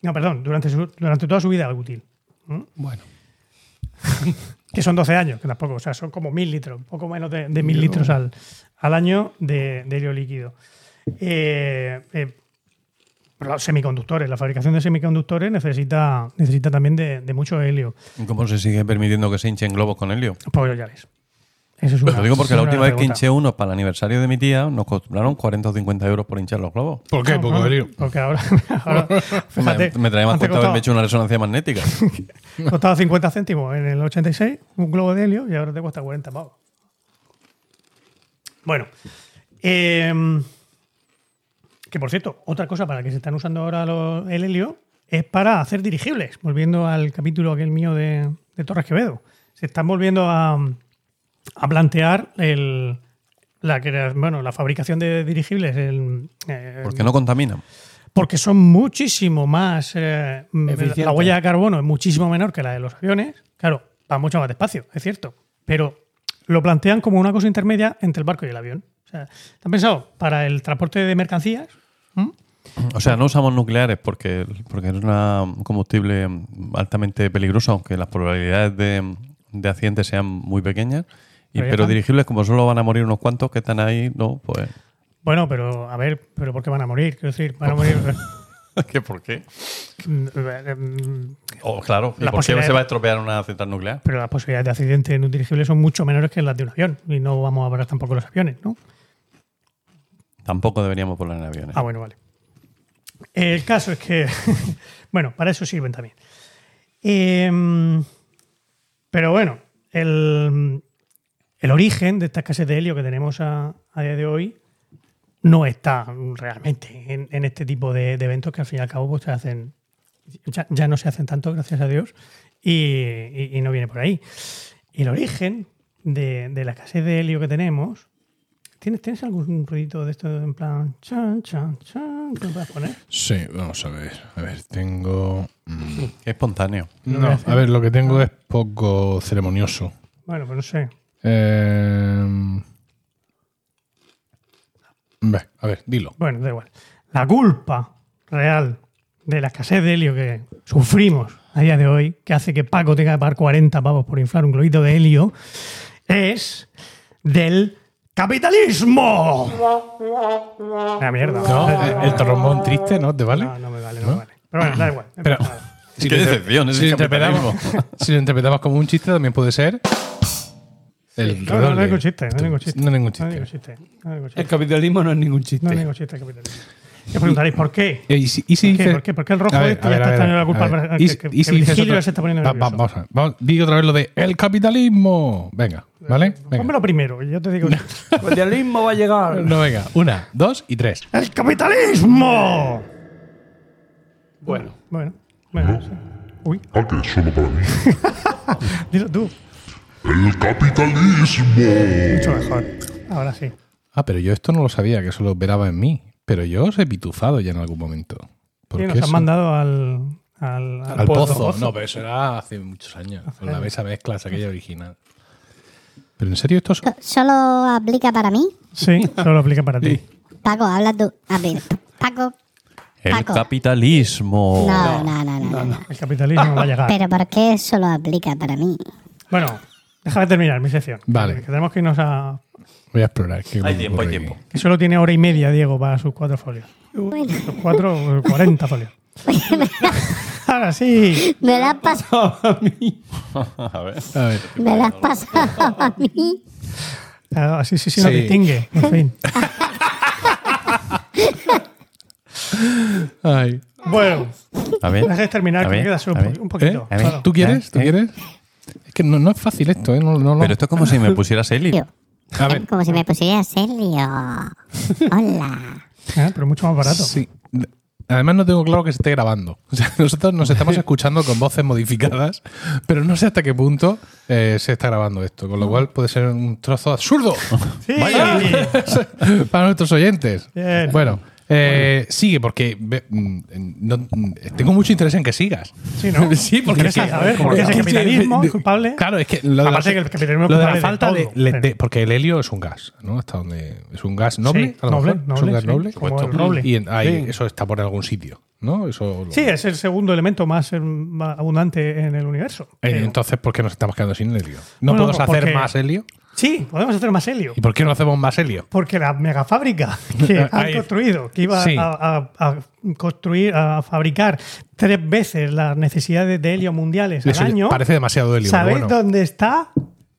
S3: No, perdón, durante, su- durante toda su vida útil.
S2: Bueno, [laughs]
S3: Que son 12 años, que tampoco, o sea, son como 1.000 litros, un poco menos de, de 1.000 litros al, al año de, de helio líquido. Eh, eh, los semiconductores, la fabricación de semiconductores necesita, necesita también de, de mucho helio.
S4: ¿Y ¿Cómo se sigue permitiendo que se hinchen globos con helio?
S3: Pues ya ves. Eso es una,
S4: Lo digo porque la última vez que hinché uno para el aniversario de mi tía nos cobraron 40 o 50 euros por hinchar los globos.
S1: ¿Por qué? Porque
S3: Ah,
S1: helio.
S3: Porque ahora, [laughs] [laughs] ahora, fíjate,
S4: me, me traía más cuenta haberme hecho una resonancia magnética. [laughs]
S3: Costaba 50 céntimos en el 86, un globo de helio, y ahora te cuesta 40 pavos. Bueno, em, que por cierto, otra cosa para la que se están usando ahora los- el helio es para hacer dirigibles. Volviendo al capítulo aquel mío de, de Torres Quevedo. Se están volviendo a, a plantear el, la, bueno, la fabricación de dirigibles. el, eh,
S4: Porque no contaminan.
S3: porque son muchísimo más. eh, la huella de carbono es muchísimo menor que la de los aviones. Claro, va mucho más despacio, es cierto. Pero lo plantean como una cosa intermedia entre el barco y el avión. O sea, ¿están pensado para el transporte de mercancías? ¿Mm?
S4: O sea, no usamos nucleares porque, porque es una- un combustible altamente peligroso, aunque las probabilidades de, de accidentes sean muy pequeñas. Y,
S3: Pero
S4: dirigibles, como solo van a morir unos cuantos que están ahí, no, pues.
S3: Bueno, pero a ver, ¿pero por qué van a morir? Quiero decir, van a morir. [laughs] [laughs]
S4: ¿Qué por qué?
S3: mm,
S4: Oh, claro. ¿Y por qué se va a estropear una central nuclear?
S3: pero las posibilidades de accidente en un dirigible son mucho menores que las de un avión. Y no vamos a hablar tampoco los aviones, ¿no?
S4: Tampoco deberíamos volar en aviones.
S3: Ah, bueno, vale. El caso es que, [laughs] bueno, para eso sirven también. Em, pero bueno, el, el origen de esta escasez de helio que tenemos a, a día de hoy no está realmente en, en este tipo de, de eventos que al fin y al cabo pues, se hacen, ya, ya no se hacen tanto, gracias a Dios, y, y- y no viene por ahí. El origen de, de la escasez de helio que tenemos ¿Tienes, ¿Tienes algún ruidito de esto en plan chan, chan, chan que me puedas poner?
S1: Sí, vamos a ver. A ver, tengo. mm,
S4: espontáneo.
S1: No, a ver, lo que tengo es poco ceremonioso.
S3: Bueno, pues no sé.
S1: Eh, ve, a ver, dilo.
S3: Bueno, da igual. La culpa real de la escasez de helio que sufrimos a día de hoy, que hace que Paco tenga que pagar 40 pavos por inflar un globito de helio, es del capitalismo. La mierda.
S1: No, el, el trombón triste, ¿no? ¿Te vale?
S3: No, no me vale, no, me vale. Pero bueno, da igual. no
S1: Pero-. Si
S4: Qué decepción
S1: si si lo interpretamos como un chiste, también puede ser. El
S3: No, no, no hay ningún chiste, no hay ningún chiste.
S1: No hay ningún
S3: No hay
S1: chiste.
S3: ningún chiste. No ningún
S2: el
S3: chiste.
S2: capitalismo no es ningún chiste.
S3: No hay ningún chiste capitalismo. Y os preguntaréis, ¿por qué?
S1: Eh, ¿Y si, y si
S3: ¿Por qué? ¿Por qué? ¿Por qué el rojo
S1: ver,
S3: este
S1: a
S3: ya
S1: ver,
S3: está
S1: ver,
S3: teniendo la culpa?
S1: ver.
S3: que-
S1: ¿Y si-
S3: que-
S1: y si
S3: que Virgilio
S1: otra-
S3: se está poniendo
S1: Va- va-
S3: nervioso?
S1: Vamos a ver. Vamos, di otra vez lo de el capitalismo. Venga, ¿vale? Venga.
S3: Pónmelo primero, y yo te digo. [laughs]
S2: El capitalismo va a llegar.
S1: No, venga. Una, dos y tres.
S3: ¡El capitalismo!
S2: Bueno.
S3: Bueno, bueno. sí. Uy,
S6: Antes solo para mí. [laughs]
S3: dilo tú.
S6: El capitalismo.
S3: Mucho mejor. Ahora sí.
S1: Ah, pero yo esto no lo sabía, que eso lo esperaba en mí. Pero yo os he pitufado ya en algún momento. ¿Por
S3: Sí,
S1: qué
S3: nos han
S1: eso?
S3: mandado al. Al,
S1: Al pozo. No, pero eso era hace muchos años. Con la mesa mezcla, aquella original. Pero en serio, esto es...
S7: ¿Solo aplica para mí?
S3: Sí, solo aplica para ti.
S7: Paco, habla tú. A ver, Paco.
S4: El
S7: Paco.
S4: capitalismo.
S7: No, no, no, no. no, no.
S3: El capitalismo va a llegar.
S7: Pero ¿por qué solo aplica para mí?
S3: Bueno, déjame terminar mi sección.
S1: Vale.
S3: Que tenemos que irnos a.
S1: Voy a explorar. ¿qué
S4: Hay tiempo, hay tiempo.
S1: aquí?
S3: Que solo tiene hora y media, Diego, para sus cuatro folios.
S7: Bueno,
S3: Sus cuatro, cuarenta folios. Ahora sí.
S7: me la has pasado,
S4: A ver.
S1: A ver.
S7: me la has pasado a mí.
S3: Ah, sí, sí, Sí. distingue. En fin.
S1: Ay.
S3: Bueno,
S4: A ver.
S3: dejes terminar,
S4: A
S3: que me queda solo
S4: a
S3: un, poquito.
S1: ¿Eh?
S4: A.
S3: Solo.
S1: ¿Tú quieres? ¿Tú
S4: ¿Eh?
S1: quieres? Que no, no es fácil esto, ¿eh? No, no, no.
S4: Pero esto es como si me pusieras Eli.
S1: A ver.
S7: como si me pusiera serio. Hola. [laughs]
S3: Ah, Pero mucho más barato.
S1: Sí. Además no tengo claro que se esté grabando. [laughs] O sea, nosotros nos estamos [laughs] escuchando con voces modificadas, pero no sé hasta qué punto eh, se está grabando esto. Con lo cual puede ser un trozo absurdo
S3: Sí.
S1: para nuestros oyentes.
S3: Bien.
S1: Bueno, eh, sigue porque mm, no- mm, tengo mucho interés en que sigas.
S3: Sí, ¿no? [laughs]
S1: sí, porque
S3: ¿Quieres
S1: es que-
S3: saber por
S1: porque
S3: es el capitalismo es culpable?
S1: Claro, es que lo de,
S3: Aparte
S1: la,
S3: que el capitalismo
S1: lo de la
S3: de
S1: falta de, porque el helio es un gas, ¿no? Hasta donde es un gas noble,
S3: Sí,
S1: a lo
S3: noble,
S1: mejor. es
S3: noble,
S1: un gas
S3: sí,
S1: noble.
S3: como el roble.
S1: Y en- ahí,
S2: Sí.
S1: eso está por algún sitio, ¿no? Eso lo-
S3: Sí, es el segundo elemento más, más abundante en el universo.
S1: Eh, Entonces, ¿por qué nos estamos quedando sin helio? ¿No
S3: Bueno,
S1: podemos
S3: porque-
S1: hacer más helio?
S3: Sí, podemos hacer más helio.
S1: ¿Y por qué no hacemos más helio?
S3: Porque la megafábrica que [laughs] han construido, que iba
S1: Sí.
S3: a, a- a construir, a fabricar tres veces las necesidades de helio mundiales
S1: Eso
S3: al año,
S1: parece demasiado helio.
S3: ¿sabéis
S1: bueno.
S3: dónde está?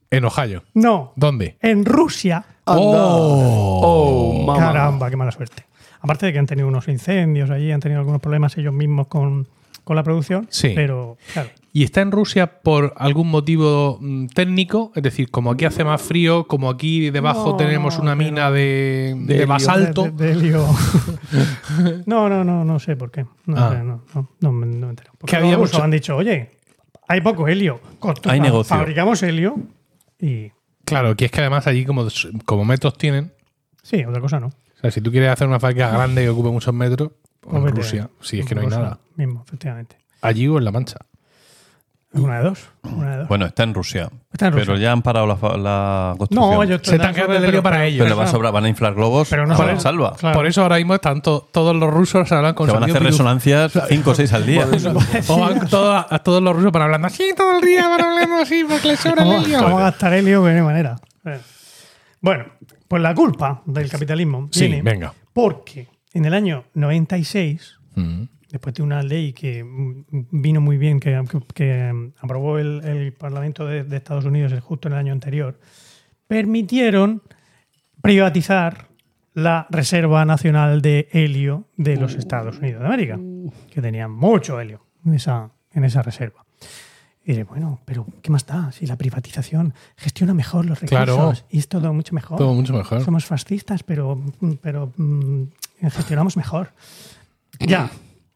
S1: En Ohio.
S3: No,
S1: ¿Dónde?
S3: en Rusia.
S1: ¡Oh!
S2: Oh.
S3: Caramba, qué mala suerte. Aparte de que han tenido unos incendios allí, han tenido algunos problemas ellos mismos con, con la producción.
S1: Sí.
S3: Pero, claro.
S1: ¿Y está en Rusia por algún motivo mm, técnico? Es decir, como aquí hace más frío, como aquí debajo
S3: No,
S1: tenemos
S3: no,
S1: una mina de, de
S2: helio.
S1: basalto.
S3: De, de helio. [laughs] no, no, no, no sé por qué. No,
S1: Ah.
S3: sé, no, no, no me entero. Porque
S1: Que había
S3: los rusos han dicho, oye, hay poco helio.
S4: Hay negocio.
S3: Fabricamos helio y.
S1: Claro, que es que además allí como, como metros tienen,
S3: Sí, otra cosa no.
S1: o sea, si tú quieres hacer una fábrica grande que ocupe muchos metros, en Rusia,
S3: ahí.
S1: sí, es que no hay nada.
S3: Mismo, efectivamente.
S1: Allí o en La Mancha.
S3: Una de dos. Una de dos.
S4: Bueno, está en Rusia.
S3: Está en
S4: Pero ya han parado la, la construcción.
S3: no, ellos
S1: Se están quedando el helio para ellos.
S4: Pero le va a sobrar, van a inflar globos.
S3: Pero no
S4: a
S3: saben-
S4: salva.
S3: Claro.
S1: Por eso ahora mismo están to- todos los rusos hablan con
S4: Que van a hacer resonancias [laughs] 5 o 6 al día.
S1: O van [laughs] todos, a todos los rusos para hablando así todo el día, van hablando así porque les sobra el
S3: ¿Cómo,
S1: helio.
S3: cómo gastar helio de qué manera? Eh. Bueno, pues la culpa del capitalismo
S1: Sí,
S3: viene
S1: venga.
S3: porque en el año 96
S1: Mm.
S3: después de una ley que vino muy bien, que, que- que, aprobó el, el Parlamento de, de Estados Unidos justo en el año anterior, permitieron privatizar la Reserva Nacional de Helio de los Estados Unidos de América, que tenían mucho helio en esa, en esa reserva. Y diré, bueno, pero ¿qué más da? Si la privatización gestiona mejor los recursos
S1: Claro.
S3: y es todo mucho mejor.
S1: Todo mucho mejor.
S3: Somos fascistas, pero, pero mm, gestionamos mejor. Ya,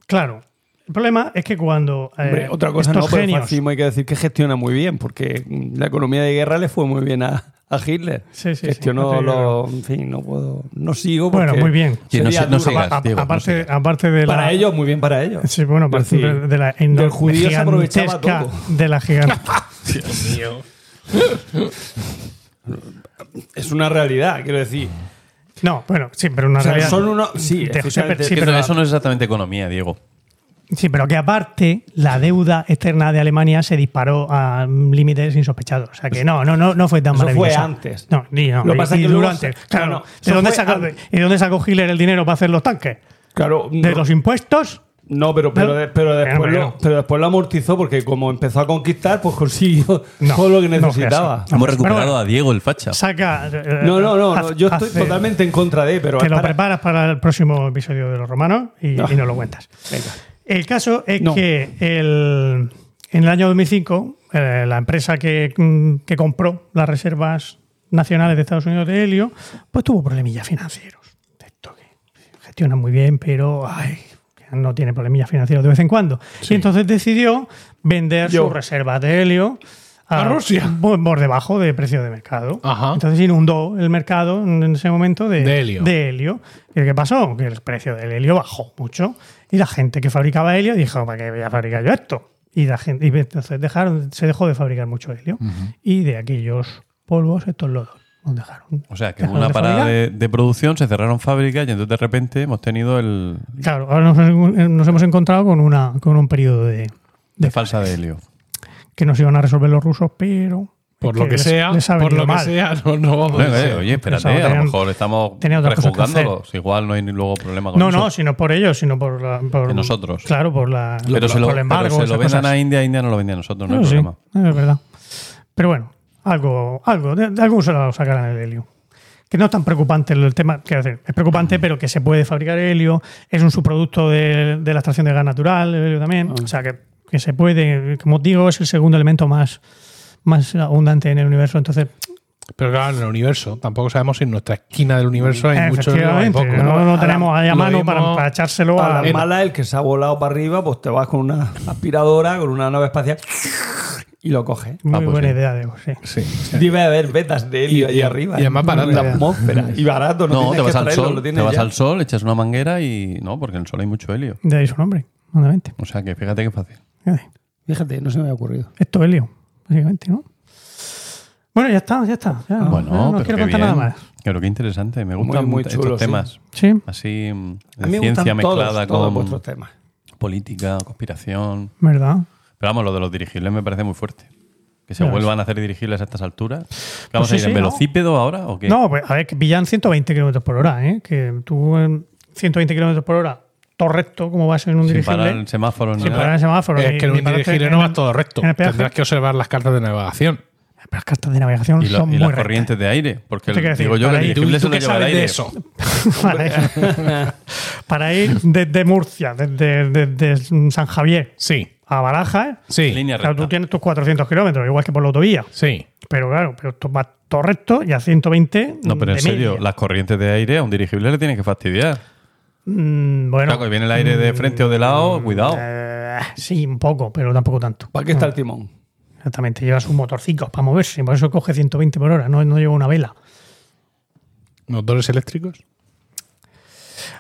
S3: claro. El problema es que cuando eh,
S2: Hombre, otra cosa no,
S3: estos
S2: pero
S3: genios,
S2: fascismo hay que decir que gestiona muy bien, porque la economía de guerra le fue muy bien a, a Hitler.
S3: Sí, sí, sí,
S2: Gestionó
S3: no
S2: los. En fin, no puedo. No sigo.
S3: Bueno,
S2: porque
S3: muy bien.
S4: Sí, no no sigas.
S3: a-
S4: Diego, no
S3: aparte,
S4: sigas.
S3: aparte de la,
S2: Para ellos, muy bien para ellos.
S3: Sí, bueno, aparte de, de la
S2: del judío se aprovechaba todo.
S3: de la gigante. [laughs]
S2: Es una realidad, quiero decir.
S3: No, bueno, sí, pero una
S2: O sea,
S3: realidad.
S2: son. Sí,
S3: Te-
S2: efectivamente.
S3: sí, pero-
S4: eso no es exactamente economía, Diego.
S3: Sí, pero que aparte la deuda externa de Alemania se disparó a límites insospechados. O sea que no, no, no, no fue tan
S2: Eso fue
S3: maravilloso.
S2: antes.
S3: No, ni no.
S2: Lo
S3: y-
S2: pasa
S3: y
S2: que se-
S3: Claro.
S2: no.
S3: ¿De, dónde
S2: fue
S3: sacó. ¿Y dónde sacó Hitler el dinero para hacer los tanques?
S2: Claro,
S3: ¿De
S2: no-
S3: los impuestos?
S2: No, pero, pero, de- pero, después
S3: Pero,
S2: lo,
S3: pero-
S2: después lo amortizó porque como empezó a conquistar, pues consiguió
S3: No, [laughs]
S2: todo lo que
S3: no
S2: necesitaba.
S4: Hemos
S3: Pero
S4: recuperado
S3: bueno,
S4: a Diego el facha.
S3: Saca. eh,
S2: no, no, no, no,
S3: haz-
S2: yo estoy totalmente en contra de, pero
S3: Te lo
S2: para-
S3: preparas para el próximo episodio de los romanos y,
S2: No.
S3: nos lo cuentas.
S2: Venga.
S3: El caso es
S2: No.
S3: que el- en el año 2005, eh, la empresa que, mm, que compró las reservas nacionales de Estados Unidos de helio, pues tuvo problemillas financieros. De esto que gestiona muy bien, pero ay, no tiene problemillas financieros de vez en cuando. Y entonces decidió vender
S2: Yo.
S3: sus reservas de helio
S1: A Rusia.
S3: Por, debajo de precio de mercado.
S1: Ajá.
S3: Entonces inundó el mercado en ese momento de,
S1: De helio.
S3: de helio. ¿Y qué pasó? Que el precio del helio bajó mucho. Y la gente que fabricaba helio dijo, ¿para qué voy a fabricar yo esto? Y la gente, y entonces dejaron, se dejó de fabricar mucho helio. Y de aquellos polvos, estos lodos, nos dejaron.
S4: O sea, que en una
S3: de
S4: parada de, de producción se cerraron fábricas y entonces de repente hemos tenido el
S3: Claro, ahora nos, nos hemos encontrado con, una, con un periodo de,
S4: de falsa de helio.
S3: que nos iban a resolver los rusos, pero.
S1: Por lo que
S3: les-
S1: sea,
S3: les
S1: por lo que sea, no, no vamos a
S4: eh,
S1: ser.
S4: oye, espérate,
S3: Pensaba,
S4: a lo
S3: tenían-
S4: mejor estamos
S3: tenía otras cosas que
S4: prejuzgándolos. Igual no hay ni luego problema con
S3: No,
S4: eso.
S3: no, sino por ellos, sino por, la, por
S4: nosotros.
S3: Claro, por la.
S4: pero se lo,
S3: por el embargo,
S4: pero se lo vendan
S3: cosas.
S4: a India, India no lo vendía a nosotros, no hay
S3: No, sí,
S4: problema.
S3: es verdad. Pero bueno, algo, algo, de, de algo se lo sacarán el helio. Que no es tan preocupante el tema, quiero decir, es preocupante, pero que se puede fabricar helio, es un subproducto de, de la extracción de gas natural, el helio también. O sea, que, que se puede, como os digo, es el segundo elemento más, más abundante en el universo. Entonces,
S1: Pero claro, en el universo, tampoco sabemos si en nuestra esquina del universo hay mucho o hay
S3: efectivamente,
S1: poco.
S3: no, no
S2: la-
S3: tenemos ahí a mano para, para echárselo
S2: Para
S3: a.
S2: las malas, el que se ha volado para arriba, pues te vas con una aspiradora, con una nave espacial y lo coges.
S3: Muy
S4: Ah, pues
S3: buena
S4: sí.
S3: idea, Diego, sí.
S1: Sí.
S2: Debe haber vetas de helio ahí arriba.
S1: y además barato.
S2: La atmósfera. Y barato, no,
S4: No, te vas
S2: que
S4: al
S2: traerlo,
S4: sol,
S2: lo
S4: te vas
S2: ya.
S4: al sol, echas una manguera y no, porque en el sol hay mucho helio.
S3: De ahí su nombre, obviamente.
S4: O sea que fíjate qué fácil.
S2: Fíjate, no se me había ocurrido.
S3: Esto helio, básicamente, ¿no? Bueno, ya está, ya está. ya.
S4: bueno,
S3: Ya no
S4: pero
S3: quiero
S4: qué
S3: contar
S4: bien.
S3: nada más.
S4: Pero qué interesante, me gustan
S2: muy
S4: estos
S2: chulo, sí.
S4: temas.
S3: Sí,
S4: Así, mm,
S2: A
S4: de
S2: mí me
S4: ciencia
S2: gustan
S4: mezclada
S2: todos, todos
S4: con
S2: vuestros temas.
S4: política, conspiración.
S3: verdad.
S4: Pero vamos, lo de los dirigibles me parece muy fuerte. Que se vuelvan a hacer dirigibles a estas alturas. ¿Qué ¿Vamos
S3: sí,
S4: a ir en
S3: sí, ¿no?
S4: velocípedo ahora o qué?
S3: No, pues a ver, que pillan 120 kilómetros por hora, ¿eh? Que tú en 120 kilómetros por hora, todo recto, como vas en un
S4: Sin
S3: dirigible.
S4: parar el semáforo
S3: sin
S4: nada.
S3: parar el semáforo.
S1: Es que en un dirigible no
S3: el-
S1: vas todo recto.
S3: el.
S1: Tendrás que observar las cartas de navegación.
S3: Pero las cartas de navegación
S4: Y, lo-
S3: son
S4: y
S3: muy
S4: las
S3: rectas.
S4: corrientes de aire. Porque
S3: ¿Qué quiere decir?
S4: digo yo que el
S3: ir-
S1: ¿Tú,
S4: dirigible se lo lleva el aire.
S1: de eso? [laughs]
S3: para, ir, para ir desde Murcia, desde, desde San Javier
S1: Sí,
S3: a Barajas,
S1: sí,
S4: Línea
S3: claro,
S4: recta.
S3: tú tienes tus 400 kilómetros, igual que por la autovía.
S1: sí.
S3: Pero claro, pero tú vas todo recto y a 120.
S4: No, pero en serio,
S3: media.
S4: las corrientes de aire a un dirigible le tienen que fastidiar.
S3: Mm, bueno.
S4: Claro, que viene el aire de frente o de lado, cuidado.
S3: Eh, sí, un poco, pero tampoco tanto.
S2: ¿Para qué está el timón?
S3: Exactamente, lleva sus motorcicos para moverse, por eso coge 120 por hora, no, no lleva una vela.
S1: ¿Motores eléctricos?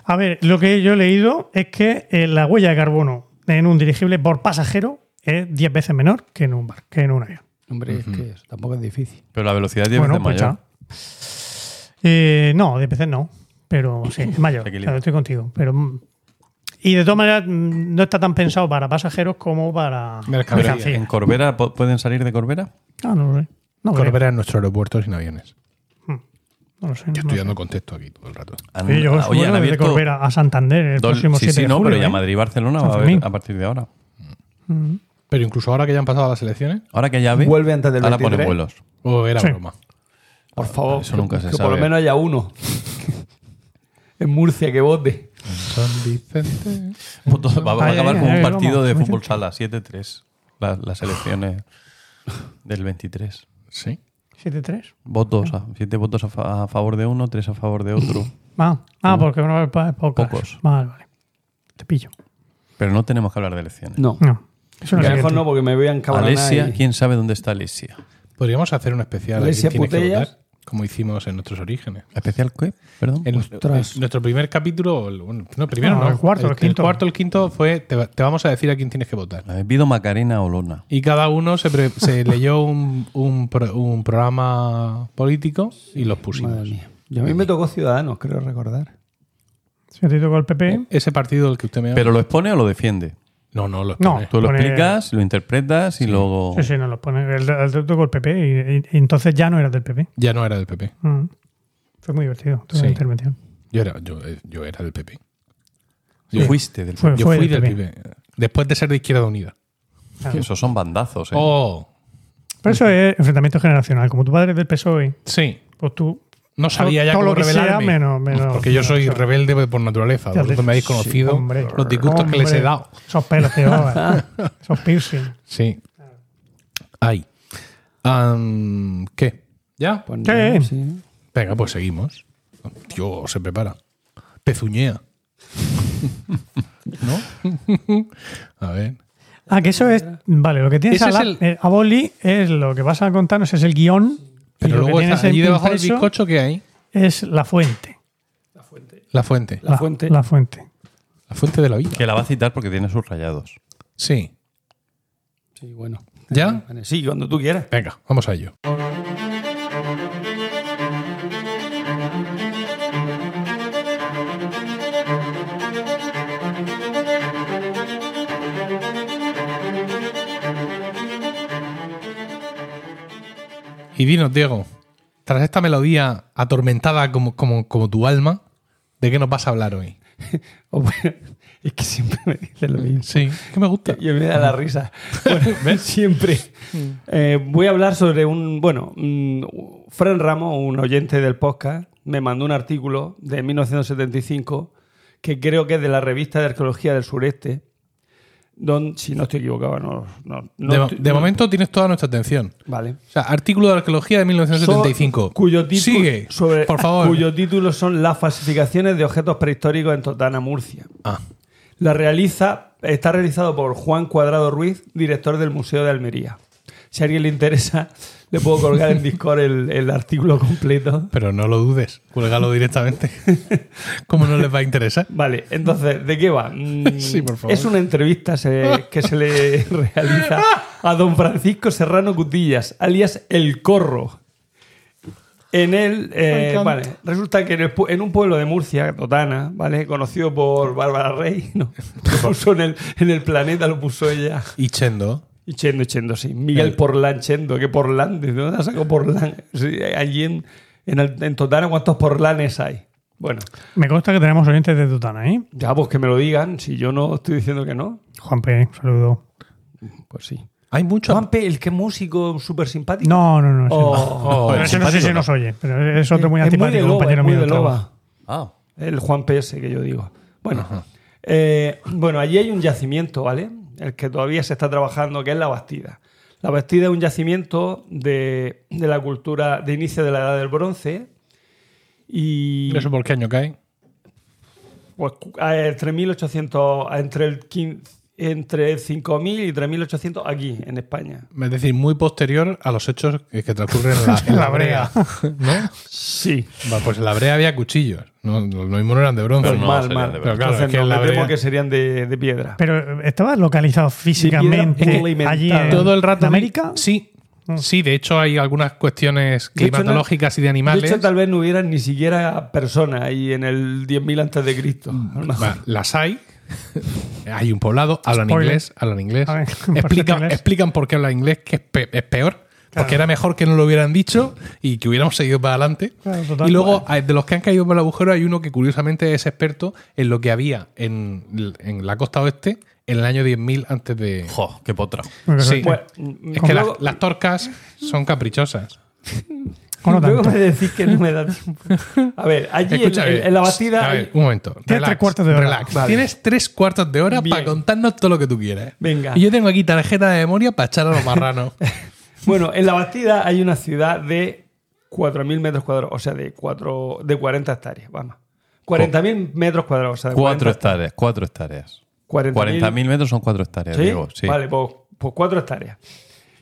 S3: A ver, lo que yo he leído es que eh, la huella de carbono en un dirigible por pasajero es 10 veces menor que en un bar, que en un avión.
S2: Hombre, es que eso tampoco es difícil.
S4: Pero la velocidad es 10
S3: bueno,
S4: veces
S3: pues
S4: mayor.
S3: Eh, no, de veces no, pero sí, es mayor. [laughs] Claro, estoy contigo. Pero, mm, y de todas maneras, mm, no está tan pensado para pasajeros como para
S1: Mercancía.
S4: ¿En Corbera pueden salir de Corbera?
S3: Ah, no lo sé. No, creo.
S1: Corbera en nuestro aeropuerto sin aviones.
S3: No lo sé.
S1: Yo
S3: no
S1: estoy dando contexto aquí todo el rato.
S4: Han-
S3: Sí, yo
S4: ah, oye, han abierto
S3: Corbera a Santander el
S4: dos-
S3: próximo
S4: sí,
S3: 7
S4: sí,
S3: de
S4: no,
S3: julio,
S4: pero ya
S3: ¿eh?
S4: Madrid y Barcelona va a haber a partir de ahora.
S1: Pero incluso ahora que ya han pasado las elecciones,
S4: Ahora que ya ve,
S2: Vuelve antes del
S4: ahora ponen
S2: 23.
S4: vuelos.
S1: o era
S3: Sí.
S1: broma.
S2: Por favor,
S4: Eso nunca
S2: que,
S4: se
S2: que por
S4: sabe.
S2: lo menos haya uno. [laughs] en Murcia que vote.
S1: San Vicente.
S4: Va, va a acabar
S3: ay,
S4: un partido de fútbol sala, 7-3. La- Las elecciones del 23.
S1: Sí.
S3: 7-3.
S4: Votos, a- siete votos a, fa- a favor de uno, tres a favor de otro. [laughs]
S3: Ah, ah porque no va pocas.
S4: Pocos.
S3: Vale, vale. Te pillo.
S4: Pero no tenemos que hablar de elecciones.
S2: No.
S3: No. Eso no es
S2: mejor no, porque me voy a encabronar.
S4: Alesia,
S2: y-
S4: ¿quién sabe dónde está Alesia?
S1: Podríamos hacer un especial
S2: Alesia Putellas.
S1: Como hicimos en nuestros orígenes.
S4: ¿Especial qué? Perdón.
S1: En
S2: Ostras.
S1: en nuestro primer capítulo, el- bueno, no, primero
S3: No,
S1: no,
S3: el cuarto, el quinto.
S1: cuarto, el quinto fue, te, va- te vamos a decir a quién tienes que votar.
S4: Pido Macarena Olona.
S1: Y cada uno se, pre- se [laughs] leyó un, un pro- un programa político y los pusimos.
S2: Madre mía. Y a mí me tocó Ciudadanos, creo recordar.
S3: Si ti tocó el PP,
S1: Ese partido del que usted me habla.
S4: ¿Pero lo expone o lo defiende?
S1: No, no, lo
S3: No.
S4: Tú lo
S3: Pone-
S4: explicas, lo interpretas y luego...
S3: sí, sí, no lo pone. El, el el PP y, y- y entonces ya no era del PP.
S1: Ya no era del PP.
S3: Mm. Fue muy divertido
S1: Sí.
S3: intervención.
S1: Yo era, yo, eh, yo era del PP.
S4: Yo fuiste del
S3: Fue-
S1: Yo
S3: fue
S1: fui
S3: del
S1: del
S3: PP.
S1: PP. Después de ser de Izquierda Unida.
S4: Esos son bandazos, ¿eh?
S1: Oh,
S3: Pero eso es enfrentamiento generacional. Como tu padre es del PSOE,
S1: sí.
S3: Pues tú.
S1: No sabía ya
S3: todo
S1: cómo
S3: lo que sea,
S1: revelarme.
S3: menos- menos-
S1: porque yo soy
S3: menos-
S1: rebelde por naturaleza. Vosotros me habéis
S3: Sí,
S1: conocido
S3: hombre.
S1: los disgustos que les he dado.
S3: Esos pelos que llevabas, [laughs] esos piercing.
S1: Sí. Ay. Am, ¿Qué? ¿Ya?
S2: Pues
S3: ¿Qué?
S2: no, sí.
S1: Venga, pues seguimos. Dios, se prepara. Pezuñea. [laughs] ¿No? A ver.
S3: Ah, que eso es. Vale, lo que tienes
S1: Ese
S3: a, la,
S1: el-
S3: eh, a boli es lo que vas a contarnos, es el guion. Y
S1: Pero luego está allí debajo del bizcocho que hay.
S3: es la fuente.
S1: La fuente.
S2: La fuente.
S3: La fuente.
S1: La fuente de la vida.
S4: Que la va a citar porque tiene sus rayados.
S1: Sí.
S2: Sí, bueno.
S1: ¿Ya?
S2: Sí, cuando tú quieras.
S1: Venga, vamos a ello. Y dinos, Diego, tras esta melodía atormentada como, como, como tu alma, ¿de qué nos vas a hablar hoy? [laughs]
S2: O bueno, es que siempre me dicen lo mismo.
S1: Sí, que me gusta.
S2: Y me da la risa. [laughs] Bueno, [laughs] siempre. Eh, voy a hablar sobre un. Bueno, mm, Fran Ramos, un oyente del podcast, me mandó un artículo de 1975 que creo que es de la revista de Arqueología del Sureste. Donde, si no estoy equivocado, no. no- no
S1: de, mo-
S2: estoy-
S1: de
S2: no-
S1: momento tienes toda nuestra atención.
S2: Vale.
S1: O sea, artículo de arqueología de 1975.
S2: So- cuyo título,
S1: Sigue,
S2: sobre,
S1: por favor.
S2: Cuyo título son Las falsificaciones de objetos prehistóricos en Totana, Murcia.
S1: Ah,
S2: La realiza, está realizado por Juan Cuadrado Ruiz, director del Museo de Almería. Si a alguien le interesa, le puedo colgar en Discord el, el artículo completo.
S1: pero no lo dudes, cuélgalo directamente. [laughs] ¿Cómo no les va a interesar?
S2: Vale, entonces, ¿de qué va? Mm, [laughs]
S1: Sí, por favor.
S2: Es una entrevista se- que se le [laughs] realiza a don Francisco Serrano Cutillas, alias El Corro. En él, eh, vale, resulta que en, el pu- en un pueblo de Murcia, Totana, ¿vale? Conocido por Bárbara Rey, ¿no? Lo puso en el, en el planeta, lo puso ella.
S1: Y Chendo.
S2: Y Chendo, Chendo, sí. Miguel
S1: El-
S2: Porlán, Chendo. ¿Qué Porlán? ¿De dónde ha sacado Porlán? Sí, allí en, en, el- en Totana, ¿cuántos Porlanes hay? Bueno,
S3: Me consta que tenemos oyentes de Tutana, ¿eh?
S2: ya pues que me lo digan. Si yo no estoy diciendo que no,
S3: Juan P., saludo.
S2: pues sí.
S1: Hay mucho.
S2: Juanpe, el que músico súper simpático.
S3: No, no, no. ese
S2: Oh.
S3: no.
S1: Oh,
S3: pero ese no sé si
S4: simpático,
S3: nos oye. Pero es otro muy
S2: Es
S3: antipático,
S2: de loba,
S3: compañero
S2: es muy
S3: mío
S2: de loba.
S4: Ah,
S2: El Juan PS que yo digo. Bueno, eh, bueno, allí hay un yacimiento, ¿vale? El que todavía se está trabajando, que es la Bastida. La Bastida es un yacimiento de, de la cultura de inicio de la Edad del Bronce. Y
S1: ¿Eso por qué año cae?
S2: pues, entre 1800, entre el 15 entre 5.000 y 3.800 aquí, en España.
S1: Es decir, muy posterior a los hechos que que transcurren en la, en la [laughs] brea. ¿No?
S2: Sí.
S1: Va, pues en la brea había cuchillos. No, lo mismo no eran de bronce.
S4: Pero no,
S2: mal,
S4: serían
S2: mal.
S4: de.
S1: Pero claro,
S2: Entonces
S1: es que
S2: no,
S1: la
S2: me temo que serían de, de piedra.
S3: Pero estaba localizado físicamente allí en,
S1: Todo el rato.
S3: en América.
S1: Sí. Sí, de hecho hay algunas cuestiones
S2: De hecho, no-
S1: climatológicas y de animales.
S2: De hecho, tal vez no hubieran ni siquiera personas ahí en el 10.000 antes de Cristo. [laughs]
S1: Va, las hay. [laughs] hay un poblado, hablan
S3: Spoiler.
S1: inglés, hablan inglés.
S3: Ver, [laughs]
S1: explican, explican por qué hablan inglés, que es, pe- Porque era mejor que no lo hubieran dicho y que hubiéramos seguido para adelante.
S3: Claro, total.
S1: y luego, de los que han caído por el agujero, hay uno que curiosamente es experto en lo que había en, en la costa oeste en el año 10.000 antes de.
S4: jo, qué potra.
S1: Sí.
S2: Bueno,
S1: Es que las,
S2: luego-
S1: las torcas son caprichosas.
S3: o no
S2: me decís que no me da tiempo. A ver, allí en-
S1: Escúchame,
S2: en, en la Bastida.
S1: A
S2: hay-
S1: ver, un momento.
S3: Tienes
S1: relax,
S3: tres cuartos de hora.
S1: relax.
S2: Vale.
S1: Tienes tres cuartos de hora
S2: Bien.
S1: para contarnos todo lo que tú quieras.
S2: Venga.
S1: Y yo tengo aquí tarjeta de memoria para echar a los marranos. [laughs]
S2: Bueno, en la Bastida hay una ciudad de 4.000 metros cuadrados, o sea, de, cuatro, de 40 hectáreas, vamos. 40.000 metros cuadrados, o sea, de
S4: Cuatro
S2: 40
S4: hectáreas, cuatro hectáreas.
S2: 40.000
S4: 40.000 metros son cuatro hectáreas,
S2: ¿Sí?
S4: digo. Sí.
S2: Vale, pues, pues cuatro hectáreas.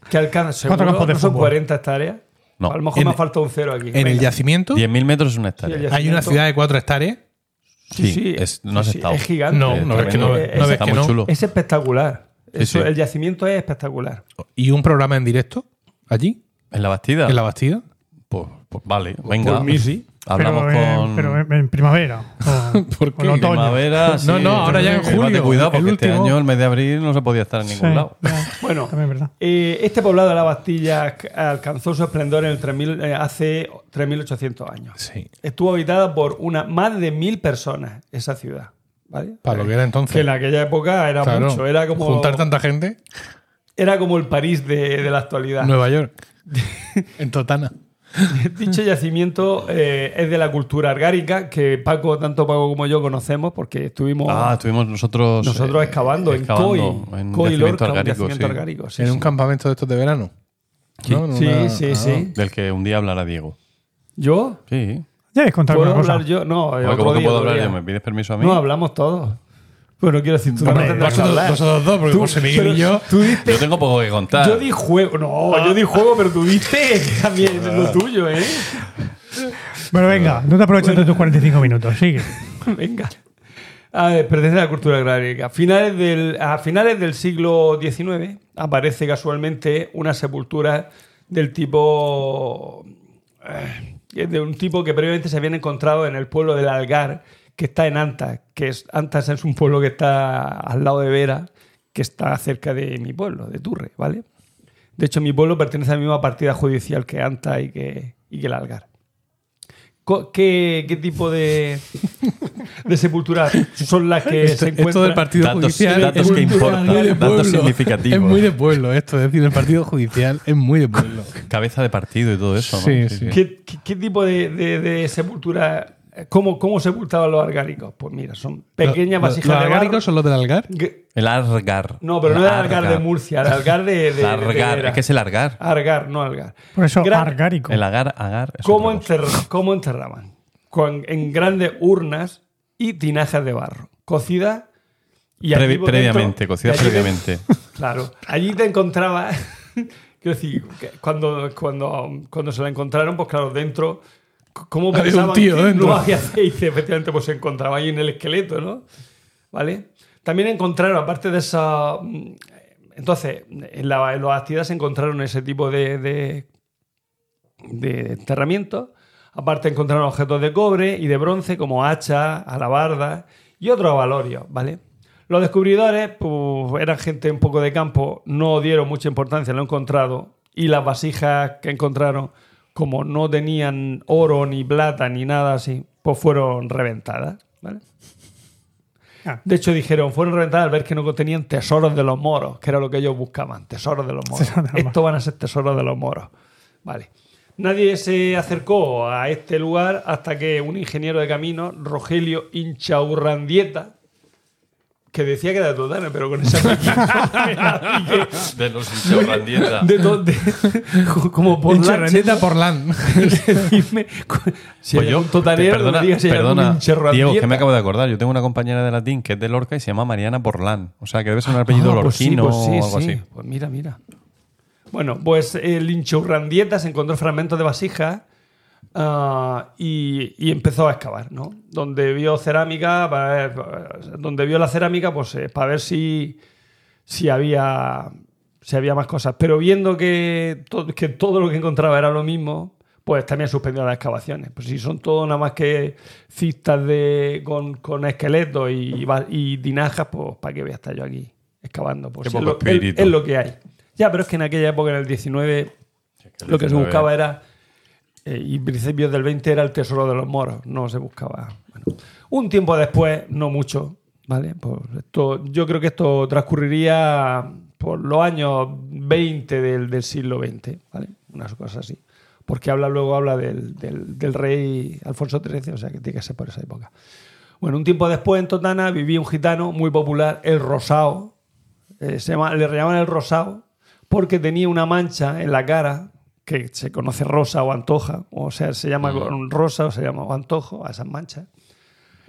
S2: Que alcanza,
S3: Cuatro
S2: seguro
S3: campos de
S2: no son
S3: fútbol.
S2: 40 hectáreas.
S4: No.
S2: A lo mejor
S1: En-
S2: me ha faltado un cero aquí.
S1: en el
S2: Venga.
S1: yacimiento
S4: 10.000 metros es una
S2: Sí,
S4: hectárea.
S2: el
S1: hay una ciudad de cuatro hectáreas.
S2: Sí, sí,
S4: es- no has
S2: sí,
S4: estado.
S2: es gigante.
S1: No, no ves que no, no ves
S4: Está
S1: que
S4: muy
S1: no.
S4: chulo.
S2: Es espectacular.
S4: Sí,
S2: Eso,
S4: sí.
S2: El yacimiento es espectacular.
S1: Y un programa en directo allí,
S4: ¿En la Bastida?
S1: en la Bastida.
S4: Pues, pues vale, venga.
S2: Por mí sí.
S4: Hablamos
S3: pero, en-
S4: con...
S3: pero en, en primavera. O, [laughs]
S1: ¿Por qué?
S3: en otoño.
S4: Primavera, sí.
S1: No, no, ahora ya en julio,
S4: cuidado, porque este
S1: último.
S4: año, el mes de abril, no se podía estar en ningún
S3: Sí,
S4: lado. [laughs]
S2: Bueno,
S3: también es verdad.
S2: eh, este poblado de la Bastilla alcanzó su esplendor en el 3000, eh, hace 3.800 años.
S1: Sí.
S2: Estuvo habitada por una, más de mil personas, esa ciudad. ¿Vale?
S1: Para lo que era entonces.
S2: Que en aquella época era
S1: Claro,
S2: mucho, era como,
S1: Juntar tanta gente.
S2: era como el París de, de la actualidad.
S1: Nueva York. [laughs] en Totana.
S2: Dicho yacimiento eh, es de la cultura argárica, que Paco, tanto Paco como yo conocemos, porque estuvimos
S4: Ah, estuvimos nosotros.
S2: nosotros
S4: eh,
S2: excavando,
S4: excavando
S2: en COI,
S4: en
S2: COI
S4: yacimiento
S2: Lorca, un yacimiento
S4: sí.
S2: argárico. sí,
S1: en
S2: sí.
S1: un campamento de estos de verano.
S4: Sí.
S1: ¿no?
S2: Sí,
S1: una-
S2: sí,
S1: ah.
S2: sí.
S4: Del que un día hablará Diego.
S2: ¿Yo?
S4: Sí.
S3: Habéis contado
S2: ¿Puedo
S3: alguna cosa.
S2: hablar yo? No,
S4: Oye,
S2: otro
S4: ¿Cómo que
S2: día,
S4: puedo
S2: otro
S4: hablar
S2: día.
S4: yo? ¿Me pides permiso a mí?
S2: No, hablamos todos. Bueno, quiero decir, tú
S3: Hombre,
S2: no tendrás que
S1: Vosotros,
S2: hablar.
S1: vosotros dos, porque
S2: Tú-
S1: José Miguel
S2: pero
S1: y yo.
S2: Tú diste,
S4: Yo tengo poco que contar.
S2: yo di juego. No, yo di juego, pero tú diste también lo tuyo, ¿eh?
S3: Bueno, venga, no te aproveches de tus 45 minutos. Sigue. [laughs]
S2: Venga. A ver, pertenece a la cultura agrárica. Finales del, a finales del siglo XIX aparece casualmente una sepultura del tipo. eh, de un tipo que previamente se habían encontrado en el pueblo del Algar, que está en Antas, que es Antas es un pueblo que está al lado de Vera, que está cerca de mi pueblo, de Turre, ¿vale? De hecho, mi pueblo pertenece a la misma partida judicial que Antas y que, y que el Algar. ¿Qué, qué tipo de, de sepulturas son las que
S1: Esto,
S2: se
S1: esto
S2: encuentran?
S1: del partido
S4: Datos-
S1: judicial
S4: datos
S1: es
S4: que
S1: muy-
S4: importan, datos
S1: pueblo.
S4: significativos.
S1: Es muy de pueblo esto, es decir, el partido judicial es muy de pueblo.
S4: Cabeza de partido y todo eso, ¿no?
S1: Sí, sí.
S2: ¿Qué, qué- qué tipo de, de, de sepultura? ¿Cómo, ¿Cómo sepultaban los argáricos? Pues mira, son pequeñas
S1: Los-
S2: vasijas
S1: ¿Los
S2: de barro.
S1: argáricos son los del Algar?
S4: El Argar.
S2: No, pero no era el Algar de Murcia, era el Algar de, de, de. Vera.
S4: Es que es el Argar.
S2: Argar, no Algar.
S3: Por eso,
S2: Gran-
S3: argárico.
S4: El Agar, Agar.
S2: ¿Cómo, enterra- cómo enterraban? Con, en grandes urnas y tinajas de barro, cocidas y
S4: Previ-
S2: por
S4: previamente,
S2: dentro-
S4: cocidas
S2: te-
S4: previamente. [laughs]
S2: Claro, allí te encontrabas. [laughs] Quiero decir, cuando, cuando, cuando se la encontraron, pues claro, dentro. ¿Cómo
S1: Había un
S2: pensaban
S1: tío
S2: que
S1: dentro.
S2: no había aceite? [laughs] Efectivamente, pues se encontraba ahí en el esqueleto, ¿no? ¿Vale? También encontraron, aparte de esa. mm, Entonces, en, la, en los actividades se encontraron ese tipo de, de, de enterramientos. Aparte encontraron objetos de cobre y de bronce como hachas, alabardas y otros valorios, ¿vale? Los descubridores pues, eran gente un poco de campo, no dieron mucha importancia a lo encontrado y las vasijas que encontraron, como no tenían oro ni plata ni nada así, pues fueron reventadas, ¿vale?
S3: Ah.
S2: De hecho dijeron, fueron reventadas al ver que no contenían tesoros de los moros, que era lo que ellos buscaban, tesoros de los moros.
S3: Los
S2: Estos van a ser tesoros de los moros. Vale. Nadie se acercó a este lugar hasta que un ingeniero de camino, Rogelio Inchaurrandieta, que decía que era de Totana, pero con esa [laughs]
S4: De los Inchaurrandieta.
S2: de, to- de- [laughs] como por
S1: Inchorrandeta por LAN.
S2: Decirme, si
S4: Pues yo,
S2: totanero,
S4: perdona,
S2: digas si
S4: perdona. Diego, que me acabo de acordar. Yo tengo una compañera de latín que es de Lorca y se llama Mariana Porlán. O sea, que debe ser un apellido
S2: Ah, pues sí,
S4: lorquino
S2: pues sí,
S4: o algo
S2: sí.
S4: así.
S2: Pues mira, mira. Bueno, pues el Inchaurrandieta se encontró fragmentos de vasija ah, y, y empezó a excavar, ¿no? Donde vio cerámica, para ver- donde vio la cerámica, pues eh, para ver si, si había si había más cosas. Pero viendo que, to- que todo lo que encontraba era lo mismo, pues también suspendió las excavaciones. Pues si son todo nada más que cistas de, con, con esqueletos y, y tinajas, pues para qué voy a estar yo aquí excavando. Pues es, lo, es- lo que hay. Ya, pero es que en aquella época, en el 19, lo que se
S4: 19.
S2: buscaba era, eh, y principios del 20 era el tesoro de los moros, no se buscaba. Bueno, un tiempo después, no mucho, ¿vale? Pues esto, yo creo que esto transcurriría por los años 20 del, del siglo XX, ¿vale? Unas cosas así. Porque habla luego habla del, del- del rey Alfonso XIII, o sea que tiene que ser por esa época. Bueno, un tiempo después en Totana vivía un gitano muy popular, el Rosao. Eh, se llama- le llamaban el Rosao porque tenía una mancha en la cara que se conoce rosa o antoja, o sea, se llama rosa o se llama o antojo a esas manchas.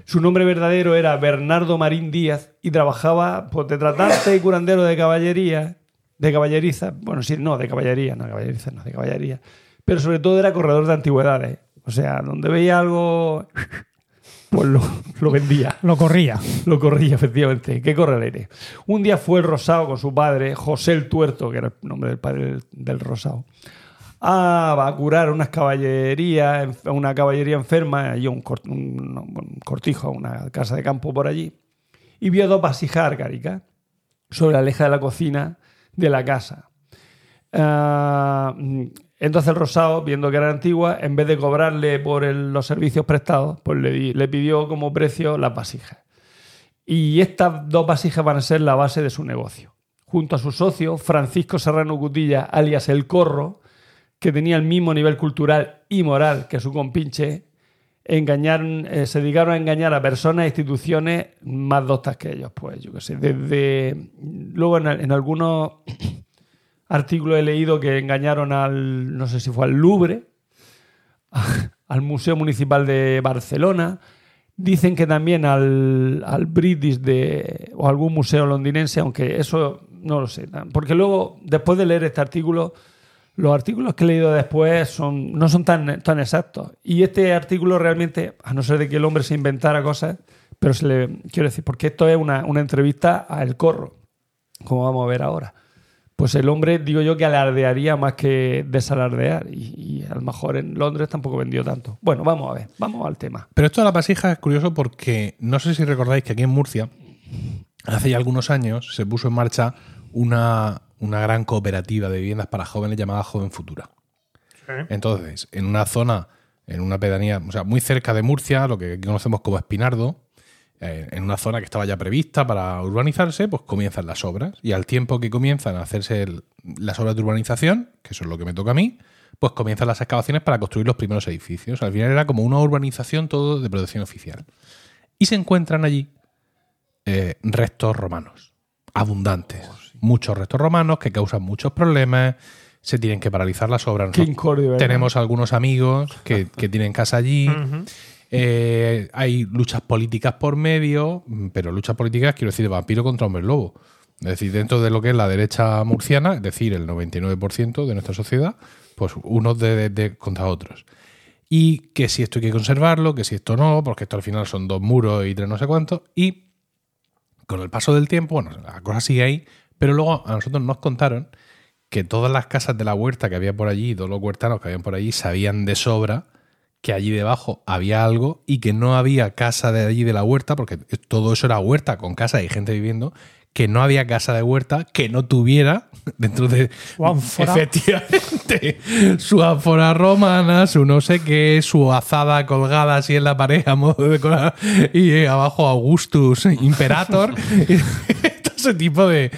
S2: Su nombre verdadero era Bernardo Marín Díaz y trabajaba pues, de tratante y curandero de caballería, de caballeriza, bueno, sí, no, de caballería, no, de caballeriza, no, de caballería, pero sobre todo era corredor de antigüedades. O sea, donde veía algo, pues lo, lo vendía.
S3: Lo corría.
S2: Lo corría, efectivamente. ¿Qué corre el aire? Un día fue el Rosado con su padre, José el Tuerto, que era el nombre del padre del, del Rosado, a, a curar unas una caballería enferma, y un, cor- un- un cortijo, una casa de campo por allí, y vio dos vasijas arcáricas sobre la leja de la cocina de la casa. Ah, mm, entonces el Rosado, viendo que era antigua, en vez de cobrarle por los servicios prestados, pues le, le pidió como precio las vasijas. Y estas dos vasijas van a ser la base de su negocio. Junto a su socio, Francisco Serrano Cutilla, alias El Corro, que tenía el mismo nivel cultural y moral que su compinche, engañaron, eh, se dedicaron a engañar a personas e instituciones más doctas que ellos. Pues yo qué sé, desde. Luego en, en algunos [coughs] artículos he leído que engañaron al. No sé si fue al Louvre, [laughs] al Museo Municipal de Barcelona. Dicen que también al, al British de, o algún museo londinense, aunque eso no lo sé. Porque luego, después de leer este artículo, los artículos que he leído después son, no son tan, tan exactos. Y este artículo realmente, a no ser de que el hombre se inventara cosas, pero se le, quiero decir, porque esto es una, una entrevista a El Corro, como vamos a ver ahora. Pues el hombre, digo yo, que alardearía más que desalardear. Y, y a lo mejor en Londres tampoco vendió tanto. Bueno, vamos a ver, vamos al tema.
S1: Pero esto de la vasija es curioso porque no sé si recordáis que aquí en Murcia, hace ya algunos años, se puso en marcha una, una gran cooperativa de viviendas para jóvenes llamada Joven Futura. Entonces, en una zona, en una pedanía, o sea, muy cerca de Murcia, lo que aquí conocemos como Espinardo, eh, en una zona que estaba ya prevista para urbanizarse, pues comienzan las obras. Y al tiempo que comienzan a hacerse el- las obras de urbanización, que eso es lo que me toca a mí, pues comienzan las excavaciones para construir los primeros edificios. Al final era como una urbanización todo de protección oficial. Y se encuentran allí eh, restos romanos, abundantes. Muchos restos romanos que causan muchos problemas. Se tienen que paralizar las obras.
S2: Qué incordio, ¿verdad?
S1: Tenemos algunos amigos que, que tienen casa allí. Eh, hay luchas políticas por medio, pero luchas políticas quiero decir de vampiro contra hombre lobo. Es decir, dentro de lo que es la derecha murciana, es decir, el 99% de nuestra sociedad, pues unos de, de- de- contra otros. Y que si esto hay que conservarlo, que si esto no, porque esto al final son dos muros y tres no sé cuántos. Y con el paso del tiempo, bueno, la cosa sigue ahí, pero luego a nosotros nos contaron que todas las casas de la huerta que había por allí, todos los huertanos que habían por allí, sabían de sobra que allí debajo había algo y que no había casa de allí de la huerta, porque todo eso era huerta con casa y gente viviendo, que no había casa de huerta que no tuviera [laughs] dentro de efectivamente su ánfora romana, su no sé qué, su azada colgada así en la pared a modo de decorar y eh, abajo Augustus Imperator [laughs] y [laughs] todo ese tipo de,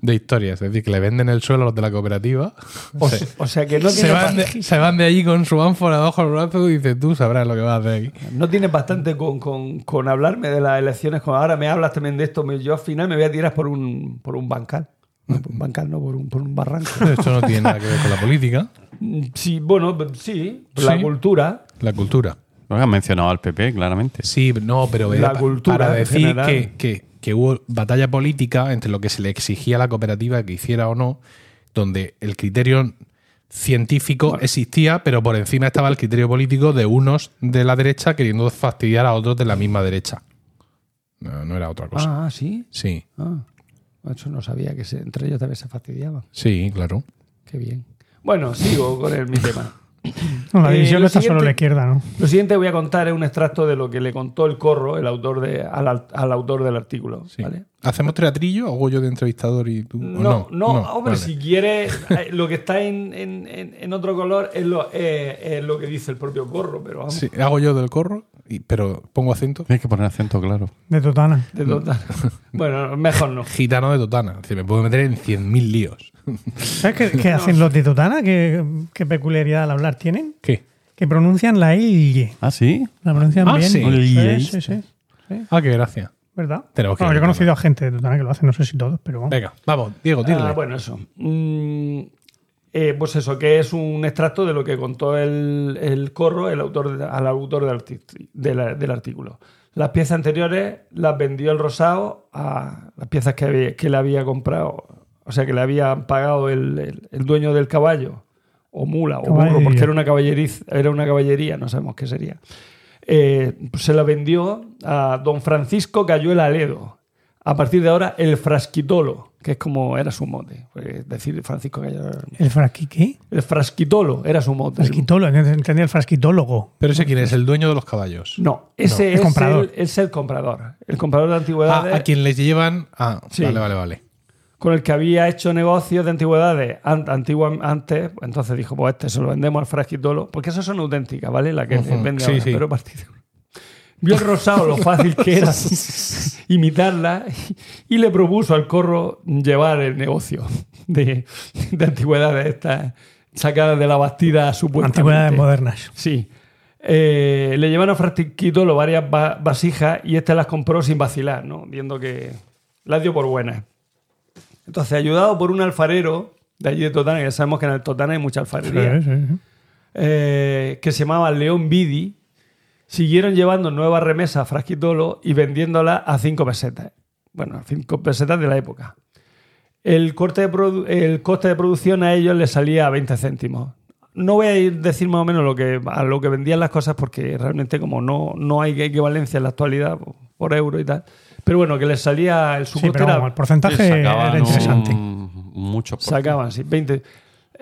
S1: de historias, es decir, que le venden el suelo a los de la cooperativa.
S2: O, se- o sea que no
S1: se,
S2: tiene,
S1: van de, se van de allí con su ánfora debajo del brazo y dices, tú sabrás lo que vas a hacer aquí.
S2: no tienes bastante con, con- con hablarme de las elecciones. Como ahora me hablas también de esto. Yo al final me voy a tirar por un, por un bancal. No, por un bancal, no, por un, por un barranco. [laughs]
S1: Esto no tiene nada que ver con la política,
S2: Mm, Sí, bueno, sí, la
S1: Sí.
S2: cultura.
S1: la cultura.
S4: No han mencionado al PP, claramente.
S1: Sí, no, pero
S2: La
S1: era pa-
S2: cultura
S1: para decir
S2: general.
S1: que, que- que hubo batalla política entre lo que se le exigía a la cooperativa que hiciera o no, donde el criterio científico existía, pero por encima estaba el criterio político de unos de la derecha queriendo fastidiar a otros de la misma derecha. No, no era otra cosa.
S2: Ah, sí.
S1: Sí,
S2: Ah, eso no sabía que se- entre ellos también se fastidiaban.
S1: sí, claro.
S2: Qué bien. Bueno, sigo con el, mi tema.
S3: No, la
S2: Eh,
S3: división está solo a
S2: siguiente-
S3: la izquierda, ¿no?
S2: Lo siguiente que voy a contar es un extracto de lo que le contó el corro, el autor de, al, al autor del artículo.
S1: Sí.
S2: ¿vale?
S1: ¿Hacemos teatrillo? ¿Hago yo de entrevistador y tú? ¿O
S2: No, no, hombre,
S1: vale.
S2: si quieres, eh, lo que está en, en- en- otro color es lo, eh, es lo que dice el propio corro, pero vamos,
S1: Sí, hago yo del corro, y- pero pongo acento.
S4: Tienes que poner acento, claro.
S3: De Totana.
S2: de total. [laughs] bueno, mejor no.
S1: Gitano de Totana. Es decir, me puedo meter en 100.000 líos.
S3: ¿Sabes qué, qué hacen los de Totana? ¿Qué, qué peculiaridad al hablar tienen?
S1: ¿Qué?
S3: Que pronuncian la I.
S4: Ah, sí.
S3: La pronuncian
S1: Ah,
S3: bien.
S1: sí.
S3: sí, sí, sí, sí.
S1: Ah, qué gracia.
S3: ¿Verdad?
S1: Tenemos que
S3: Bueno, yo he conocido a gente de Totana que lo hace, no sé si todos, pero vamos.
S1: Venga, vamos, Diego, tírale.
S2: Ah, bueno, eso. Mm, eh, pues eso, que es un extracto de lo que contó el, el corro, el autor de- al autor del, de la- del artículo. Las piezas anteriores las vendió el Rosado a las piezas que, había- que le había comprado, o sea, que le había pagado el, el- el dueño del caballo, o mula, o burro,
S3: Caballería.
S2: porque era una, caballeriz- era una caballería, no sabemos qué sería. Eh, pues se la vendió a don Francisco Cayuela Aledo. A partir de ahora, el frasquitolo, que es como era su mote. Es decir, Francisco Cayuela.
S3: ¿El frasquiqué?
S2: El frasquitolo era su mote.
S3: Frasquitólogo, entendía el frasquitólogo.
S1: Pero ese quién es, el dueño de los caballos.
S2: No, ese
S3: el
S2: es,
S3: comprador.
S2: El, es el comprador. El comprador de
S1: Ah,
S2: antigüedades
S1: a quien les llevan. Ah,
S2: Sí.
S1: vale, vale, vale.
S2: Con el que había hecho negocios de antigüedades an- antigua- antes. pues Entonces dijo, pues este se lo vendemos al frasquitolo. Porque esas son auténticas, ¿vale? La que
S1: Ujú,
S2: vende
S1: sí,
S2: ahora,
S1: sí.
S2: pero partido. Vio el rosado lo fácil que era [laughs] imitarla y, le propuso al corro llevar el negocio de, de antigüedades estas sacadas de la Bastida supuestamente.
S3: Antigüedades modernas.
S2: Sí. Eh, le llevaron a Frasquito varias va- vasijas y este las compró sin vacilar, ¿no? Viendo que las dio por buenas. Entonces, ayudado por un alfarero de allí de Totana, que ya sabemos que en el Totana hay mucha alfarería,
S3: Sí, sí, sí.
S2: eh, que se llamaba León Vidi, siguieron llevando nuevas remesas a Frasquitolo y vendiéndolas a 5 pesetas. Bueno, a 5 pesetas de la época. El, corte de produ- el coste de producción a ellos les salía a 20 céntimos. No voy a ir- decir más o menos lo que, a lo que vendían las cosas porque realmente como no, no hay equivalencia en la actualidad por, por euro y tal. Pero bueno, que les salía el su
S3: Sí,
S2: coste
S3: pero
S2: era
S3: vamos, el porcentaje era interesante.
S4: un- mucho por
S2: Sacaban, sí, 20.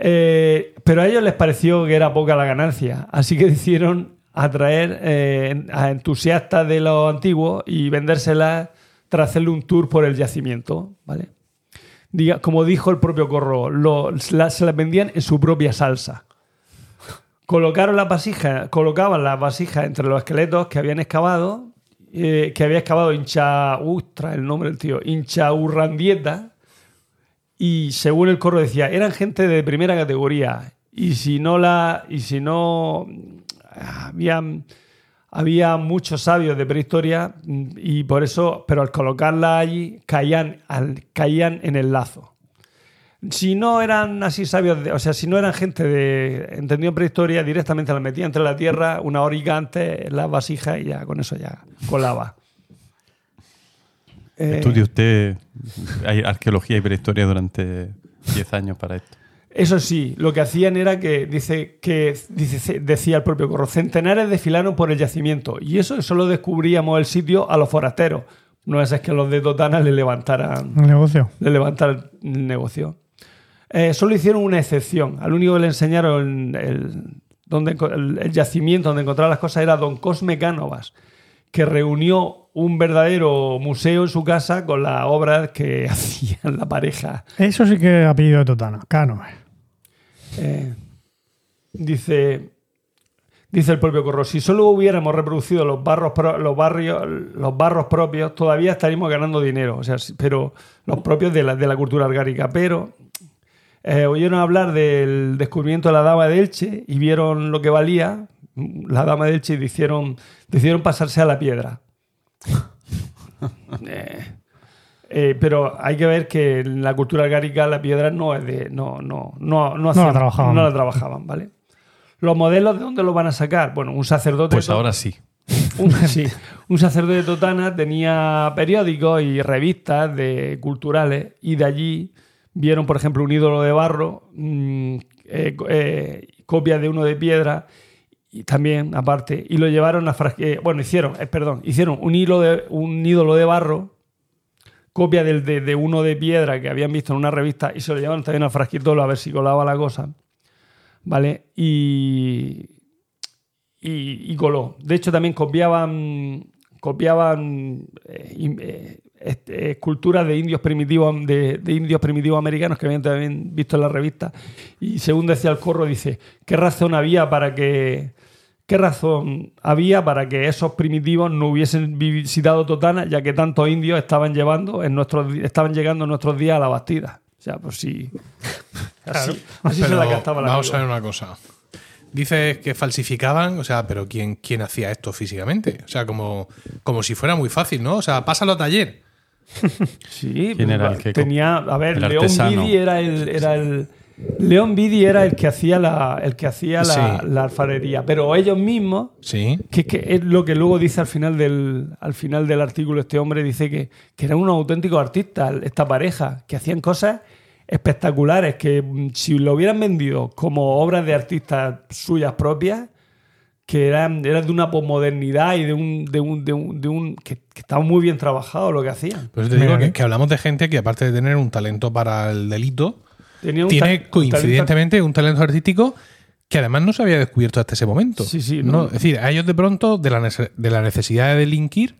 S2: Eh, pero a ellos les pareció que era poca la ganancia, así que [laughs] decidieron atraer eh, a entusiastas de lo antiguo y vendérselas tras hacerle un tour por el yacimiento, ¿vale? Diga, como dijo el propio Corro, lo- la- se las vendían en su propia salsa. Colocaron las vasijas, colocaban las vasijas entre los esqueletos que habían excavado, eh, que había excavado hincha, ustra, el nombre del tío, hincha Urrandieta, y según el corro decía, eran gente de primera categoría. Y si no la. Y si no. Había, había muchos sabios de prehistoria. Y por eso. Pero al colocarla allí, caían, caían en el lazo. Si no eran así sabios, de- o sea, si no eran gente de entendido en prehistoria, directamente la metía entre la tierra una horica antes las vasijas y ya con eso ya colaba. Eh,
S4: Estudie usted hay arqueología y prehistoria durante 10 años para esto.
S2: Eso sí, lo que hacían era que, dice, que dice, decía el propio Corro, centenares desfilaron por el yacimiento. Y eso solo descubríamos el sitio a los forasteros. No es, es que los de Totana le levantaran,
S3: El negocio.
S2: le levantaran el negocio. Eh, solo hicieron una excepción. Al único que le enseñaron el, donde, el, el yacimiento donde encontrar las cosas era don Cosme Cánovas, que reunió un verdadero museo en su casa con las obras que [laughs] hacían la pareja
S3: Eso sí que es apellido de Totana. Cano.
S2: Eh, dice, dice el propio Corro, si solo hubiéramos reproducido los barros, los barrios, los barros propios, todavía estaríamos ganando dinero. O sea, pero los propios de la, de la cultura argárica. Pero eh, oyeron hablar del descubrimiento de la dama de Elche y vieron lo que valía la dama de Elche y decidieron, decidieron pasarse a la piedra. [laughs] Eh, eh, pero hay que ver que en la cultura argárica la piedra no es de. No, no, no, no, hacían-
S3: trabajaban.
S2: no la trabajaban, ¿vale? Los modelos, ¿de dónde los van a sacar? Bueno, un sacerdote.
S4: Pues ahora sí. [laughs]
S2: un, sí, un sacerdote de Totana tenía periódicos y revistas de culturales y de allí vieron, por ejemplo, un ídolo de barro, mm, eh, eh, copia de uno de piedra y también aparte y lo llevaron a eh, bueno hicieron eh, perdón hicieron un hilo de un ídolo de barro copia del, de, de uno de piedra que habían visto en una revista y se lo llevaron también a Frasquitolo a ver si colaba la cosa vale y y, y coló. De hecho, también copiaban, copiaban este, esculturas de indios primitivos de, de indios primitivos americanos que habían también visto en la revista. Y según decía el corro, dice, ¿qué razón había para que qué razón había para que esos primitivos no hubiesen visitado Totana, ya que tantos indios estaban llevando en nuestros estaban llegando en nuestros días a la Bastida? O sea, pues sí. Así, así se la cantaba la
S1: Vamos a ver una cosa. Dices que falsificaban, o sea, pero ¿quién, quién hacía esto físicamente? O sea, como, como si fuera muy fácil, ¿no? O sea, pásalo a taller. [laughs]
S2: Sí,
S4: ¿Quién era el que
S2: tenía, a ver, León? Vidi era el, era el León Vidi era el que hacía la, el que hacía la,
S1: Sí.
S2: la alfarería, pero ellos mismos,
S1: Sí.
S2: que, que es lo que luego dice al final del, al final del artículo este hombre dice que, que eran unos auténticos artistas esta pareja, que hacían cosas espectaculares, que mm, si lo hubieran vendido como obras de artistas suyas propias, que eran, eran de una posmodernidad y de un, de un, de un, de un- que, que estaba muy bien trabajado lo que hacían.
S1: Pues te digo que, que hablamos de gente que aparte de tener un talento para el delito,
S2: Tenía un
S1: tiene coincidentemente un talento artístico que además no se había descubierto hasta ese momento.
S2: Sí, sí,
S1: no.
S2: no.
S1: Es decir, a ellos de pronto, de la, de la necesidad de delinquir,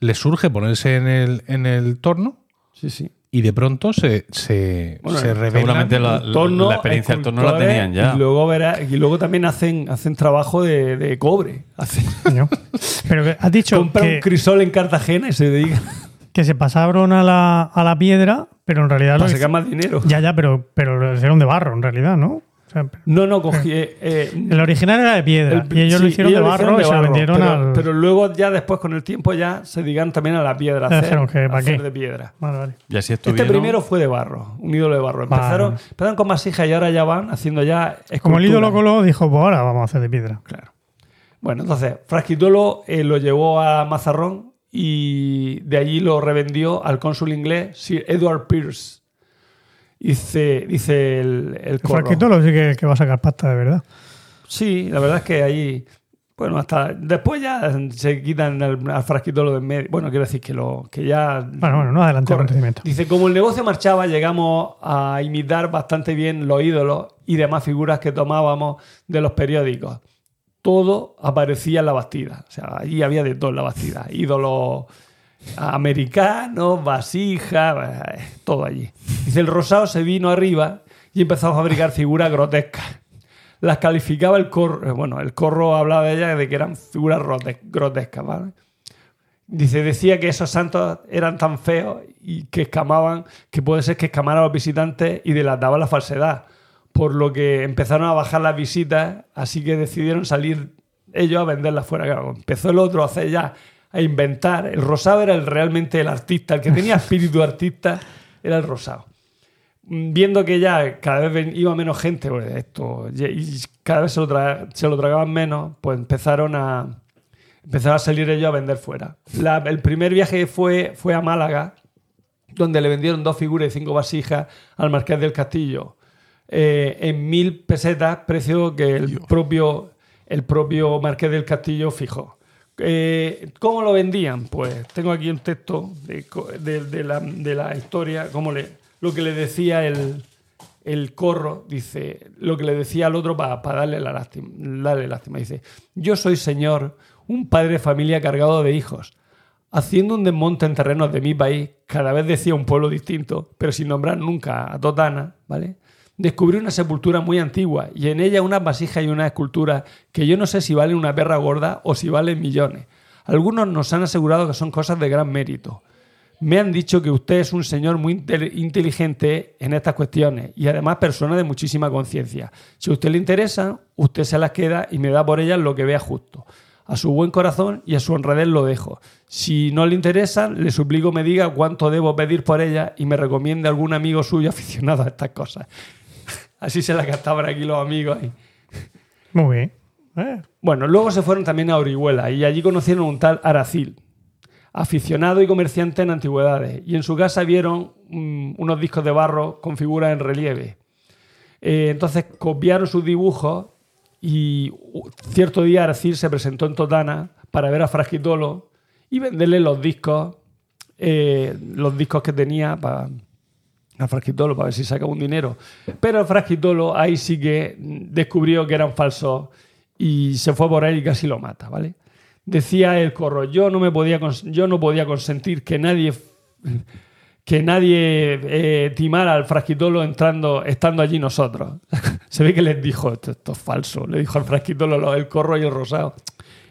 S1: les surge ponerse en el, en el torno
S2: Sí, sí.
S1: Y de pronto se, se,
S2: Bueno,
S1: se revelan.
S4: seguramente la- la experiencia del torno la tenían ya.
S2: Y luego, verá- y luego también hacen, hacen trabajo de, de cobre. Hacen.
S3: Pero has dicho
S2: compran
S3: que,
S2: un crisol en Cartagena y se dedican.
S3: que se pasaron a la, a la piedra, pero en realidad lo
S2: Para sacar más dinero.
S3: Ya, ya, pero, pero lo hicieron de barro, en realidad, ¿no?
S2: No, no, cogí. eh, eh,
S3: el original era de piedra
S2: el-
S3: y ellos lo hicieron de
S2: ellos
S3: barro
S2: hicieron
S3: y se lo vendieron
S2: pero,
S3: al.
S2: pero luego, ya después, con el tiempo, ya se dedicaron también a la piedra. a hacer- de piedra.
S3: Vale, vale.
S4: Y así
S2: Este
S4: estuvieron.
S2: primero fue de barro, un ídolo de barro.
S3: Vale.
S2: Empezaron, empezaron con masijas y ahora ya van haciendo ya.
S3: Como el ídolo. Colo dijo, pues ahora vamos a hacer de piedra.
S2: Claro. Bueno, entonces, Frasquitolo eh, lo llevó a Mazarrón y de allí lo revendió al cónsul inglés Sir Edward Pierce. Dice, dice el, el corro.
S3: Frasquitolo sí que, que va a sacar pasta de verdad.
S2: Sí, la verdad es que ahí. Bueno, hasta después ya se quitan al, al frasquitolo de en medio. Bueno, quiero decir que lo que ya.
S3: Bueno, bueno, no adelante el acontecimiento.
S2: Dice, como el negocio marchaba, llegamos a imitar bastante bien los ídolos y demás figuras que tomábamos de los periódicos. Todo aparecía en la Bastida. O sea, allí había de todo en la Bastida. Ídolos americanos, vasijas, eh, todo allí. Dice, el rosado se vino arriba y empezó a fabricar figuras grotescas. Las calificaba el corro. Bueno, el corro hablaba de ellas de que eran figuras grote- grotescas. Dice, decía que esos santos eran tan feos y que escamaban, que puede ser que escamaran a los visitantes y delataban la falsedad. Por lo que empezaron a bajar las visitas, así que decidieron salir ellos a venderlas fuera. Claro, empezó el otro a hacer ya, a inventar. El rosado era el, realmente el artista, el que tenía [laughs] espíritu artista era el rosado. Mm, Viendo que ya cada vez iba menos gente, pues esto, y cada vez se lo, tra- se lo tragaban menos, pues empezaron a, empezaron a salir ellos a vender fuera. La- el primer viaje fue, fue a Málaga, donde le vendieron dos figuras y cinco vasijas al Marqués del Castillo eh, en mil pesetas, precio que el propio, el propio Marqués del Castillo fijó. Eh, ¿Cómo lo vendían? Pues tengo aquí un texto de, de- de la, de la historia, cómo le, lo que le decía el, el corro, dice, lo que le decía al otro para darle, la lástima, darle lástima. Dice, yo soy señor, un padre de familia cargado de hijos. Haciendo un desmonte en terrenos de mi país, cada vez decía un pueblo distinto, pero sin nombrar nunca a Totana, ¿vale? Descubrí una sepultura muy antigua y en ella unas vasijas y una escultura que yo no sé si valen una perra gorda o si valen millones. Algunos nos han asegurado que son cosas de gran mérito. Me han dicho que usted es un señor muy intel- inteligente en estas cuestiones y además persona de muchísima conciencia. Si a usted le interesa, usted se las queda y me da por ellas lo que vea justo. A su buen corazón y a su honradez lo dejo. Si no le interesan, le suplico me diga cuánto debo pedir por ellas y me recomiende algún amigo suyo [laughs] aficionado a estas cosas. Así se las gastaban aquí los amigos. y-
S3: Muy bien. Eh,
S2: bueno, luego se fueron también a Orihuela y allí conocieron un tal Aracil, aficionado y comerciante en antigüedades. Y en su casa vieron mm, unos discos de barro con figuras en relieve. Eh, entonces copiaron sus dibujos y cierto día Aracil se presentó en Totana para ver a Frasquitolo y venderle los discos, eh, los discos que tenía para a Frasquitolo para ver si sacaba un dinero. Pero el Frasquitolo ahí sí que descubrió que eran falsos y se fue por él y casi lo mata, ¿vale? Decía el corro, yo no me podía yo no podía consentir que nadie que nadie eh, timara al Frasquitolo entrando estando allí nosotros. [laughs] se ve que les dijo, esto, esto es falso, le dijo al Frasquitolo lo- el corro y el rosado.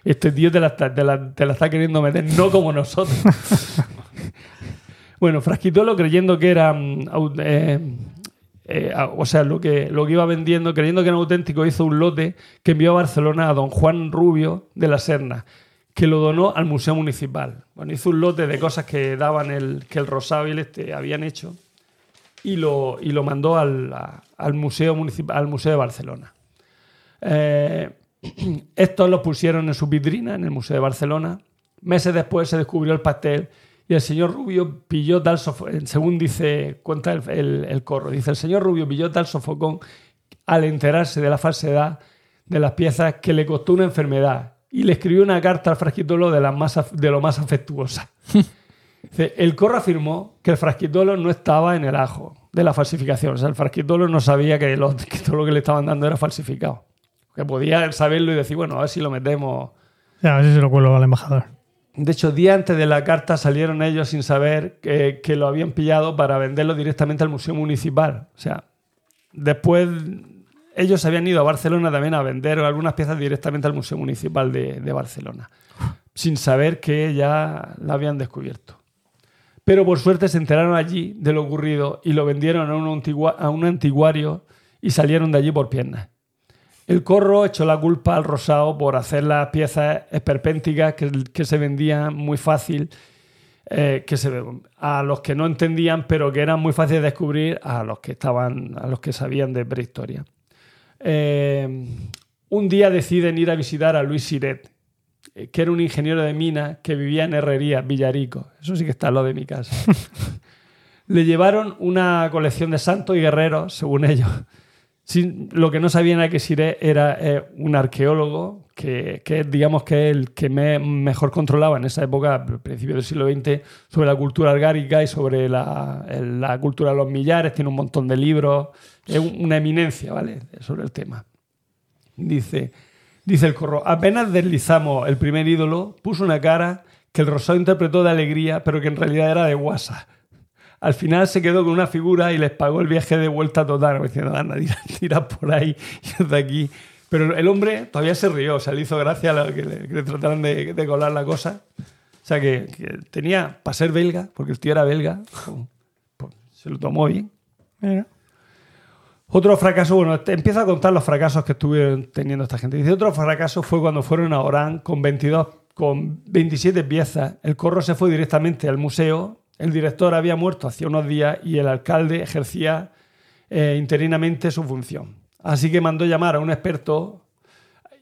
S2: Este tío te la, te la- te la está queriendo meter, no como nosotros. [laughs] Bueno, Frasquitolo creyendo que era. mm, eh, eh, o sea, lo que, lo que iba vendiendo, creyendo que era auténtico, hizo un lote que envió a Barcelona a don Juan Rubio de la Serna, que lo donó al Museo Municipal. Bueno, hizo un lote de cosas que daban el, que el Rosado y este habían hecho y lo, y lo mandó al, al Museo Municipal, al Museo de Barcelona. Eh, [clears throat] estos los pusieron en su vitrina en el Museo de Barcelona. Meses después se descubrió el pastel y el señor Rubio pilló tal sofocón, según dice, cuenta el, el- el corro, dice, el señor Rubio pilló tal sofocón al enterarse de la falsedad de las piezas que le costó una enfermedad y le escribió una carta al frasquitolo de, las más, de lo más afectuosa. [laughs] Dice, el corro afirmó que el frasquitolo no estaba en el ajo de la falsificación. O sea, el frasquitolo no sabía que, lo- [laughs] que todo lo que le estaban dando era falsificado. Que podía saberlo y decir, bueno, a ver si lo metemos.
S3: ya, a ver si se lo cuelo al embajador.
S2: De hecho, días antes de la carta salieron ellos sin saber que, lo habían pillado para venderlo directamente al Museo Municipal. O sea, después ellos habían ido a Barcelona también a vender algunas piezas directamente al Museo Municipal de, de Barcelona, sin saber que ya la habían descubierto. pero por suerte se enteraron allí de lo ocurrido y lo vendieron a un, antigua- a un antiguario y salieron de allí por piernas. El corro echó la culpa al rosado por hacer las piezas esperpénticas que, que se vendían muy fácil, eh, que se, a los que no entendían, pero que eran muy fáciles de descubrir a los que estaban, a los que sabían de prehistoria. Eh, un día deciden ir a visitar a Luis Siret, eh, que era un ingeniero de minas que vivía en Herrería, Villarico. Eso sí que está al lado de mi casa. [laughs] Le llevaron una colección de santos y guerreros, según ellos. Lo que no sabían era que Siret era eh, un arqueólogo que, digamos que el que me- mejor controlaba en esa época, a principios del siglo XX, sobre la cultura algárica y sobre la, cultura de los millares. Tiene un montón de libros. Es un- una eminencia, ¿vale? Sobre el tema. Dice, dice el corro, apenas deslizamos el primer ídolo, puso una cara que el rosado interpretó de alegría, pero que en realidad era de guasa. Al final se quedó con una figura y les pagó el viaje de vuelta total, diciendo, anda, tira, tira por ahí [laughs] y de aquí. Pero el hombre todavía se rió, o sea, le hizo gracia a que le, que le trataron de, de colar la cosa. O sea, que, que tenía, para ser belga, porque el tío era belga, pues, se lo tomó bien.
S3: Mira.
S2: Otro fracaso, bueno, este- empieza a contar los fracasos que estuvieron teniendo esta gente. Dice, otro fracaso fue cuando fueron a Orán con 22, con 27 piezas. El corro se fue directamente al museo. El director había muerto hace unos días y el alcalde ejercía eh, interinamente su función. Así que mandó llamar a un experto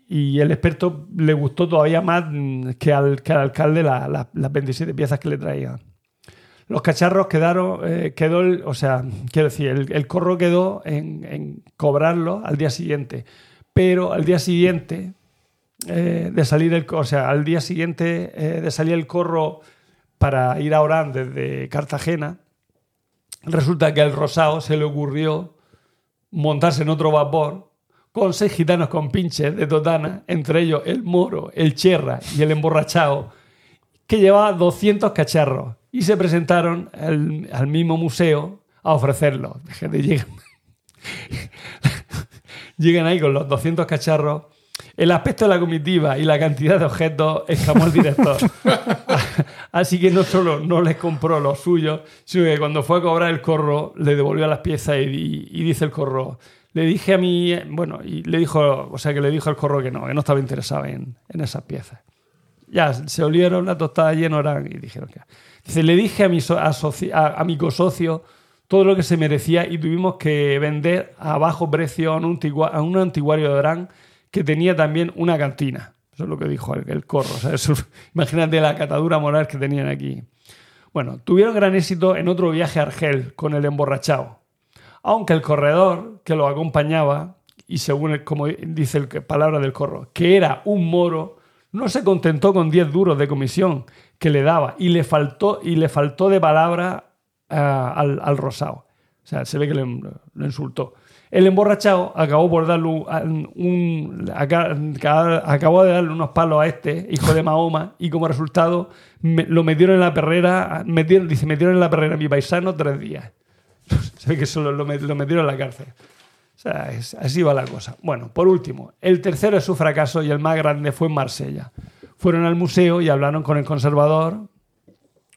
S2: y el experto le gustó todavía más mm, que al, que al alcalde la- la- las 27 piezas que le traían. Los cacharros quedaron, eh, quedó, el- o sea, quiero decir, el, corro quedó en, cobrarlo al día siguiente. Pero al día siguiente eh, de salir el, o sea, al día siguiente de salir el corro para ir a Orán desde Cartagena, resulta que al Rosado se le ocurrió montarse en otro vapor con seis gitanos con pinches de totana, entre ellos el moro, el cherra y el emborrachado, que llevaba 200 cacharros y se presentaron al, mismo museo a ofrecerlos. Llegan, [laughs] llegan ahí con los 200 cacharros. El aspecto de la comitiva y la cantidad de objetos escamó al director. [laughs] Así que no solo no les compró los suyos, sino que cuando fue a cobrar el corro, le devolvió las piezas y, dice el corro. Le dije a mí, bueno, y le dijo, o sea, que le dijo al corro que no, que no estaba interesado en, en esas piezas. Ya se olieron la tostada llena Orán y dijeron que. Dice, le dije a mi, so- asoci- a, a mi cosocio todo lo que se merecía y tuvimos que vender a bajo precio a a un antiguario de Orán que tenía también una cantina. Eso es lo que dijo el, corro. eso- [laughs] imagínate la catadura moral que tenían aquí. Bueno, tuvieron gran éxito en otro viaje a Argel con el emborrachado. Aunque el corredor que lo acompañaba, y según el- como dice el palabra del corro, que era un moro, no se contentó con 10 duros de comisión que le daba y le faltó, y le faltó de palabra ah, al, rosado. O sea, se ve que lo insultó. El emborrachado acabó por darle un, un- aca- aca- acabó de darle unos palos a este, hijo de Mahoma, y como resultado lo metieron en la perrera, metieron, dice, metieron en la perrera a mi paisano tres días. [laughs] Se ve que solo lo, met- lo metieron en la cárcel. O sea, es- así va la cosa. Bueno, por último, el tercero de su fracaso y el más grande fue en Marsella. Fueron al museo y hablaron con el conservador,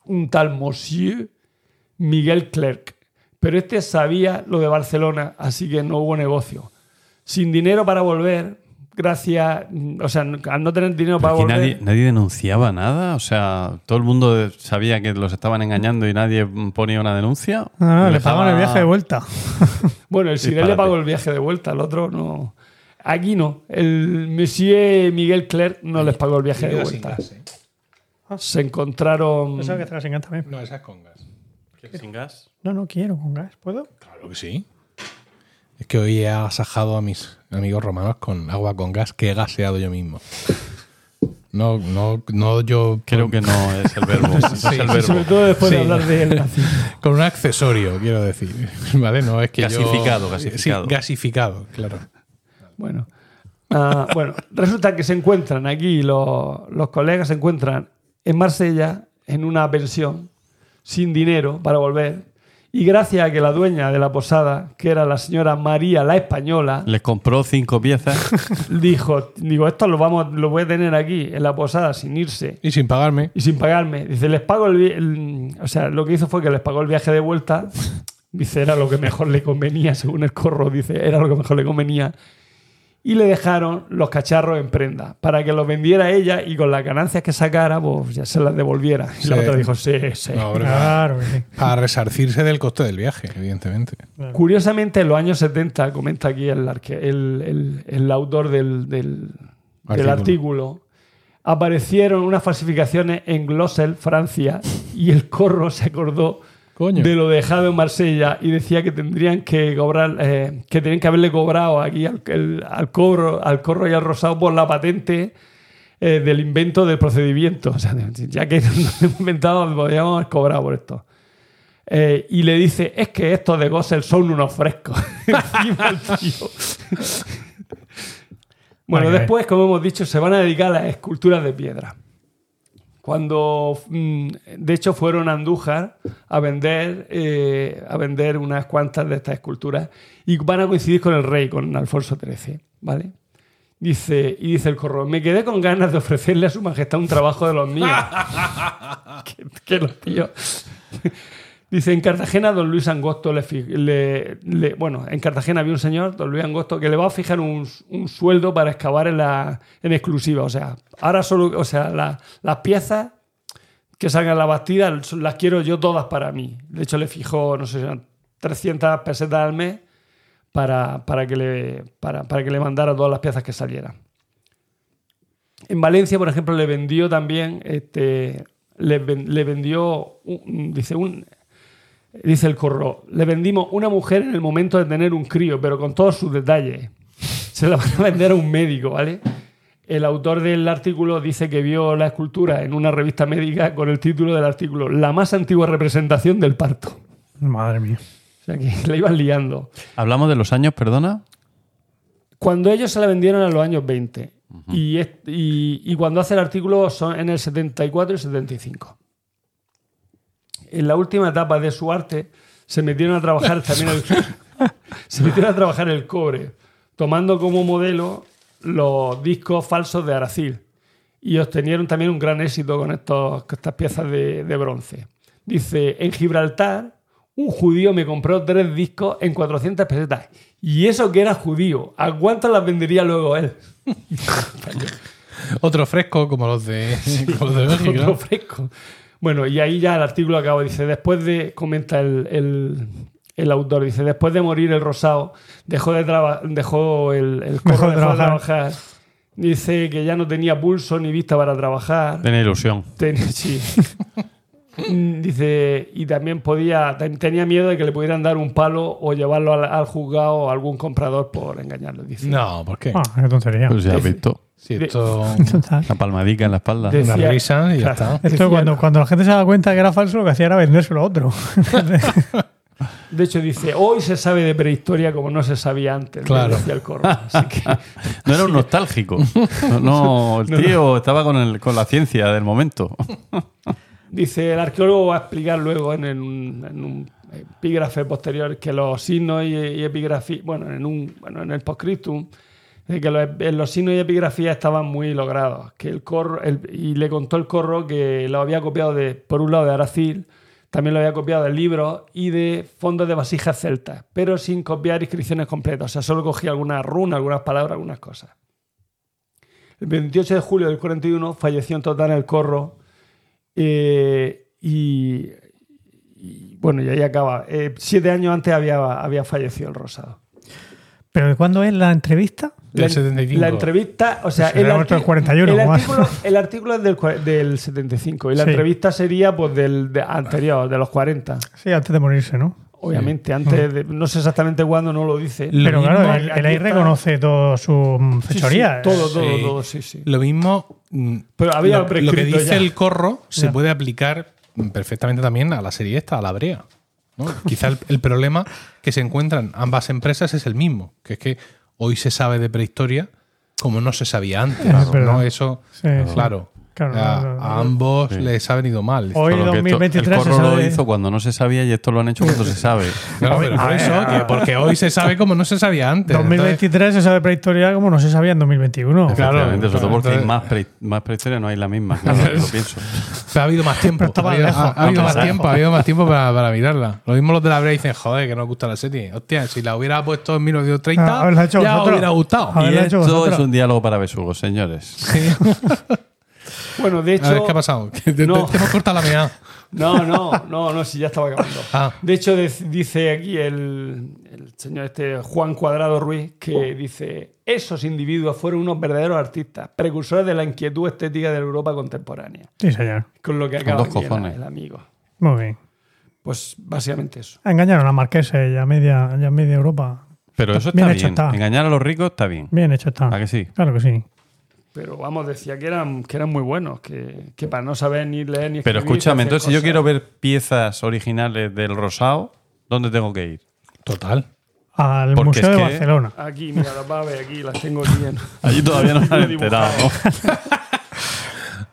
S2: un tal Monsieur Miguel Clerc. Pero este sabía lo de Barcelona, así que no hubo negocio. Sin dinero para volver, gracias, o sea, al no tener dinero para volver.
S4: nadie, nadie denunciaba nada, o sea, todo el mundo sabía que los estaban engañando y nadie ponía una denuncia.
S3: No, no, le pagaban el viaje de vuelta. [laughs]
S2: Bueno, el Sirel le pagó el viaje de vuelta, el otro no. Aquí no. El Monsieur Miguel Clerc no les pagó el viaje de vuelta.
S1: gas, ¿eh?
S2: Se encontraron.
S3: Pensaba que también.
S1: No, esa es con gas.
S4: ¿Sin gas?
S3: No, no quiero con gas. ¿Puedo?
S1: Claro que sí. Es que hoy he asajado a mis amigos romanos con agua con gas que he gaseado yo mismo. No, no, no yo.
S4: Creo que no es el verbo. [laughs] es
S1: Sí,
S4: el
S2: Sobre todo después de hablar de él. [laughs]
S1: Con un accesorio, quiero decir. [laughs] ¿Vale? No es que yo-
S4: Gasificado, gasificado.
S1: Sí, gasificado, claro.
S2: Bueno. Ah, bueno, resulta que se encuentran aquí, los, los colegas se encuentran en Marsella, en una pensión, sin dinero para volver, Y gracias a que la dueña de la posada, que era la señora María la Española,
S4: Les compró cinco piezas. [laughs]
S2: dijo, digo, esto lo vamos, lo voy a tener aquí en la posada sin irse
S1: Y sin pagarme.
S2: y sin pagarme. Dice, les pago el, el- o sea, lo que hizo fue que les pagó el viaje de vuelta. [laughs] Dice, era lo que mejor le convenía, según el corro, dice, era lo que mejor le convenía. Y le dejaron los cacharros en prenda para que los vendiera ella y con las ganancias que sacara, pues ya se las devolviera. Y la otra dijo, sí, sí.
S1: No,
S3: Claro.
S1: Para resarcirse del coste del viaje, evidentemente.
S2: Curiosamente, en los años 70, comenta aquí el, arque- el, el- el autor del, del- del
S1: Artículo.
S2: artículo, aparecieron unas falsificaciones en Glossel, Francia, y el corro se acordó
S1: Coño.
S2: de lo dejado en Marsella y decía que tendrían que cobrar, eh, que tenían que haberle cobrado aquí al, el- al cobro, al corro y al rosado por la patente eh, del invento del procedimiento. [laughs] O sea, ya que [laughs] no lo hemos inventado, podríamos haber cobrado por esto. Eh, y le dice, es que estos de Gossel son unos frescos. [laughs] Encima el tío. bueno, después, como hemos dicho, se van a dedicar a las esculturas de piedra. Cuando, mm, de hecho, fueron a Andújar a vender, eh, a vender unas cuantas de estas esculturas y van a coincidir con el rey, con Alfonso XIII, ¿vale? Dice, y dice el corro, me quedé con ganas de ofrecerle a su majestad un trabajo de los míos. que, que los tíos... Dice, en Cartagena don Luis Angosto le, le- Bueno, en Cartagena había un señor, don Luis Angosto, que le va a fijar un, sueldo para excavar en, la, en exclusiva. O sea, ahora solo... O sea, la- las piezas que salgan en la bastida las quiero yo todas para mí. De hecho, le fijó, no sé, si eran 300 pesetas al mes para, para, que le, para, para que le mandara todas las piezas que salieran. En Valencia, por ejemplo, le vendió también, este, le, ven- le vendió, dice, un, dice el corro, le vendimos una mujer en el momento de tener un crío, pero con todos sus detalles. Se la van a vender a un médico, ¿vale? El autor del artículo dice que vio la escultura en una revista médica con el título del artículo La más antigua representación del parto.
S3: Madre mía.
S2: O sea que la iban liando.
S4: Hablamos de los años, perdona.
S2: Cuando ellos se la vendieron en los años 20 y, y- y cuando hace el artículo son en el 74 y 75. En la última etapa de su arte se metieron a trabajar también el, [laughs] se metieron a trabajar el cobre, tomando como modelo los discos falsos de Aracil y obtenieron también un gran éxito con, estos, con estas piezas de, de bronce. Dice, en Gibraltar, un judío me compró tres discos en 400 pesetas. Y eso que era judío. ¿A cuánto las vendería luego él? [laughs]
S1: Otro fresco como los de, como los de Bélgica.
S2: Otro fresco. Bueno, y ahí ya el artículo acaba. Dice, después de, comenta el, el- el autor, dice, después de morir el rosado, dejó, de traba- dejó el, el corro,
S3: Dejó de
S2: dejó de
S3: trabajar.
S2: trabajar. Dice que ya no tenía pulso ni vista para trabajar.
S4: Tenía ilusión.
S2: Ten- [laughs] sí. Mm, Dice, y también podía, ten- tenía miedo de que le pudieran dar un palo o llevarlo al, al juzgado o a algún comprador por engañarlo. Dice.
S1: No, ¿por qué?
S3: Ah, qué tontería.
S4: Pues ya has visto.
S1: Si esto.
S4: Una palmadica en la espalda.
S2: De-
S1: una
S2: Decía-
S1: risa y ya
S2: Claro.
S1: está.
S3: Esto cuando, cuando la gente se da cuenta que era falso, lo que hacía era vendérselo a otro. [laughs]
S2: De hecho, dice, hoy se sabe de prehistoria como no se sabía antes.
S1: Claro.
S2: Decía el corro. Así que, [laughs]
S4: No era un nostálgico. No, no, el [laughs] tío estaba con, el, con la ciencia del momento.
S2: Dice, el arqueólogo va a explicar luego en, un, epígrafe posterior que los signos y, y epigrafía, bueno, en, un, bueno, en el postscriptum, que los, signos y epigrafía estaban muy logrados. Que el corro, y le contó el corro que lo había copiado de, por un lado de Aracil, también lo había copiado de libros y de fondos de vasijas celtas, pero sin copiar inscripciones completas. O sea, solo cogía algunas runas, algunas palabras, algunas cosas. El 28 de julio del 41 falleció en total el corro eh, y, y, bueno, y ahí acaba. Eh, siete años antes había, había fallecido el Rosado.
S3: ¿Pero de cuándo es la entrevista?
S1: Del
S2: la,
S1: 75.
S2: la entrevista, o sea,
S3: Pues el 41
S2: el
S3: o más.
S2: artículo, el artículo es del, del 75 y la
S3: Sí.
S2: entrevista sería pues del de- anterior, de los 40.
S3: Sí, antes de morirse, ¿no?
S2: Obviamente, antes de, no sé exactamente cuándo, no lo dice.
S1: Lo
S3: Pero
S1: mismo-
S3: claro, él ahí
S2: está-
S3: reconoce todo su
S2: Sí, sí,
S3: fechoría.
S2: todo, todo,
S1: Sí.
S2: todo, sí, sí.
S1: Lo mismo. mm,
S2: Pero había
S1: lo, lo que dice
S2: ya.
S1: el corro se
S3: Ya.
S1: puede aplicar perfectamente también a la serie esta, a la brea. ¿no? Quizá el, el problema que se encuentran ambas empresas es el mismo, que es que hoy se sabe de prehistoria como no se sabía antes. ¿no? Eso,
S3: Sí, sí.
S1: claro.
S3: Claro,
S1: a,
S3: no, no,
S1: a
S3: no.
S1: ambos
S4: Sí.
S1: les ha venido mal.
S3: Hoy
S4: que esto-
S3: 2023
S4: el
S3: se
S4: corro lo hizo cuando no se sabía y esto lo han hecho cuando se sabe. [laughs]
S1: Claro, pero por eso, que porque hoy se sabe como no se sabía antes. Entonces,
S3: 2023 se sabe prehistoria como no se sabía en 2021.
S1: Claro.
S4: Sobre todo porque hay más, pre- más prehistoria, no hay la misma. Claro, lo pienso. [laughs]
S1: pero ha habido más tiempo.
S3: Pero
S1: ha habido,
S3: lejos.
S1: ha- ha habido
S3: No,
S1: más tiempo, ha habido más tiempo para, para mirarla. Lo mismo los de la Brea dicen, joder, que no gusta la serie. Hostia, si la hubiera puesto en 1930,
S3: Ah,
S1: ya hubiera gustado.
S4: Y
S3: lo
S4: esto es un diálogo para besugos, señores.
S1: Sí. [laughs]
S2: Bueno, de
S1: A
S2: hecho.
S1: ver, ¿qué ha pasado? [laughs] Que te,
S2: No.
S1: te- te hemos cortado la mea. [laughs]
S2: No, no, no, no, si ya estaba acabando.
S1: Ah.
S2: De hecho, de- dice aquí el, el señor este Juan Cuadrado Ruiz que dice: Esos individuos fueron unos verdaderos artistas, precursores de la inquietud estética de la Europa contemporánea.
S3: Sí, señor.
S2: Con lo que
S4: Con
S2: acaba
S4: dos
S2: aquí el, amigo.
S3: Muy bien.
S2: Pues básicamente eso.
S3: Engañaron a Marquese y a media, y a media Europa.
S4: Pero eso
S3: Bien
S4: está
S3: hecho
S4: bien.
S3: está.
S4: Engañar a los ricos está bien.
S3: Bien hecho está.
S4: ¿A que sí?
S3: Claro que sí.
S2: Pero vamos, decía que eran, que eran muy buenos, que, que para no saber ni leer ni escribir.
S4: Pero escúchame, entonces si yo quiero ver piezas originales del Rosao, ¿dónde tengo que ir?
S1: Total.
S3: Al
S4: Porque
S3: Museo de
S4: que-
S3: Barcelona.
S2: Aquí, mira, las va a ver aquí, las tengo aquí en. [laughs]
S4: Allí todavía no me han [laughs] enterado. ¿no?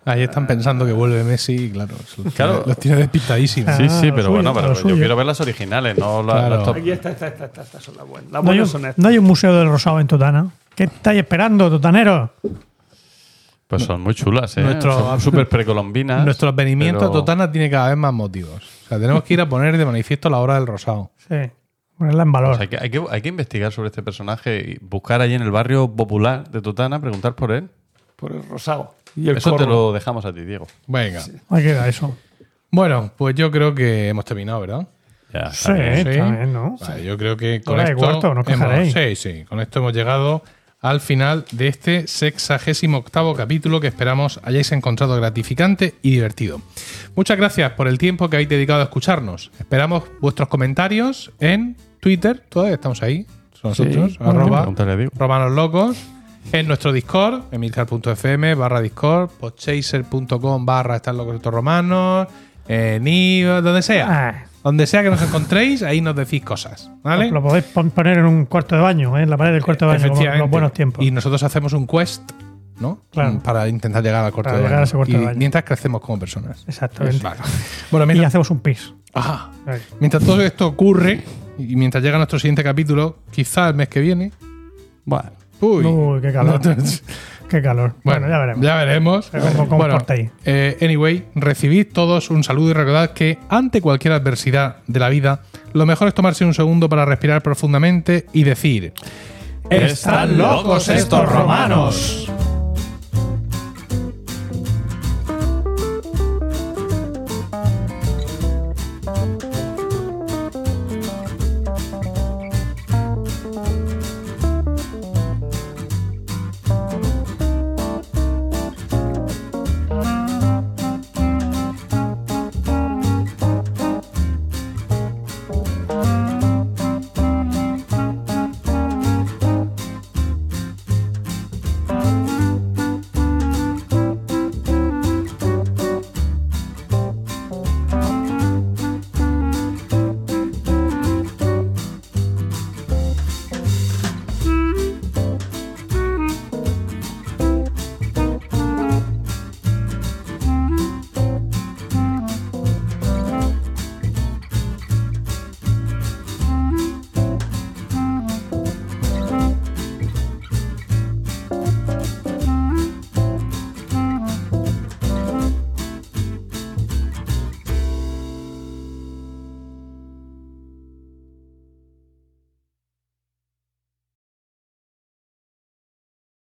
S4: [laughs]
S1: Ahí están pensando que vuelve Messi y claro, los,
S4: Claro.
S1: los tiene despistadísimos.
S3: Ah,
S4: Sí, sí, pero
S3: suyo,
S4: bueno, pero yo
S3: suyo.
S4: quiero ver las originales, no las, top.
S2: Aquí está, esta, esta, esta, estas son las buenas. Las
S3: ¿No hay,
S2: buenas
S3: un,
S2: son estas.
S3: no hay un museo del Rosado en Totana? ¿Qué estáis esperando, totaneros?
S4: Pues son muy chulas, ¿eh?
S1: Nuestro-
S4: son [laughs] súper precolombinas.
S1: Nuestro advenimiento
S4: pero-
S1: a Totana tiene cada vez más motivos. O sea, tenemos que ir a poner de manifiesto la obra del rosado.
S3: Sí. Ponerla en valor.
S4: Pues hay, que, hay, que, hay que investigar sobre este personaje y buscar allí en el barrio popular de Totana, preguntar por él.
S2: Por el rosado. Y el
S4: Eso te lo dejamos a ti, Diego.
S1: Venga.
S3: Ahí queda eso.
S1: Bueno, pues yo creo que hemos terminado, ¿verdad?
S4: Ya,
S3: Sí,
S4: bien.
S1: Sí.
S3: bien, ¿no?
S1: Vale, yo creo que con esto.
S3: cuarto, no
S1: hemos,
S3: quejaréis.
S1: sí, sí. Con esto hemos llegado al final de este sexagésimo octavo capítulo que esperamos hayáis encontrado gratificante y divertido. Muchas gracias por el tiempo que habéis dedicado a escucharnos. Esperamos vuestros comentarios en Twitter. Todavía estamos ahí. Son nosotros.
S2: Sí.
S1: arroba. Romanos Locos. En nuestro Discord, emilcar.fm barra Discord, podchaser.com barra estar locos estos romanos, en iVoox, donde sea.
S3: Ah.
S1: Donde sea que nos encontréis, ahí nos decís cosas. ¿Vale?
S3: Lo podéis pon- poner en un cuarto de baño, ¿eh? en la pared del cuarto de baño, como los buenos tiempos.
S1: Y nosotros hacemos un quest, ¿no?
S3: Claro.
S1: Mm, Para intentar llegar al cuarto
S3: Para
S1: de
S3: llegar
S1: baño.
S3: a ese cuarto
S1: y
S3: de baño.
S1: mientras crecemos como personas.
S3: Exactamente.
S1: Vale. Bueno,
S3: Y
S1: mientras,
S3: hacemos un pis.
S1: Ajá. Mientras todo esto ocurre y mientras llega nuestro siguiente capítulo, quizá el mes que viene.
S4: Bueno,
S1: Uy,
S3: Uy, qué calor. Qué calor. Bueno, ya veremos.
S1: Ya veremos.
S3: Pero cómo- cómo
S1: Bueno, eh, anyway, recibid todos un saludo y recordad que ante cualquier adversidad de la vida, lo mejor es tomarse un segundo para respirar profundamente y decir:
S3: ¡Están locos estos romanos!